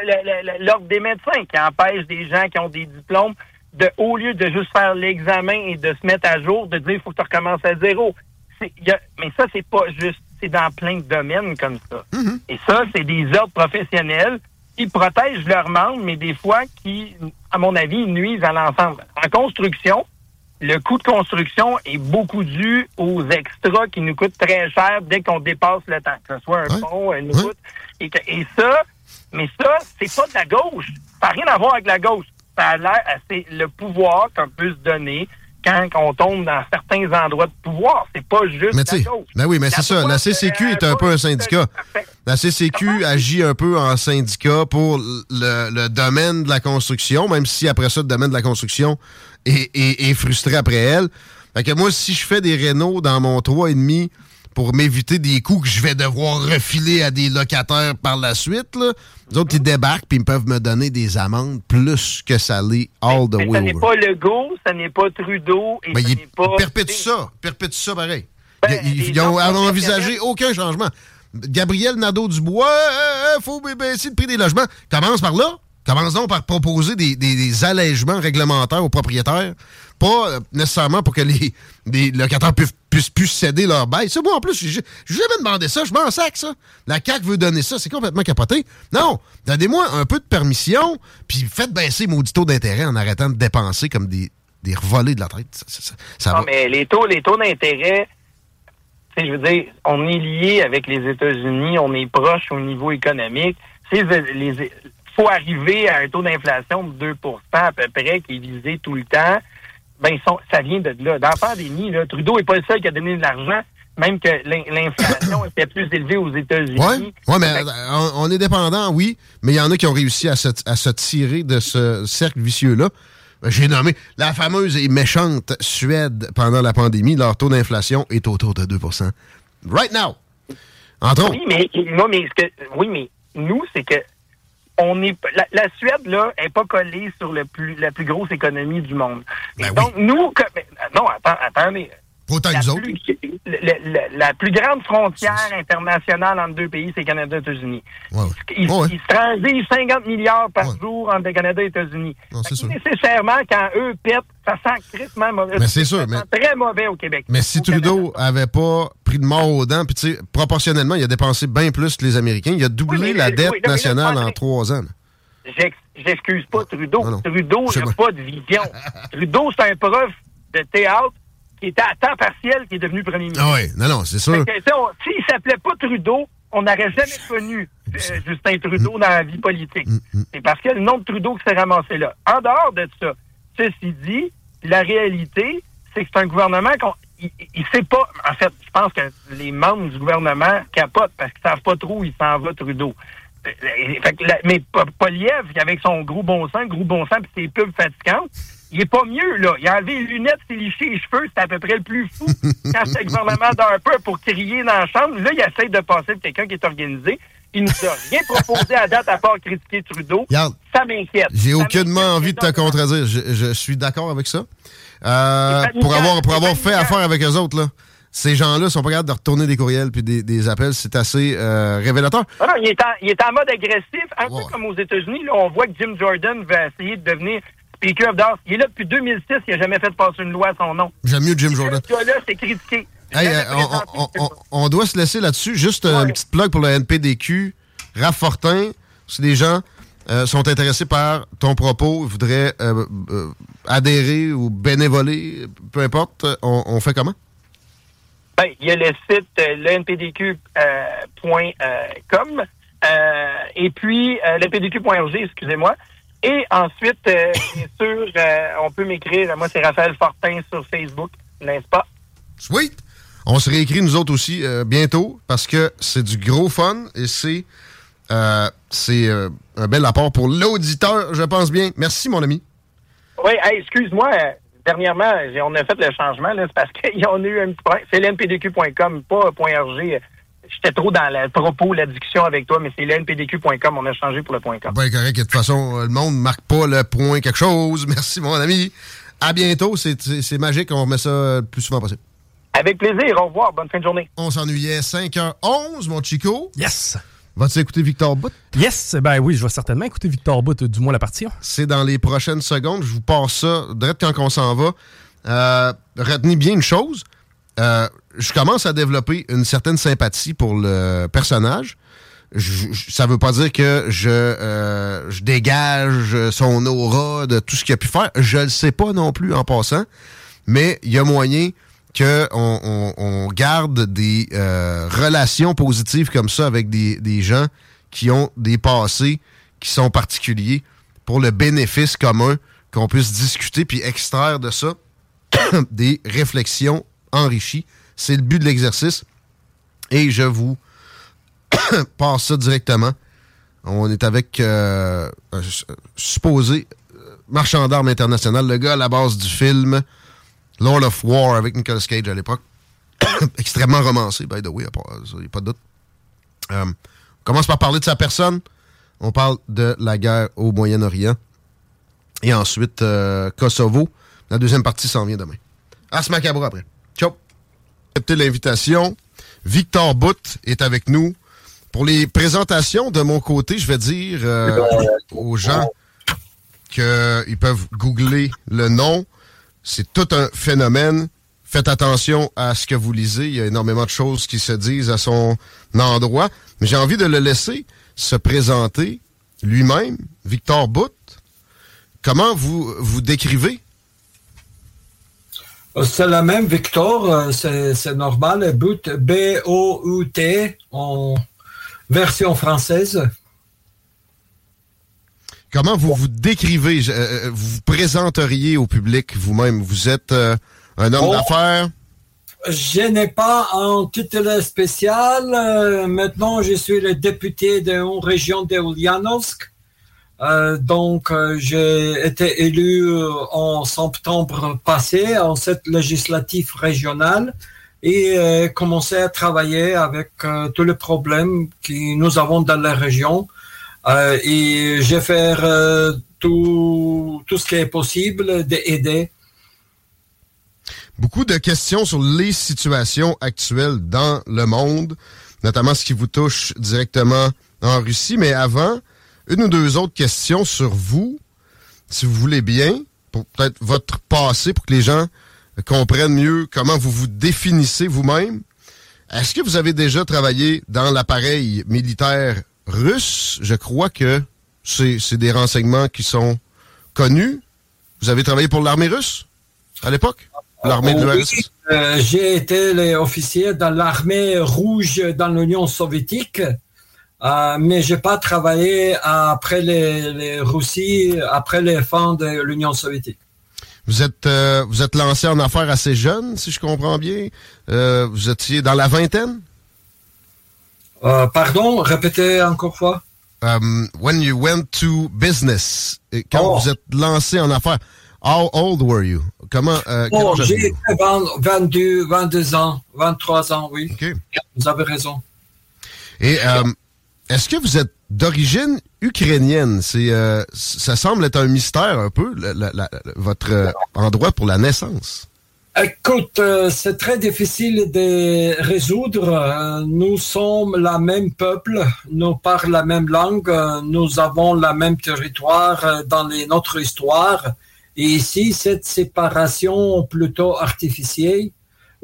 l'ordre des médecins qui empêche des gens qui ont des diplômes de, au lieu de juste faire l'examen et de se mettre à jour, de dire il faut que tu recommences à zéro. Y a- mais ça, c'est pas juste, c'est dans plein de domaines comme ça. Et ça, c'est des ordres professionnels qui protègent leurs membres, mais des fois qui, à mon avis, nuisent à l'ensemble. En construction, le coût de construction est beaucoup dû aux extras qui nous coûtent très cher dès qu'on dépasse le temps, que ce soit un pont, une route. Et, que- et ça, mais ça, c'est pas de la gauche. Ça n'a rien à voir avec la gauche. Ça a l'air, c'est le pouvoir qu'on peut se donner quand on tombe dans certains endroits de pouvoir. C'est pas juste Mais la ben oui, mais c'est ça. La CCQ est un peu un syndicat. La CCQ agit un peu en syndicat pour le, le domaine de la construction, même si après ça, le domaine de la construction est, est- est frustré après elle. Fait que moi, si je fais des rénaux dans mon 3,5 pour m'éviter des coûts que je vais devoir refiler à des locataires par la suite, là, les autres, ils débarquent puis ils peuvent me donner des amendes plus que ça l'est all the Mais way ce n'est pas Legault, ce n'est pas Trudeau et Ben, ce il n'est pas... perpétue ça. Perpétue ça pareil. Ben, ils les ils ont gens envisagé aucun changement. Gabriel Nadeau-Dubois, il faut baisser le prix des logements. Commence par là. Commence donc par proposer des, des- des allègements réglementaires aux propriétaires. Pas euh, nécessairement pour que les, les locataires puissent, puissent plus céder leur bail. Ça, moi, en plus, j'ai j'ai jamais demandé ça. Je m'en sac, ça. La CAQ veut donner ça. C'est complètement capoté. Non. Donnez-moi un peu de permission, puis faites baisser maudit taux d'intérêt en arrêtant de dépenser comme des, des revolés de la tête. Ça, ça- ça- ça Non, va. mais les taux, les taux d'intérêt, tu sais, je veux dire, on est lié avec les États-Unis, on est proche au niveau économique. C'est les, faut arriver à un taux d'inflation de 2% à peu près qui est visé tout le temps. Ben, ils sont, ça vient de là. Dans la pandémie, là, Trudeau n'est pas le seul qui a donné de l'argent, même que l'in- l'inflation était plus élevée aux États-Unis. Oui, ouais, mais euh, on, on est dépendant, oui, mais il y en a qui ont réussi à se, à se tirer de ce cercle vicieux-là. J'ai nommé la fameuse et méchante Suède pendant la pandémie. Leur taux d'inflation est autour de 2% Right now. Entre autres. Oui, mais, moi, mais ce que- oui, mais nous, c'est que on est la, la Suède là est pas collée sur le plus la plus grosse économie du monde. Ben Et donc nous mais, non attends attendez autant la, plus, la plus grande frontière internationale entre deux pays, c'est Canada et États-Unis. Ils, ouais. transigent 50 milliards par jour entre le Canada et les États-Unis. Nécessairement, quand eux pètent, ça sent crissement mauvais. Mais c'est sûr, Ça mais- sent très mauvais au Québec. Mais si Au Canada. Trudeau avait pas pris de mort aux dents, puis tu sais, proportionnellement, il a dépensé bien plus que les Américains. Il a doublé Oui, mais- la oui, dette non, nationale en trois ans. j'excuse pas Trudeau. Trudeau n'a pas de vision. Trudeau, c'est un prof de théâtre qui était à temps partiel, qui est devenu premier ministre. Ah oui, non, non, c'est sûr. S'il s'appelait pas Trudeau, on n'aurait jamais connu euh, Justin Trudeau dans la vie politique. C'est parce que le nom de Trudeau qui s'est ramassé là. En dehors de ça, ceci dit, la réalité, c'est que c'est un gouvernement qu'on il, sait pas. En fait, je pense que les membres du gouvernement capotent parce qu'ils savent pas trop où il s'en va Trudeau. Euh, fait que mais Poliev, avec son gros bon sens, gros bon sens puis ses pubs fatigantes, il est pas mieux, là. Il a enlevé les lunettes, s'est liché les cheveux, c'est à peu près le plus fou. Quand le gouvernement d'un peu pour crier dans la chambre, là, il essaie de passer de quelqu'un qui est organisé. Il nous a rien proposé à date à part critiquer Trudeau. ça m'inquiète. J'ai aucunement envie de te contredire. Je, suis d'accord avec ça. Euh, pour avoir, pour avoir fait affaire avec eux autres, là ces gens-là sont pas capables de retourner des courriels puis des, appels. C'est assez euh, révélateur. Non, non, il, est en, il est en mode agressif, un peu comme aux États-Unis. Là, on voit que Jim Jordan va essayer de devenir Il est là depuis 2006, il n'a jamais fait passer une loi à son nom. J'aime mieux Jim Jordan. Ce gars-là, c'est critiqué. Euh, on, doit se laisser là-dessus. Juste euh, une petite plug pour le NPDQ. Raph Fortin, si des gens euh, sont intéressés par ton propos, voudraient adhérer ou bénévoler, peu importe, on, fait comment? Ben, il y a le site lenpdq.com et puis lenpdq.org, excusez-moi. Et ensuite, euh, bien sûr, euh, on peut m'écrire. Moi, c'est Raphaël Fortin sur Facebook, n'est-ce pas? Sweet! On se réécrit, nous autres aussi, euh, bientôt, parce que c'est du gros fun et c'est c'est un bel apport pour l'auditeur, je pense bien. Merci, mon ami. Oui, excuse-moi. Dernièrement, on a fait le changement, c'est parce qu'ils ont eu un petit problème. C'est lnpdq.com, pas .rg j'étais trop dans le propos, la discussion avec toi, mais c'est l'NPDQ.com. On a changé pour le .com. Ben, correct. De toute façon, le monde ne marque pas le point quelque chose. Merci, mon ami. À bientôt. C'est magique. On remet ça le plus souvent possible. Avec plaisir. Au revoir. Bonne fin de journée. On s'ennuyait. 5h11, mon Chico. Yes. Vas-tu écouter Victor Bout? Yes, ben oui, je vais certainement écouter Victor Bout, du moins la partie. C'est dans les prochaines secondes. Je vous passe ça direct quand on s'en va. Euh, retenez bien une chose. Euh, je commence à développer une certaine sympathie pour le personnage. Je, ça veut pas dire que je, euh, je dégage son aura de tout ce qu'il a pu faire. Je le sais pas non plus en passant, mais il y a moyen qu'on on, on, garde des euh, relations positives comme ça avec des, des gens qui ont des passés qui sont particuliers pour le bénéfice commun, qu'on puisse discuter puis extraire de ça des réflexions enrichies c'est le but de l'exercice. Et je vous passe ça directement. On est avec euh, un supposé euh, marchand d'armes international, le gars à la base du film Lord of War avec Nicolas Cage à l'époque. Extrêmement romancé, by the way, il n'y a pas de doute. Euh, on commence par parler de sa personne. On parle de la guerre au Moyen-Orient. Et ensuite, Kosovo. La deuxième partie s'en vient demain. Ars Macabre après. Ciao! Accepté l'invitation. Victor Bout est avec nous. Pour les présentations, de mon côté, je vais dire euh, aux gens qu'ils peuvent googler le nom. C'est tout un phénomène. Faites attention à ce que vous lisez. Il y a énormément de choses qui se disent à son endroit. Mais j'ai envie de le laisser se présenter lui-même, Victor Bout. Comment vous vous décrivez c'est la même, Victor, euh, c'est normal. But, B-O-U-T, en version française. Comment vous vous décrivez, euh, euh, vous vous présenteriez au public vous-même? Vous êtes un homme oh. d'affaires? Je n'ai pas un titre spécial. maintenant, je suis le député de la région de Ulyanovsk. Euh, donc, euh, j'ai été élu euh, en septembre passé en cette législative régionale et commencé à travailler avec tous les problèmes que nous avons dans la région. et j'ai fait tout, tout ce qui est possible d'aider. Beaucoup de questions sur les situations actuelles dans le monde, notamment ce qui vous touche directement en Russie. Mais avant, une ou deux autres questions sur vous, si vous voulez bien, pour peut-être votre passé, pour que les gens comprennent mieux comment vous vous définissez vous-même. Est-ce que vous avez déjà travaillé dans l'appareil militaire russe? Je crois que c'est des renseignements qui sont connus. Vous avez travaillé pour l'armée russe à l'époque? L'armée de? Oui, euh, j'ai été officier dans l'armée rouge dans l'Union soviétique. Euh, mais j'ai pas travaillé après les, les Russie, après les fins de l'Union soviétique. Vous êtes euh, vous êtes lancé en affaires assez jeune, si je comprends bien. Euh, vous étiez dans la vingtaine? Euh, pardon, répétez encore fois. Um, when you went to business, quand oh. vous êtes lancé en affaires, how old were you? Comment? oh, j'ai 22, 22 ans, 23 ans, oui. Vous avez raison. Et est-ce que vous êtes d'origine ukrainienne? C'est, euh, ça semble être un mystère un peu, votre euh, endroit pour la naissance. Écoute, euh, c'est très difficile de résoudre. Nous sommes la même peuple, nous parlons la même langue, nous avons la même territoire dans notre histoire. Et ici, cette séparation plutôt artificielle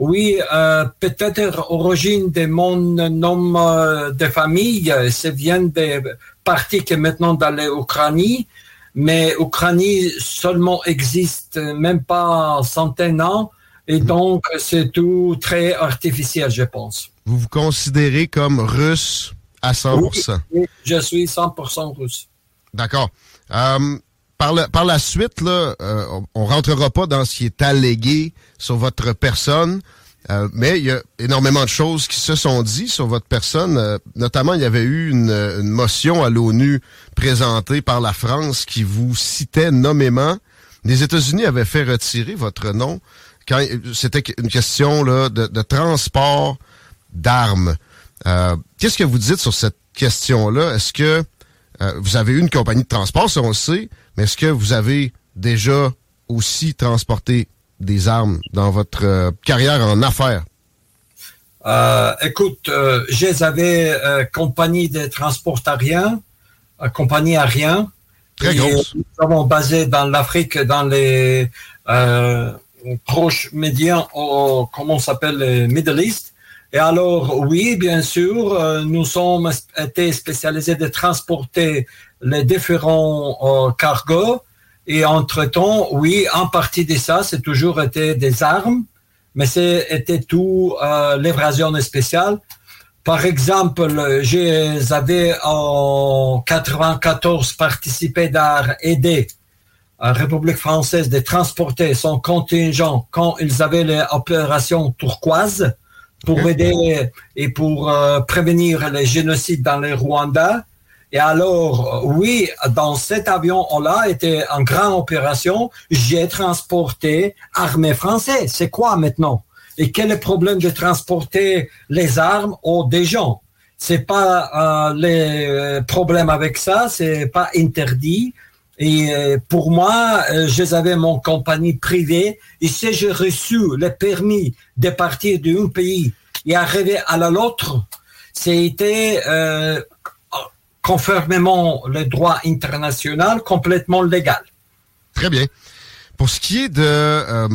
oui, euh, peut-être origine de mon nom euh, de famille, ça vient des parties qui maintenant dans l'Ukraine, mais l'Ukraine seulement existe même pas centaines d'années, et hmm. donc c'est tout très artificiel, je pense. Vous vous considérez comme russe à 100%? Oui, je suis 100% russe. D'accord. Euh, par, la suite, euh, on, rentrera pas dans ce qui est allégué sur votre personne, euh, mais il y a énormément de choses qui se sont dites sur votre personne. Euh, notamment, il y avait eu une, motion à l'ONU présentée par la France qui vous citait nommément. Les États-Unis avaient fait retirer votre nom quand c'était une question de, transport d'armes. Qu'est-ce que vous dites sur cette question-là? Est-ce que vous avez eu une compagnie de transport, ça on le sait, mais est-ce que vous avez déjà aussi transporté des armes dans votre euh, carrière en affaires? Euh, écoute, euh, j'avais euh, compagnie de transport aérien, compagnie aérien. Très grosse. Nous avons basé dans l'Afrique, dans les proches médians, comment on s'appelle, les Middle East. Et alors, oui, bien sûr, nous sommes été spécialisés de transporter les différents euh, cargos. Et entre-temps, oui, en partie de ça, c'est toujours été des armes, mais c'était tout euh, l'évasion spéciale. Par exemple, j'avais en 94 participé à aider la République française de transporter son contingent quand ils avaient l'opération turquoise pour aider et pour euh, prévenir les génocides dans le Rwanda. Et alors, oui, dans cet avion-là était une grande opération. J'ai transporté armée française. C'est quoi maintenant? Et quel est le problème de transporter les armes aux des gens? C'est pas euh, euh, problèmes avec ça, c'est pas interdit. Et euh, pour moi, j'avais mon compagnie privée. Et si j'ai reçu le permis de partir d'un pays et arriver à l'autre, c'était conformément le droit international, complètement légal. Très bien. Pour ce qui est de euh,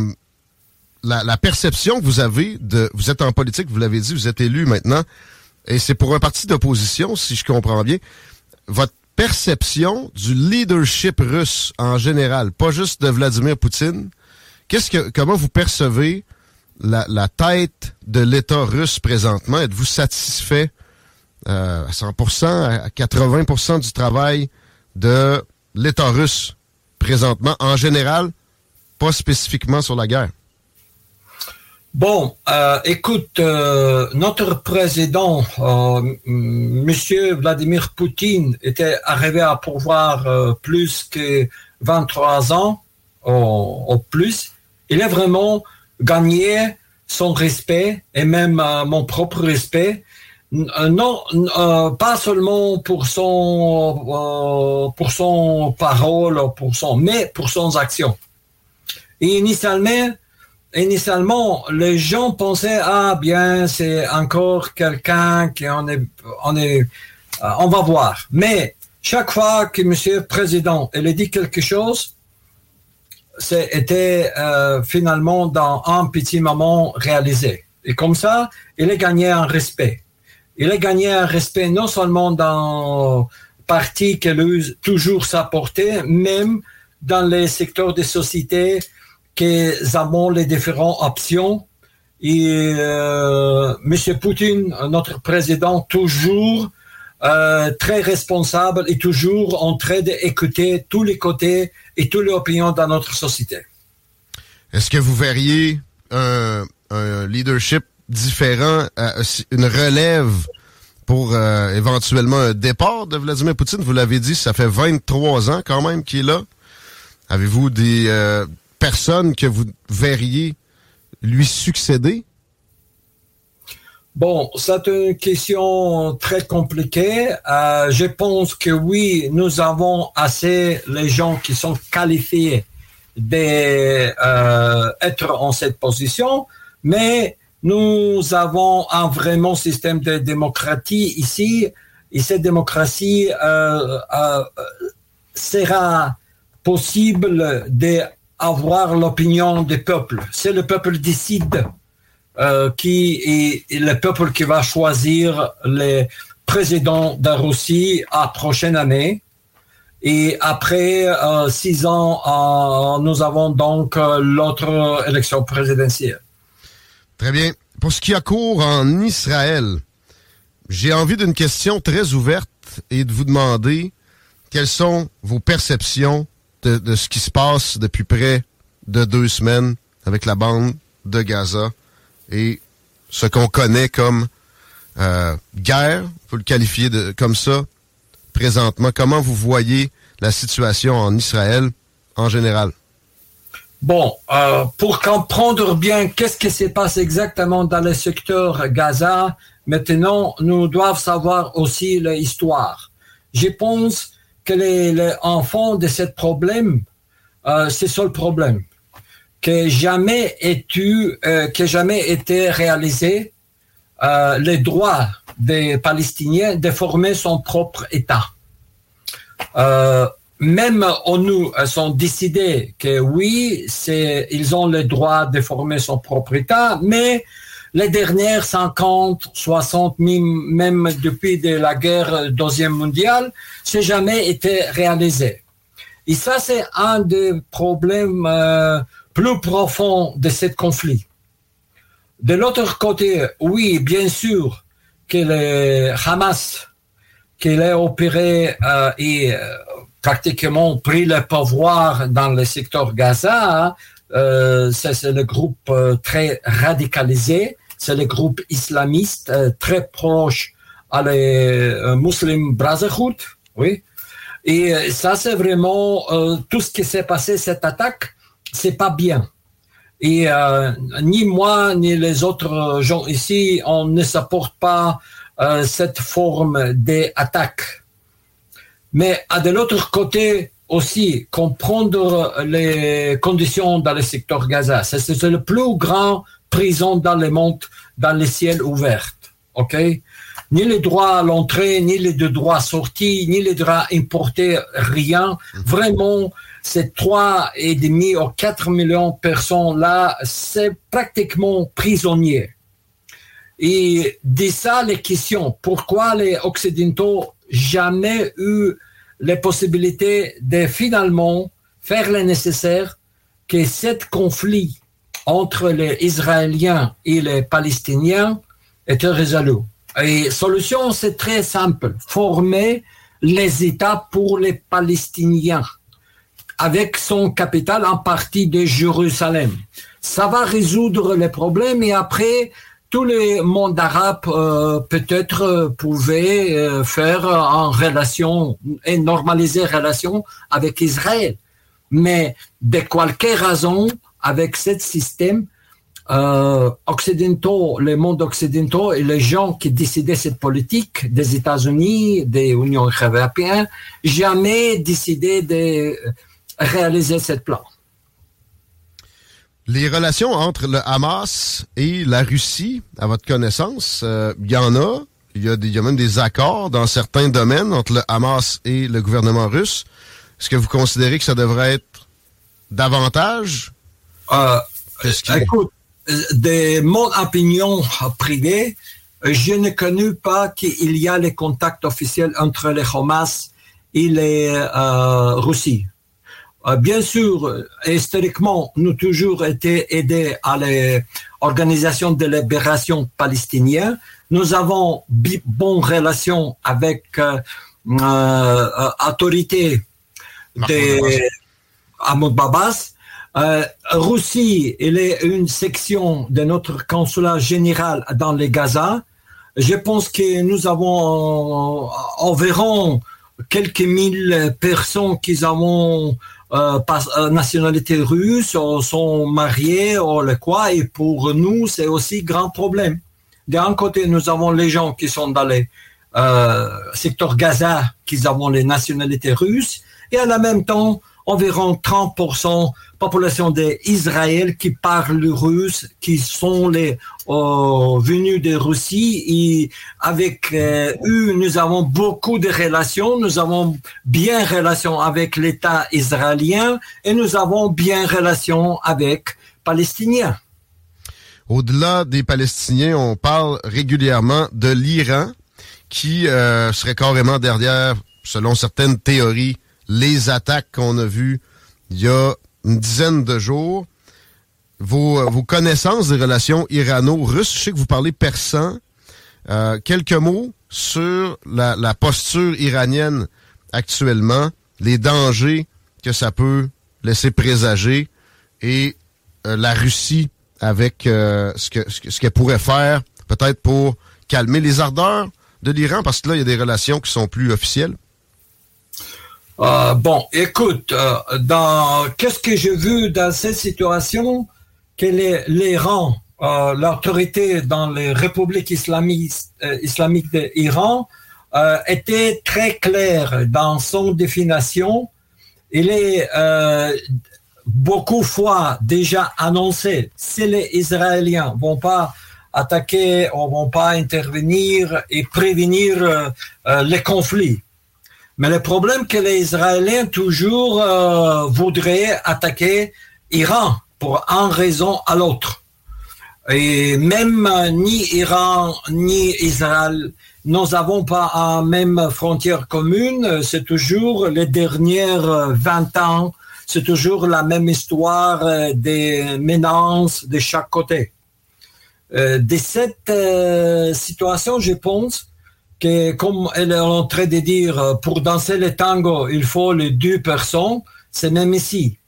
la, perception que vous avez de... Vous êtes en politique, vous l'avez dit, vous êtes élu maintenant, et c'est pour un parti d'opposition, si je comprends bien. Votre perception du leadership russe en général, pas juste de Vladimir Poutine, qu'est-ce que, comment vous percevez la, la tête de l'État russe présentement? Êtes-vous satisfait euh, à 100%, à 80% du travail de l'État russe présentement, en général, pas spécifiquement sur la guerre? Bon, euh, écoute, euh, notre président, Monsieur Vladimir Poutine, était arrivé à pouvoir plus que 23 ans au, plus. Il a vraiment gagné son respect et même mon propre respect euh, non, euh, pas seulement pour son euh, pour son parole, pour son, mais pour son action. Et initialement, initialement, les gens pensaient ah bien c'est encore quelqu'un qui on est on est on va voir. Mais chaque fois que Monsieur le Président il a dit quelque chose, c'était finalement dans un petit moment réalisé. Et comme ça, il a gagné un respect il a gagné un respect non seulement dans parti qui a toujours sa portée, même dans les secteurs des sociétés qui avons les différentes options. Et euh, M. Poutine, notre président, toujours euh, très responsable et toujours en train d'écouter tous les côtés et toutes les opinions dans notre société. Est-ce que vous verriez un, leadership différent, euh, une relève pour euh, éventuellement un départ de Vladimir Poutine? Vous l'avez dit, ça fait 23 ans quand même qu'il est là. Avez-vous des personnes que vous verriez lui succéder? Bon, c'est une question très compliquée. Euh, je pense que oui, nous avons assez les gens qui sont qualifiés d'être euh, en cette position, mais nous avons un vraiment système de démocratie ici, et cette démocratie euh, sera possible d'avoir l'opinion des peuples. C'est le peuple décide euh, qui est, le peuple qui va choisir les présidents de Russie à prochaine année. Et après euh, six ans, euh, nous avons donc l'autre élection présidentielle. Très bien. Pour ce qui a cours en Israël, j'ai envie d'une question très ouverte et de vous demander quelles sont vos perceptions de, de ce qui se passe depuis près de deux semaines avec la bande de Gaza et ce qu'on connaît comme euh, guerre, faut le qualifier de comme ça présentement. Comment vous voyez la situation en Israël en général? Bon, euh, pour comprendre bien qu'est-ce qui se passe exactement dans le secteur Gaza, maintenant, nous devons savoir aussi l'histoire. Je pense que les, enfants de ce problème, euh, c'est ça problème que jamais été, euh, que jamais été réalisé euh, le droit des Palestiniens de former son propre État. Même ONU ont décidé que oui, c'est, ils ont le droit de former son propre État, mais les dernières 50, 60, même depuis de la guerre deuxième mondiale, c'est jamais été réalisé. Et ça, c'est un des problèmes euh, plus profond de ce conflit. De l'autre côté, oui, bien sûr que le Hamas, qu'il a opéré euh, et euh, pratiquement pris le pouvoir dans le secteur Gaza, euh, c'est le groupe très radicalisé, c'est le groupe islamiste très proche à les Muslim Brotherhood, oui. Et ça, c'est vraiment tout ce qui s'est passé, cette attaque, c'est pas bien. Et euh, ni moi ni les autres gens ici, on ne supporte pas euh, cette forme d'attaque. Mais à de l'autre côté aussi, comprendre les conditions dans le secteur Gaza. C'est le plus grand prison dans le monde, dans les ciels ouverts. OK? Ni les droits à l'entrée, ni les droits sortis, ni les droits importés, rien. Mhm. Vraiment, ces trois et demi ou 4 millions de personnes là, c'est pratiquement prisonnier. Et de ça les questions. Pourquoi les Occidentaux jamais eu les possibilités de finalement faire le nécessaire que ce conflit entre les Israéliens et les Palestiniens était résolu. Et solution, c'est très simple. Former les États pour les Palestiniens avec son capital en partie de Jérusalem. Ça va résoudre les problèmes et après, tout le monde arabe euh, peut-être euh, pouvait euh, faire en relation et normaliser relation avec Israël. Mais de quelque raison, avec ce système, occidentaux, le monde occidentaux et les gens qui décidaient cette politique des États-Unis, des Unions européennes, jamais décidé de réaliser cette plan. Les relations entre le Hamas et la Russie, à votre connaissance, euh, il y en a. Il y, a y a même des accords dans certains domaines entre le Hamas et le gouvernement russe. Est-ce que vous considérez que ça devrait être davantage? Euh, écoute, de mon opinion privée, je ne connais pas qu'il y a les contacts officiels entre le Hamas et les euh, Russie. Euh, bien sûr, historiquement, nous toujours été aidés à l'organisation de libération palestinienne. Nous avons bonne relation avec euh, euh, autorité de Mahmoud Babas. Euh, Russie, elle est une section de notre consulat général dans les Gaza. Je pense que nous avons environ quelques mille personnes qui ont euh, euh, nationalité russe, ou sont mariés, ou le quoi, et pour nous, c'est aussi grand problème. D'un côté, nous avons les gens qui sont dans les euh, secteurs Gaza, qui ont les nationalités russes, et en même temps, environ 30% population d'Israël qui parlent russe, qui sont euh, venus de Russie. Et avec euh, eux, nous avons beaucoup de relations. Nous avons bien relation avec l'État israélien et nous avons bien relation avec Palestiniens. Au-delà des Palestiniens, on parle régulièrement de l'Iran qui euh, serait carrément derrière, selon certaines théories, les attaques qu'on a vues il y a une dizaine de jours. Vos, vos connaissances des relations irano-russes, je sais que vous parlez persan. Euh, quelques mots sur la, la, posture iranienne actuellement, les dangers que ça peut laisser présager et euh, la Russie avec euh, ce qu'elle ce que, pourrait faire peut-être pour calmer les ardeurs de l'Iran, parce que là, il y a des relations qui sont plus officielles. Euh, bon, écoute, euh, dans qu'est-ce que j'ai vu dans cette situation? Que l'Iran, euh, l'autorité dans les républiques islamiques, islamiques d'Iran était très claire dans son définition. Il est beaucoup fois déjà annoncé si les Israéliens vont pas attaquer ou vont pas intervenir et prévenir les conflits mais le problème que les Israéliens toujours euh, voudraient attaquer Iran pour un raison à l'autre. Et même euh, ni Iran ni Israël, nous n'avons pas la même frontière commune. C'est toujours les dernières 20 ans, c'est toujours la même histoire euh, des menaces de chaque côté. de cette situation, je pense, que comme elle est en train de dire, euh, pour danser le tango, il faut les deux personnes, c'est même ici.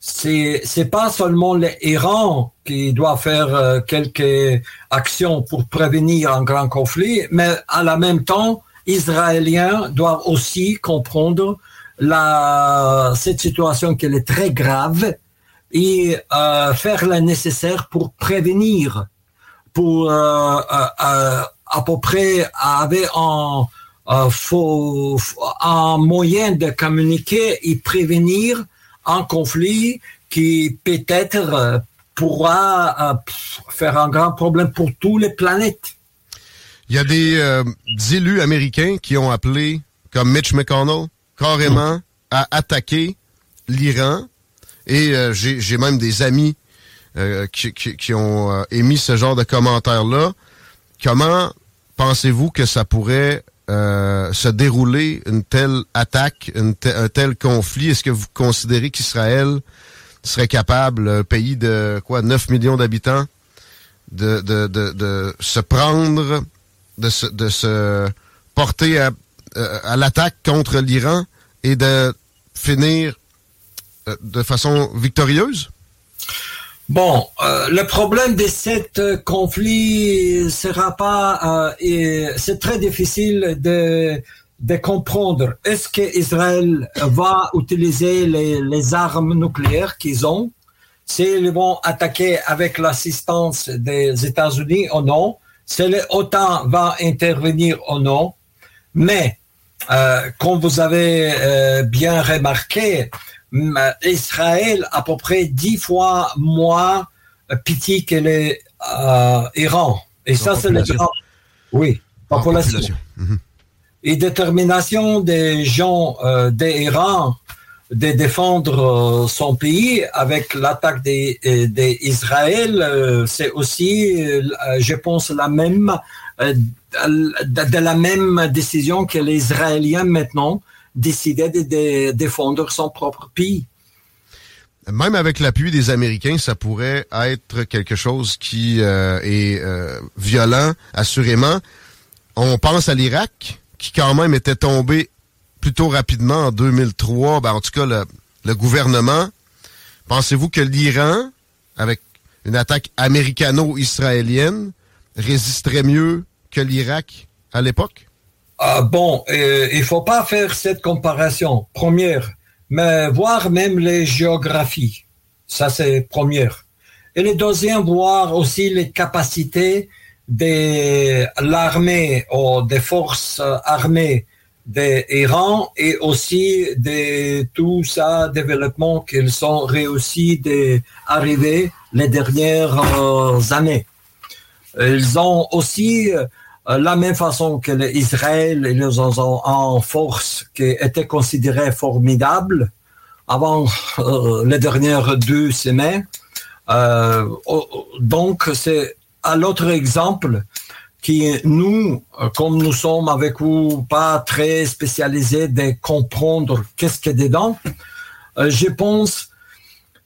C'est, c'est pas seulement l'Iran qui doit faire euh, quelques actions pour prévenir un grand conflit, mais à la même temps, Israéliens doivent aussi comprendre la, cette situation qui est très grave et euh, faire le nécessaire pour prévenir, pour euh, euh, à peu près avait un, un, moyen de communiquer et prévenir un conflit qui peut-être pourra euh, faire un grand problème pour toutes les planètes. Il y a des, euh, élus américains qui ont appelé, comme Mitch McConnell, carrément à attaquer l'Iran. Et euh, j'ai même des amis qui, qui, qui, ont émis ce genre de commentaires-là. Comment pensez-vous que ça pourrait euh, se dérouler, une telle attaque, un tel conflit? Est-ce que vous considérez qu'Israël serait capable, un pays de quoi 9 millions d'habitants, de, se prendre, de se, porter à, euh, à l'attaque contre l'Iran et de finir euh, de façon victorieuse? Bon, euh, le problème de cet euh, conflit sera pas, euh, c'est très difficile de, comprendre. Est-ce que Israël va utiliser les, armes nucléaires qu'ils ont, s'ils vont attaquer avec l'assistance des États-Unis ou non, si l'OTAN va intervenir ou non? Mais, comme vous avez bien remarqué, Israël à peu près dix fois moins petit que l'Iran. Euh, Et ça, c'est le grand. Oui, population. Mhm. Et détermination des gens euh, d'Iran de défendre euh, son pays avec l'attaque d'Israël, c'est aussi, je pense, la même, de, la même décision que les Israéliens maintenant décidé de, défendre son propre pays. Même avec l'appui des Américains, ça pourrait être quelque chose qui euh, est euh, violent, assurément. On pense à l'Irak, qui quand même était tombé plutôt rapidement en 2003. Ben, en tout cas, le, le gouvernement. Pensez-vous que l'Iran, avec une attaque américano-israélienne, résisterait mieux que l'Irak à l'époque? Ah, bon, euh, il faut pas faire cette comparaison. Première, mais voir même les géographies. Ça, c'est première. Et le deuxième, voir aussi les capacités de l'armée ou des forces armées d'Iran et aussi de tout ça développement qu'ils ont réussi d'arriver les dernières euh, années. Ils ont aussi euh, la même façon que l'Israël, ils ont en force qui était considérée formidable avant euh, les dernières deux semaines. donc, c'est à l'autre exemple qui nous, euh, comme nous sommes avec vous pas très spécialisés de comprendre qu'est-ce qu'il y a dedans, euh, je pense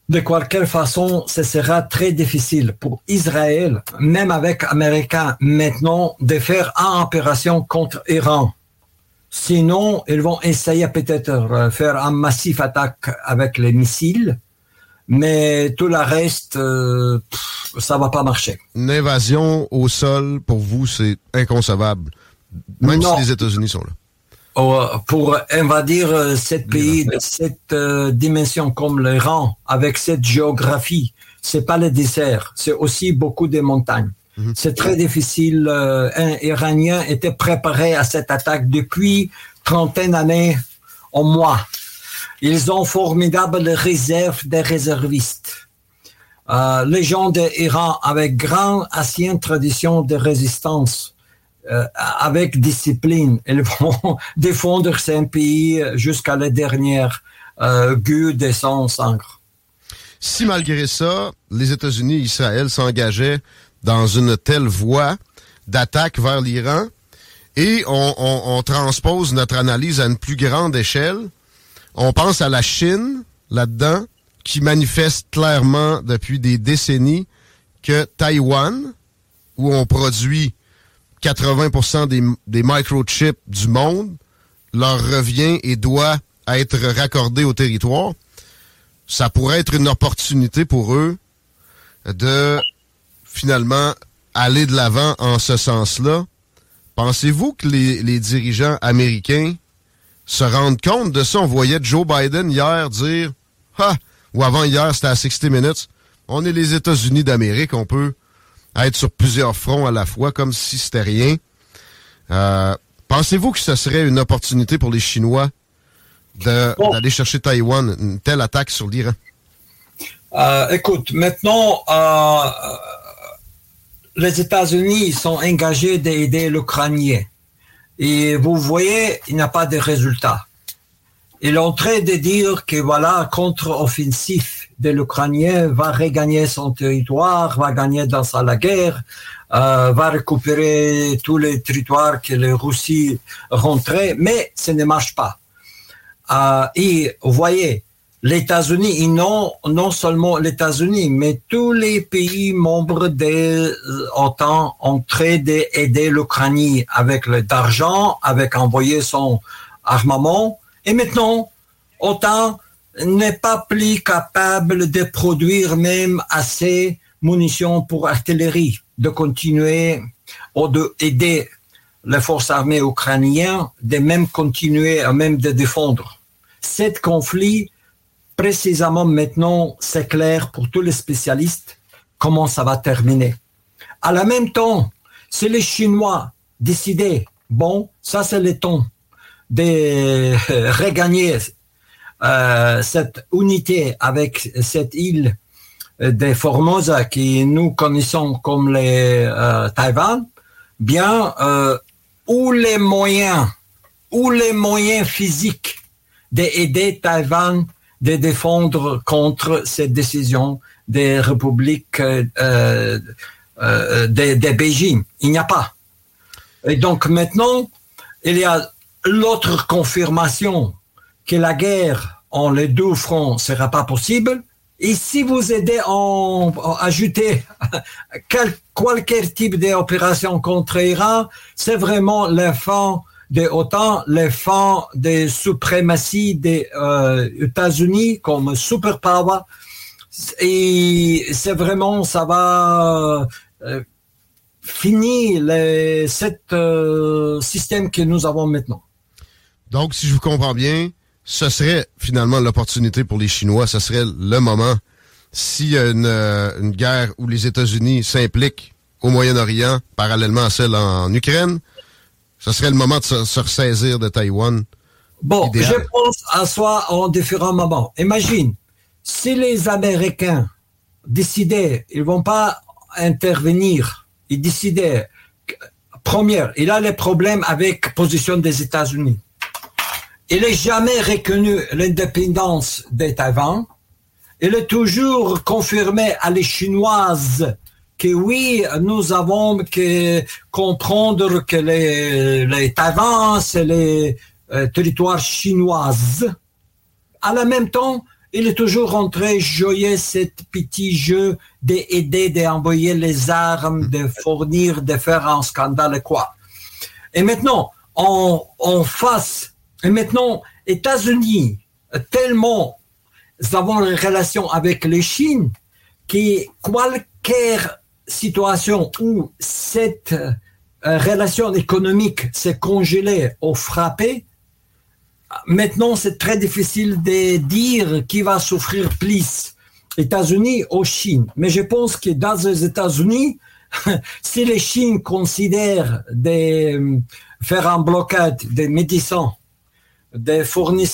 de quelque façon, ce sera très difficile pour Israël, même avec Américains maintenant, de faire une opération contre Iran. Sinon, ils vont essayer peut-être euh, faire un massif attaque avec les missiles, mais tout le reste, ça va pas marcher. Une invasion au sol, pour vous, c'est inconcevable, même si les États-Unis sont là. Oh, pour invadir euh, cette pays de cette euh, dimension comme l'Iran, avec cette géographie, c'est pas le désert, c'est aussi beaucoup de montagnes. Mhm. C'est très difficile. Euh, un Iranien était préparé à cette attaque depuis trentaine d'années au mois. Ils ont formidable réserve des réservistes. Euh, les gens d'Iran avec grande ancienne tradition de résistance, euh, avec discipline, ils vont défendre ce pays jusqu'à la dernière euh, de son sang. Si malgré ça, les États-Unis et Israël s'engageaient dans une telle voie d'attaque vers l'Iran, et on, on transpose notre analyse à une plus grande échelle, on pense à la Chine là-dedans, qui manifeste clairement depuis des décennies que Taïwan, où on produit 80% des, des microchips du monde, leur revient et doit être raccordé au territoire. Ça pourrait être une opportunité pour eux de finalement aller de l'avant en ce sens-là. Pensez-vous que les, les, dirigeants américains se rendent compte de ça? On voyait Joe Biden hier dire Ah, ou avant hier, c'était à 60 Minutes. On est les États-Unis d'Amérique, on peut être sur plusieurs fronts à la fois, comme si c'était rien. Euh, pensez-vous que ce serait une opportunité pour les Chinois d'aller chercher Taïwan, une telle attaque sur l'Iran? Euh, écoute, maintenant, euh, les États-Unis sont engagés d'aider l'Ukrainien. Et vous voyez, il n'y a pas de résultat. Il est en train de dire que voilà, contre-offensif de l'Ukrainien va regagner son territoire, va gagner dans sa la guerre, euh, va récupérer tous les territoires que les Russie rentraient, mais ce ne marche pas. Euh, et vous voyez, les États-Unis, non, non seulement les États-Unis, mais tous les pays membres de l'OTAN ont train d'aider l'Ukraine avec l'argent, avec envoyer son armement, et maintenant, OTAN n'est pas plus capable de produire même assez munitions pour artillerie, de continuer ou d'aider les forces armées ukrainiennes, de même continuer à même de défendre. Cet conflit, précisément maintenant, c'est clair pour tous les spécialistes comment ça va terminer. À la même temps, si les Chinois décidaient, bon, ça c'est le temps, de regagner euh, cette unité avec cette île de Formosa qui nous connaissons comme les euh, Taïwan, bien euh, ou les moyens ou les moyens physiques d'aider Taïwan de défendre contre cette décision des républiques euh, de, de Beijing. Il n'y a pas. Et donc maintenant, il y a l'autre confirmation que la guerre en les deux fronts sera pas possible. Et si vous aidez en, en ajouter quel, type d'opération contre Iran, c'est vraiment la fin de l'OTAN, la fin des suprématies des euh, États-Unis comme superpower. Et c'est vraiment, ça va euh, finir les, cet euh, système que nous avons maintenant. Donc, si je vous comprends bien, ce serait finalement l'opportunité pour les Chinois, ce serait le moment, s'il y a une, euh, une guerre où les États-Unis s'impliquent au Moyen-Orient, parallèlement à celle en Ukraine, ce serait le moment de se, se ressaisir de Taïwan. Bon, Idéal. je pense à soi en différents moments. Imagine, si les Américains décidaient, ils vont pas intervenir, ils décidaient, première, il a les problèmes avec position des États-Unis. Il n'est jamais reconnu l'indépendance de Taïwan. Il est toujours confirmé à les Chinoises que oui, nous avons que comprendre que les, les Taïwan, c'est les euh, territoires chinoises. À la même temps, il est toujours rentré jouer ce petit jeu d'aider, d'envoyer les armes, de fournir, de faire un scandale et quoi. Et maintenant, en, en face, et maintenant, États-Unis, tellement nous avons une relation avec les Chines, que quelle situation où cette euh, relation économique s'est congelée ou frappée, maintenant c'est très difficile de dire qui va souffrir plus, États-Unis ou Chine. Mais je pense que dans les États-Unis, si les Chines considèrent de euh, faire un blocade des médecins, de fournir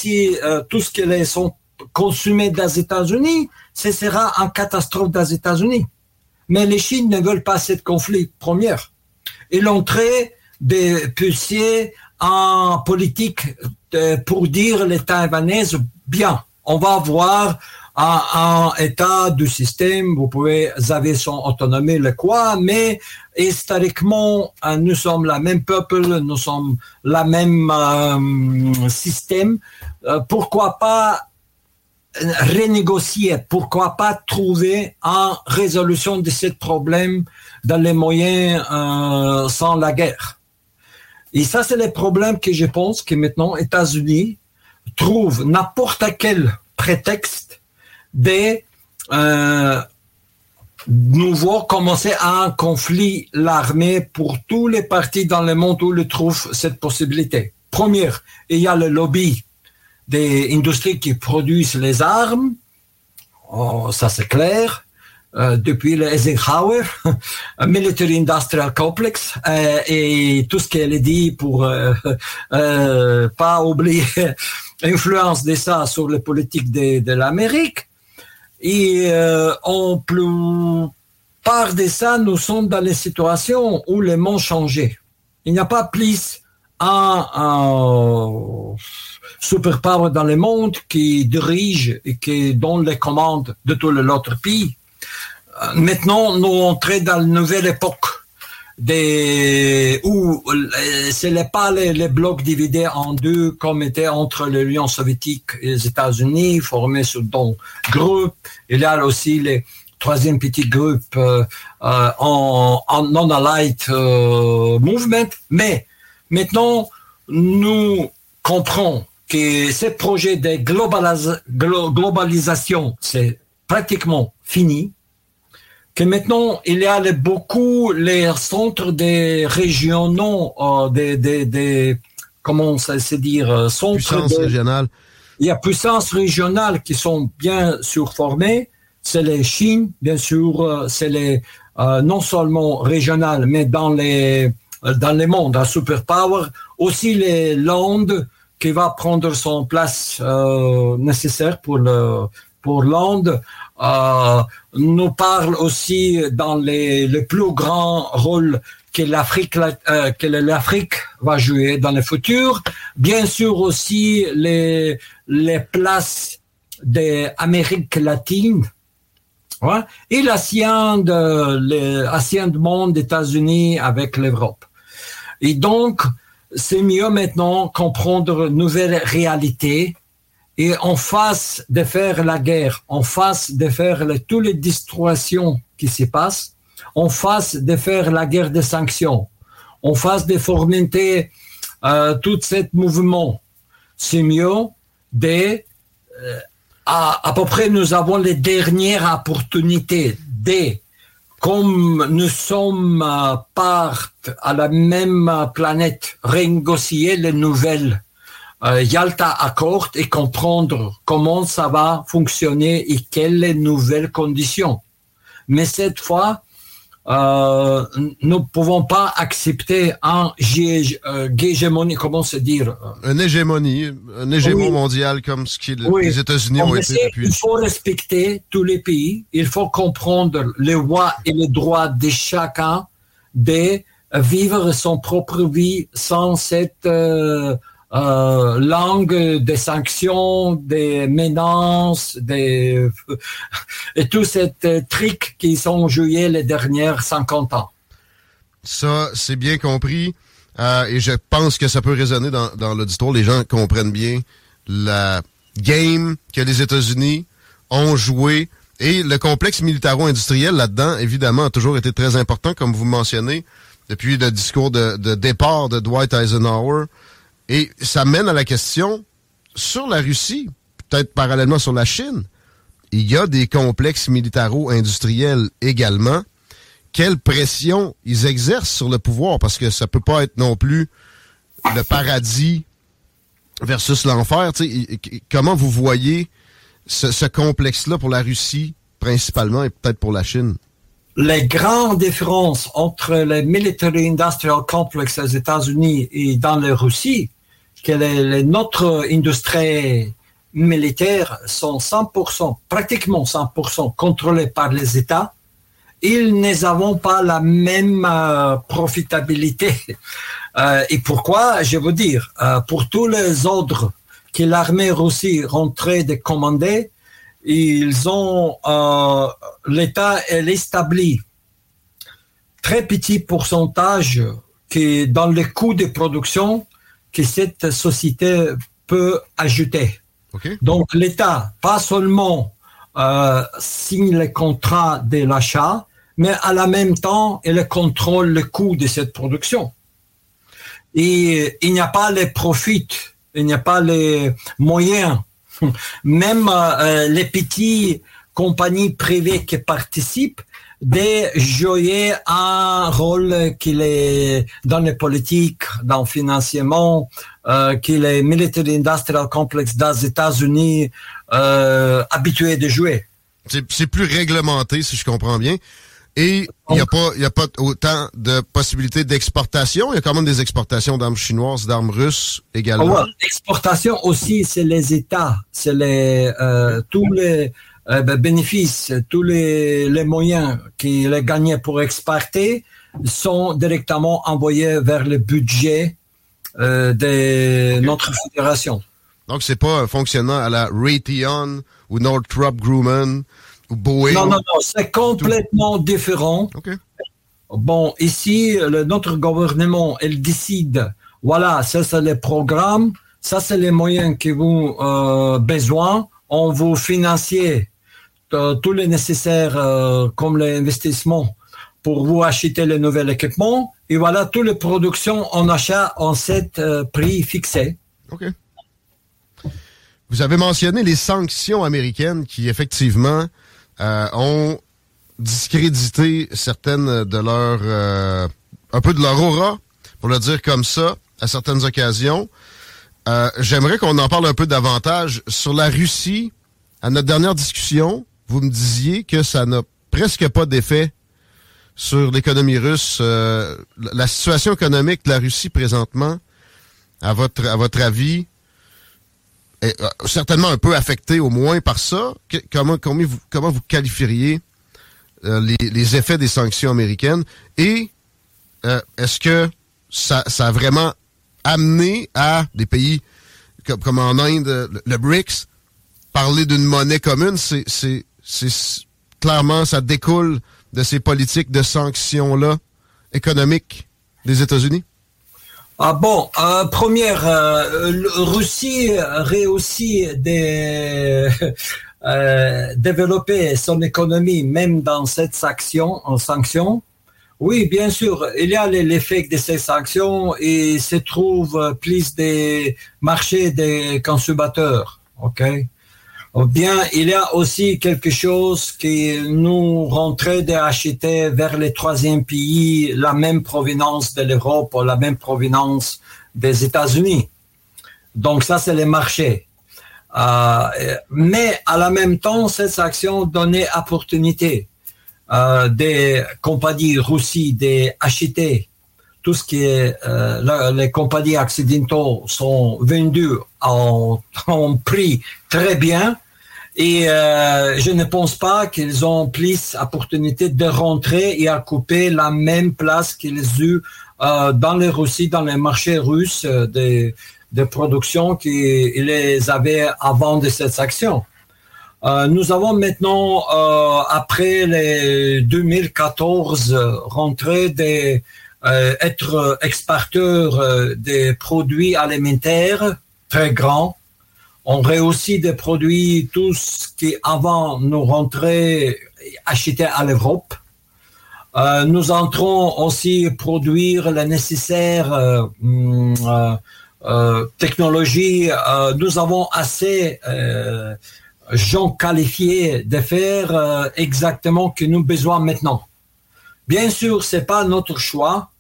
euh, tout ce qui les sont consommés les États-Unis, ce sera une catastrophe les États-Unis. Mais les Chines ne veulent pas ce conflit, première. Et l'entrée des puissiers en politique de- pour dire les Taïwanais, bien, on va avoir un état du système, vous pouvez, avez son autonomie, le quoi, mais historiquement, euh, nous sommes la même peuple, nous sommes la même euh, système. Euh, pourquoi pas renégocier, pourquoi pas trouver une résolution de ce problème dans les moyens sans la guerre. Et ça, c'est le problème que je pense que maintenant, États-Unis trouvent n'importe quel prétexte de euh, nouveau commencer un conflit l'armée pour tous les partis dans le monde où ils trouvent cette possibilité. Première, il y a le lobby des industries qui produisent les armes. Oh, ça c'est clair. Euh, depuis le Eisenhower, Military Industrial Complex, euh, et tout ce qu'elle dit pour pas oublier l'influence de ça sur les politiques de l'Amérique. Et euh, en plupart de ça, nous sommes dans les situations où le monde changé. Il n'y a pas plus un, un superpower dans le monde qui dirige et qui donne les commandes de tous les autres pays. Euh, Maintenant, nous entrons dans une nouvelle époque des, où euh, ce n'est pas les, blocs divisés en deux comme était entre l'Union soviétique et les États-Unis, formés sur deux groupes. Il y a aussi les troisième petit groupe euh, euh, en, non-allied euh, movement. Mais maintenant, nous comprenons que ce projet de globalis- glo- globalisation, c'est pratiquement fini que maintenant il y a les- beaucoup les centres des régionaux, euh, des, des, des- comment ça se dire, euh, centres Puissance de- régionale. il y a puissances régionales qui sont bien sûr formées. C'est les Chine, bien sûr, euh, c'est les euh, non seulement régionales, mais dans les dans les mondes, un superpower. Aussi les landes qui va prendre son place euh, nécessaire pour le pour l'Inde. Euh, nous parle aussi dans les le plus grand rôle que l'Afrique euh, que l'Afrique va jouer dans le futur. Bien sûr aussi les les places des Amériques latines ouais, et l'ancien de l'ancien monde États-Unis avec l'Europe. Et donc c'est mieux maintenant comprendre nouvelles réalités et en face de faire la guerre, en face de faire toutes les distorsions qui se passent, en face de faire la guerre des sanctions, en face de fomenter euh, tout ce mouvement, c'est mieux de euh, à, à peu près nous avons les dernières opportunités de comme nous sommes euh, part à la même planète, renégocier les nouvelles euh, Yalta Accord et comprendre comment ça va fonctionner et quelles nouvelles conditions. Mais cette fois, euh, nous ne pouvons pas accepter un euh, hégémonie, comment se dire Une hégémonie, un hégémon mondial comme ce que les États-Unis ont été depuis. Il faut respecter tous les pays, il faut comprendre les droits et les droits de chacun de vivre son propre vie sans cette euh, euh, langue des sanctions, des menaces, des et tous ces trucs qui sont joués les dernières 50 ans. Ça, c'est bien compris. Euh, et je pense que ça peut résonner dans, dans l'auditoire. Les gens comprennent bien la game que les États-Unis ont joué. Et le complexe militaro-industriel là-dedans, évidemment, a toujours été très important, comme vous mentionnez, depuis le discours de, de départ de Dwight Eisenhower. Et ça mène à la question, sur la Russie, peut-être parallèlement sur la Chine, il y a des complexes militaro-industriels également. Quelle pression ils exercent sur le pouvoir? Parce que ça peut pas être non plus le paradis versus l'enfer. Comment vous voyez ce, ce complexe-là pour la Russie principalement et peut-être pour la Chine? Les grandes différences entre les military industrial complex aux États-Unis et dans la Russie, que les, notre industrie militaire sont 100%, pratiquement 100% contrôlés par les États, ils n'avons pas la même euh, profitabilité. Euh, et pourquoi? Je veux dire, euh, pour tous les ordres que l'armée russe rentrait de commander, ils ont euh, l'État elle établit très petit pourcentage qui dans le coût de production que cette société peut ajouter. Donc l'État pas seulement euh, signe le contrat de l'achat, mais à la même temps il contrôle le coût de cette production. Et il n'y a pas les profits, il n'y a pas les moyens même euh, les petites compagnies privées qui participent de jouer un rôle qu'il est dans les politiques, dans le financement, euh, qu'il est military industrial complex des États-Unis euh, habitué de jouer. C'est plus réglementé, si je comprends bien. Et il n'y a, pas, y a pas autant de possibilités d'exportation. Il y a quand même des exportations d'armes chinoises, d'armes russes également. Ah L'exportation aussi, c'est les États, c'est les euh, tous les euh, ben, bénéfices, tous les, les moyens qu'il a gagnés pour exporter sont directement envoyés vers le budget euh, de notre fédération. Donc c'est pas un fonctionnement à la Raytheon ou Northrop Grumman non, non, non, c'est complètement différent. Bon, ici, le, notre gouvernement, elle décide, voilà, ça c'est le programme, ça c'est les moyens que vous euh, besoin, on vous financier euh, tous les nécessaires euh, comme l'investissement pour vous acheter le nouvel équipement, et voilà, toutes les productions en achat en cet euh, prix fixé. OK. Vous avez mentionné les sanctions américaines qui, effectivement, euh, ont discrédité certaines de leurs... Euh, un peu de leur aura, pour le dire comme ça, à certaines occasions. Euh, j'aimerais qu'on en parle un peu davantage. Sur la Russie, à notre dernière discussion, vous me disiez que ça n'a presque pas d'effet sur l'économie russe. la situation économique de la Russie présentement, à votre, à votre avis, euh, certainement un peu affecté au moins par ça. comment, comment, vous, comment vous qualifieriez euh, les, effets des sanctions américaines? Et euh, est-ce que ça, ça, a vraiment amené à des pays comme, comme en Inde, le, BRICS, parler d'une monnaie commune? C'est clairement, ça découle de ces politiques de sanctions-là économiques des États-Unis? Ah bon, euh, première, euh, Russie réussit de euh, développer son économie même dans cette sanction, en sanction. Oui, bien sûr, il y a l'effet de ces sanctions et se trouve plus des marchés des consommateurs. OK? Bien, il y a aussi quelque chose qui nous rentrait d'acheter vers les troisième pays la même provenance de l'Europe ou la même provenance des États-Unis. Donc ça, c'est les marchés. Euh, mais à la même temps, cette action donnait opportunité euh, des compagnies russes d'acheter tout ce qui est euh, les compagnies accidentaux sont vendues en, en prix très bien et euh, je ne pense pas qu'ils ont plus opportunité de rentrer et à couper la même place qu'ils ont euh, dans les Russie, dans les marchés russes de, production qu'ils avaient avant de cette action. Nous avons maintenant, après les 2014, rentré des, être exporteurs des produits alimentaires très grands. On réussit des produits, tout ce qui avant nous rentrait acheté à l'Europe. nous entrons aussi produire la nécessaire hum, technologie. nous avons assez gens qualifiés de faire euh, exactement ce que nous avons besoin maintenant. Bien sûr, c'est pas notre choix.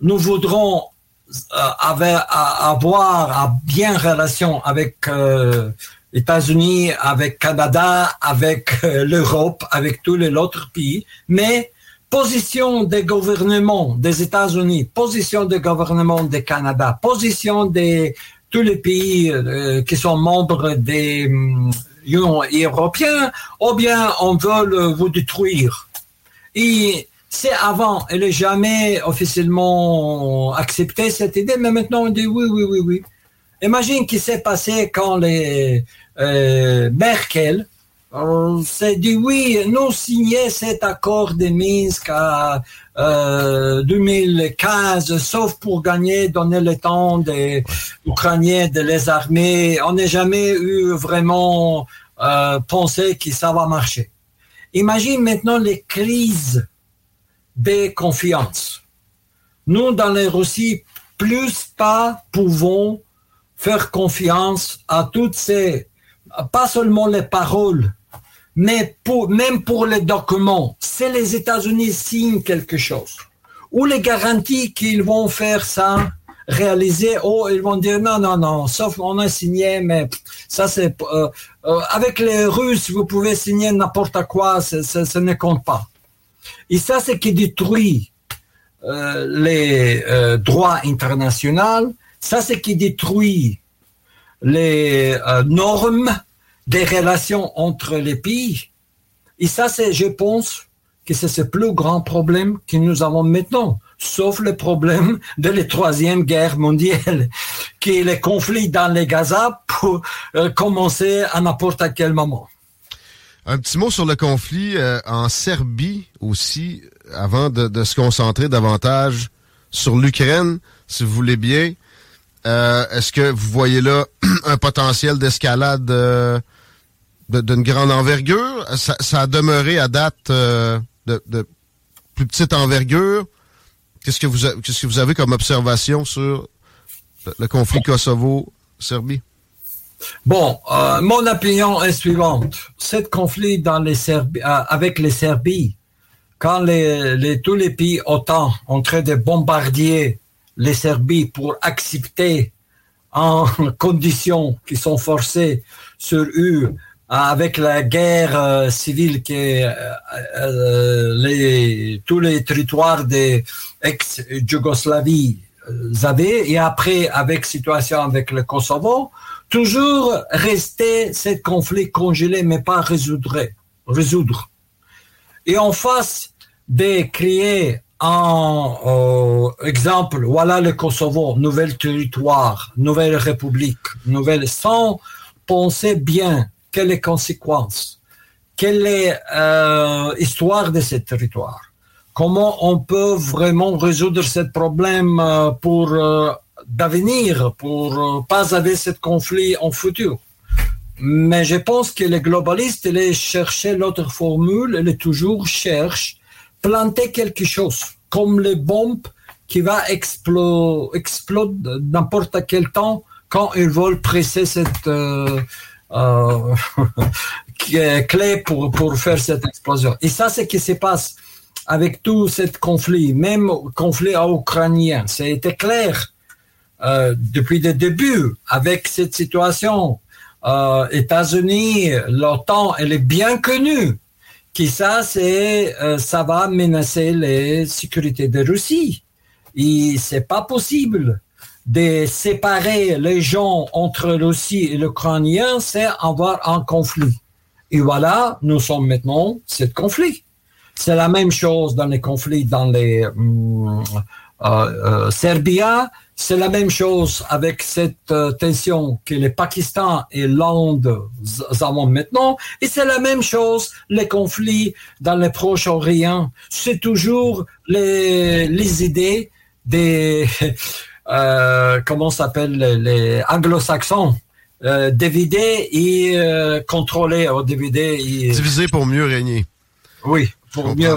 Nous voudrons euh, avoir à bien relation avec euh, les États-Unis, avec Canada, avec l'Europe, avec tous les autres pays, mais position des gouvernements des États-Unis, position des gouvernements du Canada, position de tous les pays qui sont membres des hum, européen, ou bien on veut vous détruire. C'est avant, elle n'est jamais officiellement accepté cette idée, mais maintenant on dit oui, oui, oui, oui. Imagine ce qui s'est passé quand les euh, Merkel on s'est dit oui, nous signer cet accord de Minsk à euh, 2015, sauf pour gagner, donner le temps des Ukrainiens de les armer. On n'a jamais eu vraiment euh, pensé que ça va marcher. Imagine maintenant les crises de confiance. Nous, dans les Russie, plus pas pouvons faire confiance à toutes ces, pas seulement les paroles, mais pour, même pour les documents, si les États-Unis signent quelque chose, ou les garanties qu'ils vont faire ça, réaliser, oh, ils vont dire non, non, non, sauf on a signé, mais ça c'est... Euh, euh, avec les Russes, vous pouvez signer n'importe quoi, ça ne compte pas. Et ça, c'est qui détruit euh, les droits internationaux, ça, c'est qui détruit les normes des relations entre les pays. Et ça, c'est, je pense, que c'est le plus grand problème que nous avons maintenant, sauf le problème de la troisième guerre mondiale, qui est le conflit dans les Gaza pour euh, commencer à n'importe quel moment. Un petit mot sur le conflit euh, en Serbie aussi, avant de, se concentrer davantage sur l'Ukraine, si vous voulez bien. Euh, est-ce que vous voyez là un potentiel d'escalade d'une grande envergure? Ça, a demeuré à date euh, de, plus petite envergure. Qu'est-ce que vous avez comme observation sur le, conflit Kosovo-Serbie? Bon, euh, mon opinion est suivante. Ce conflit les euh, avec les Serbies, quand les, tous les pays OTAN ont train de bombarder les Serbies pour accepter en conditions qui sont forcées sur eux avec la guerre euh, civile euh, les, tous les territoires des ex-Yougoslavie avaient, et après avec situation avec le Kosovo, toujours restait ce conflit congelé, mais pas résoudre. résoudre. Et en face de créer un exemple, voilà le Kosovo, nouvel territoire, nouvelle république, nouvelle, sans penser bien quelles les conséquences, quelle est l'histoire euh, de ce territoire, comment on peut vraiment résoudre ce problème euh, pour euh, d'avenir pour euh, pas avoir ce conflit en futur. Mais je pense que les globalistes, ils cherchaient l'autre formule, ils toujours cherchent planter quelque chose, comme les bombes qui va exploser explode n'importe quel temps quand ils veulent presser cette euh, euh, clé pour, faire cette explosion. Et ça, c'est ce qui se passe avec tout ce conflit, même conflit ukrainien. C'était clair euh, depuis le début avec cette situation. Euh, États-Unis, l'OTAN, elle est bien connue que ça, c'est, euh, ça va menacer les sécurités de Russie. Et c'est pas possible de séparer les gens entre Russie et l'Ukrainien, c'est avoir un conflit. Et voilà, nous sommes maintenant ce conflit. C'est la même chose dans les conflits dans les hum, euh, euh, Serbia. C'est la même chose avec cette euh, tension que le Pakistan et l'Inde avons maintenant. Et c'est la même chose les conflits dans le Proche-Orient. C'est toujours les, les idées des euh, comment s'appelle les anglo-saxons euh, divider et euh, contrôler ou divider et... diviser pour mieux régner oui pour mieux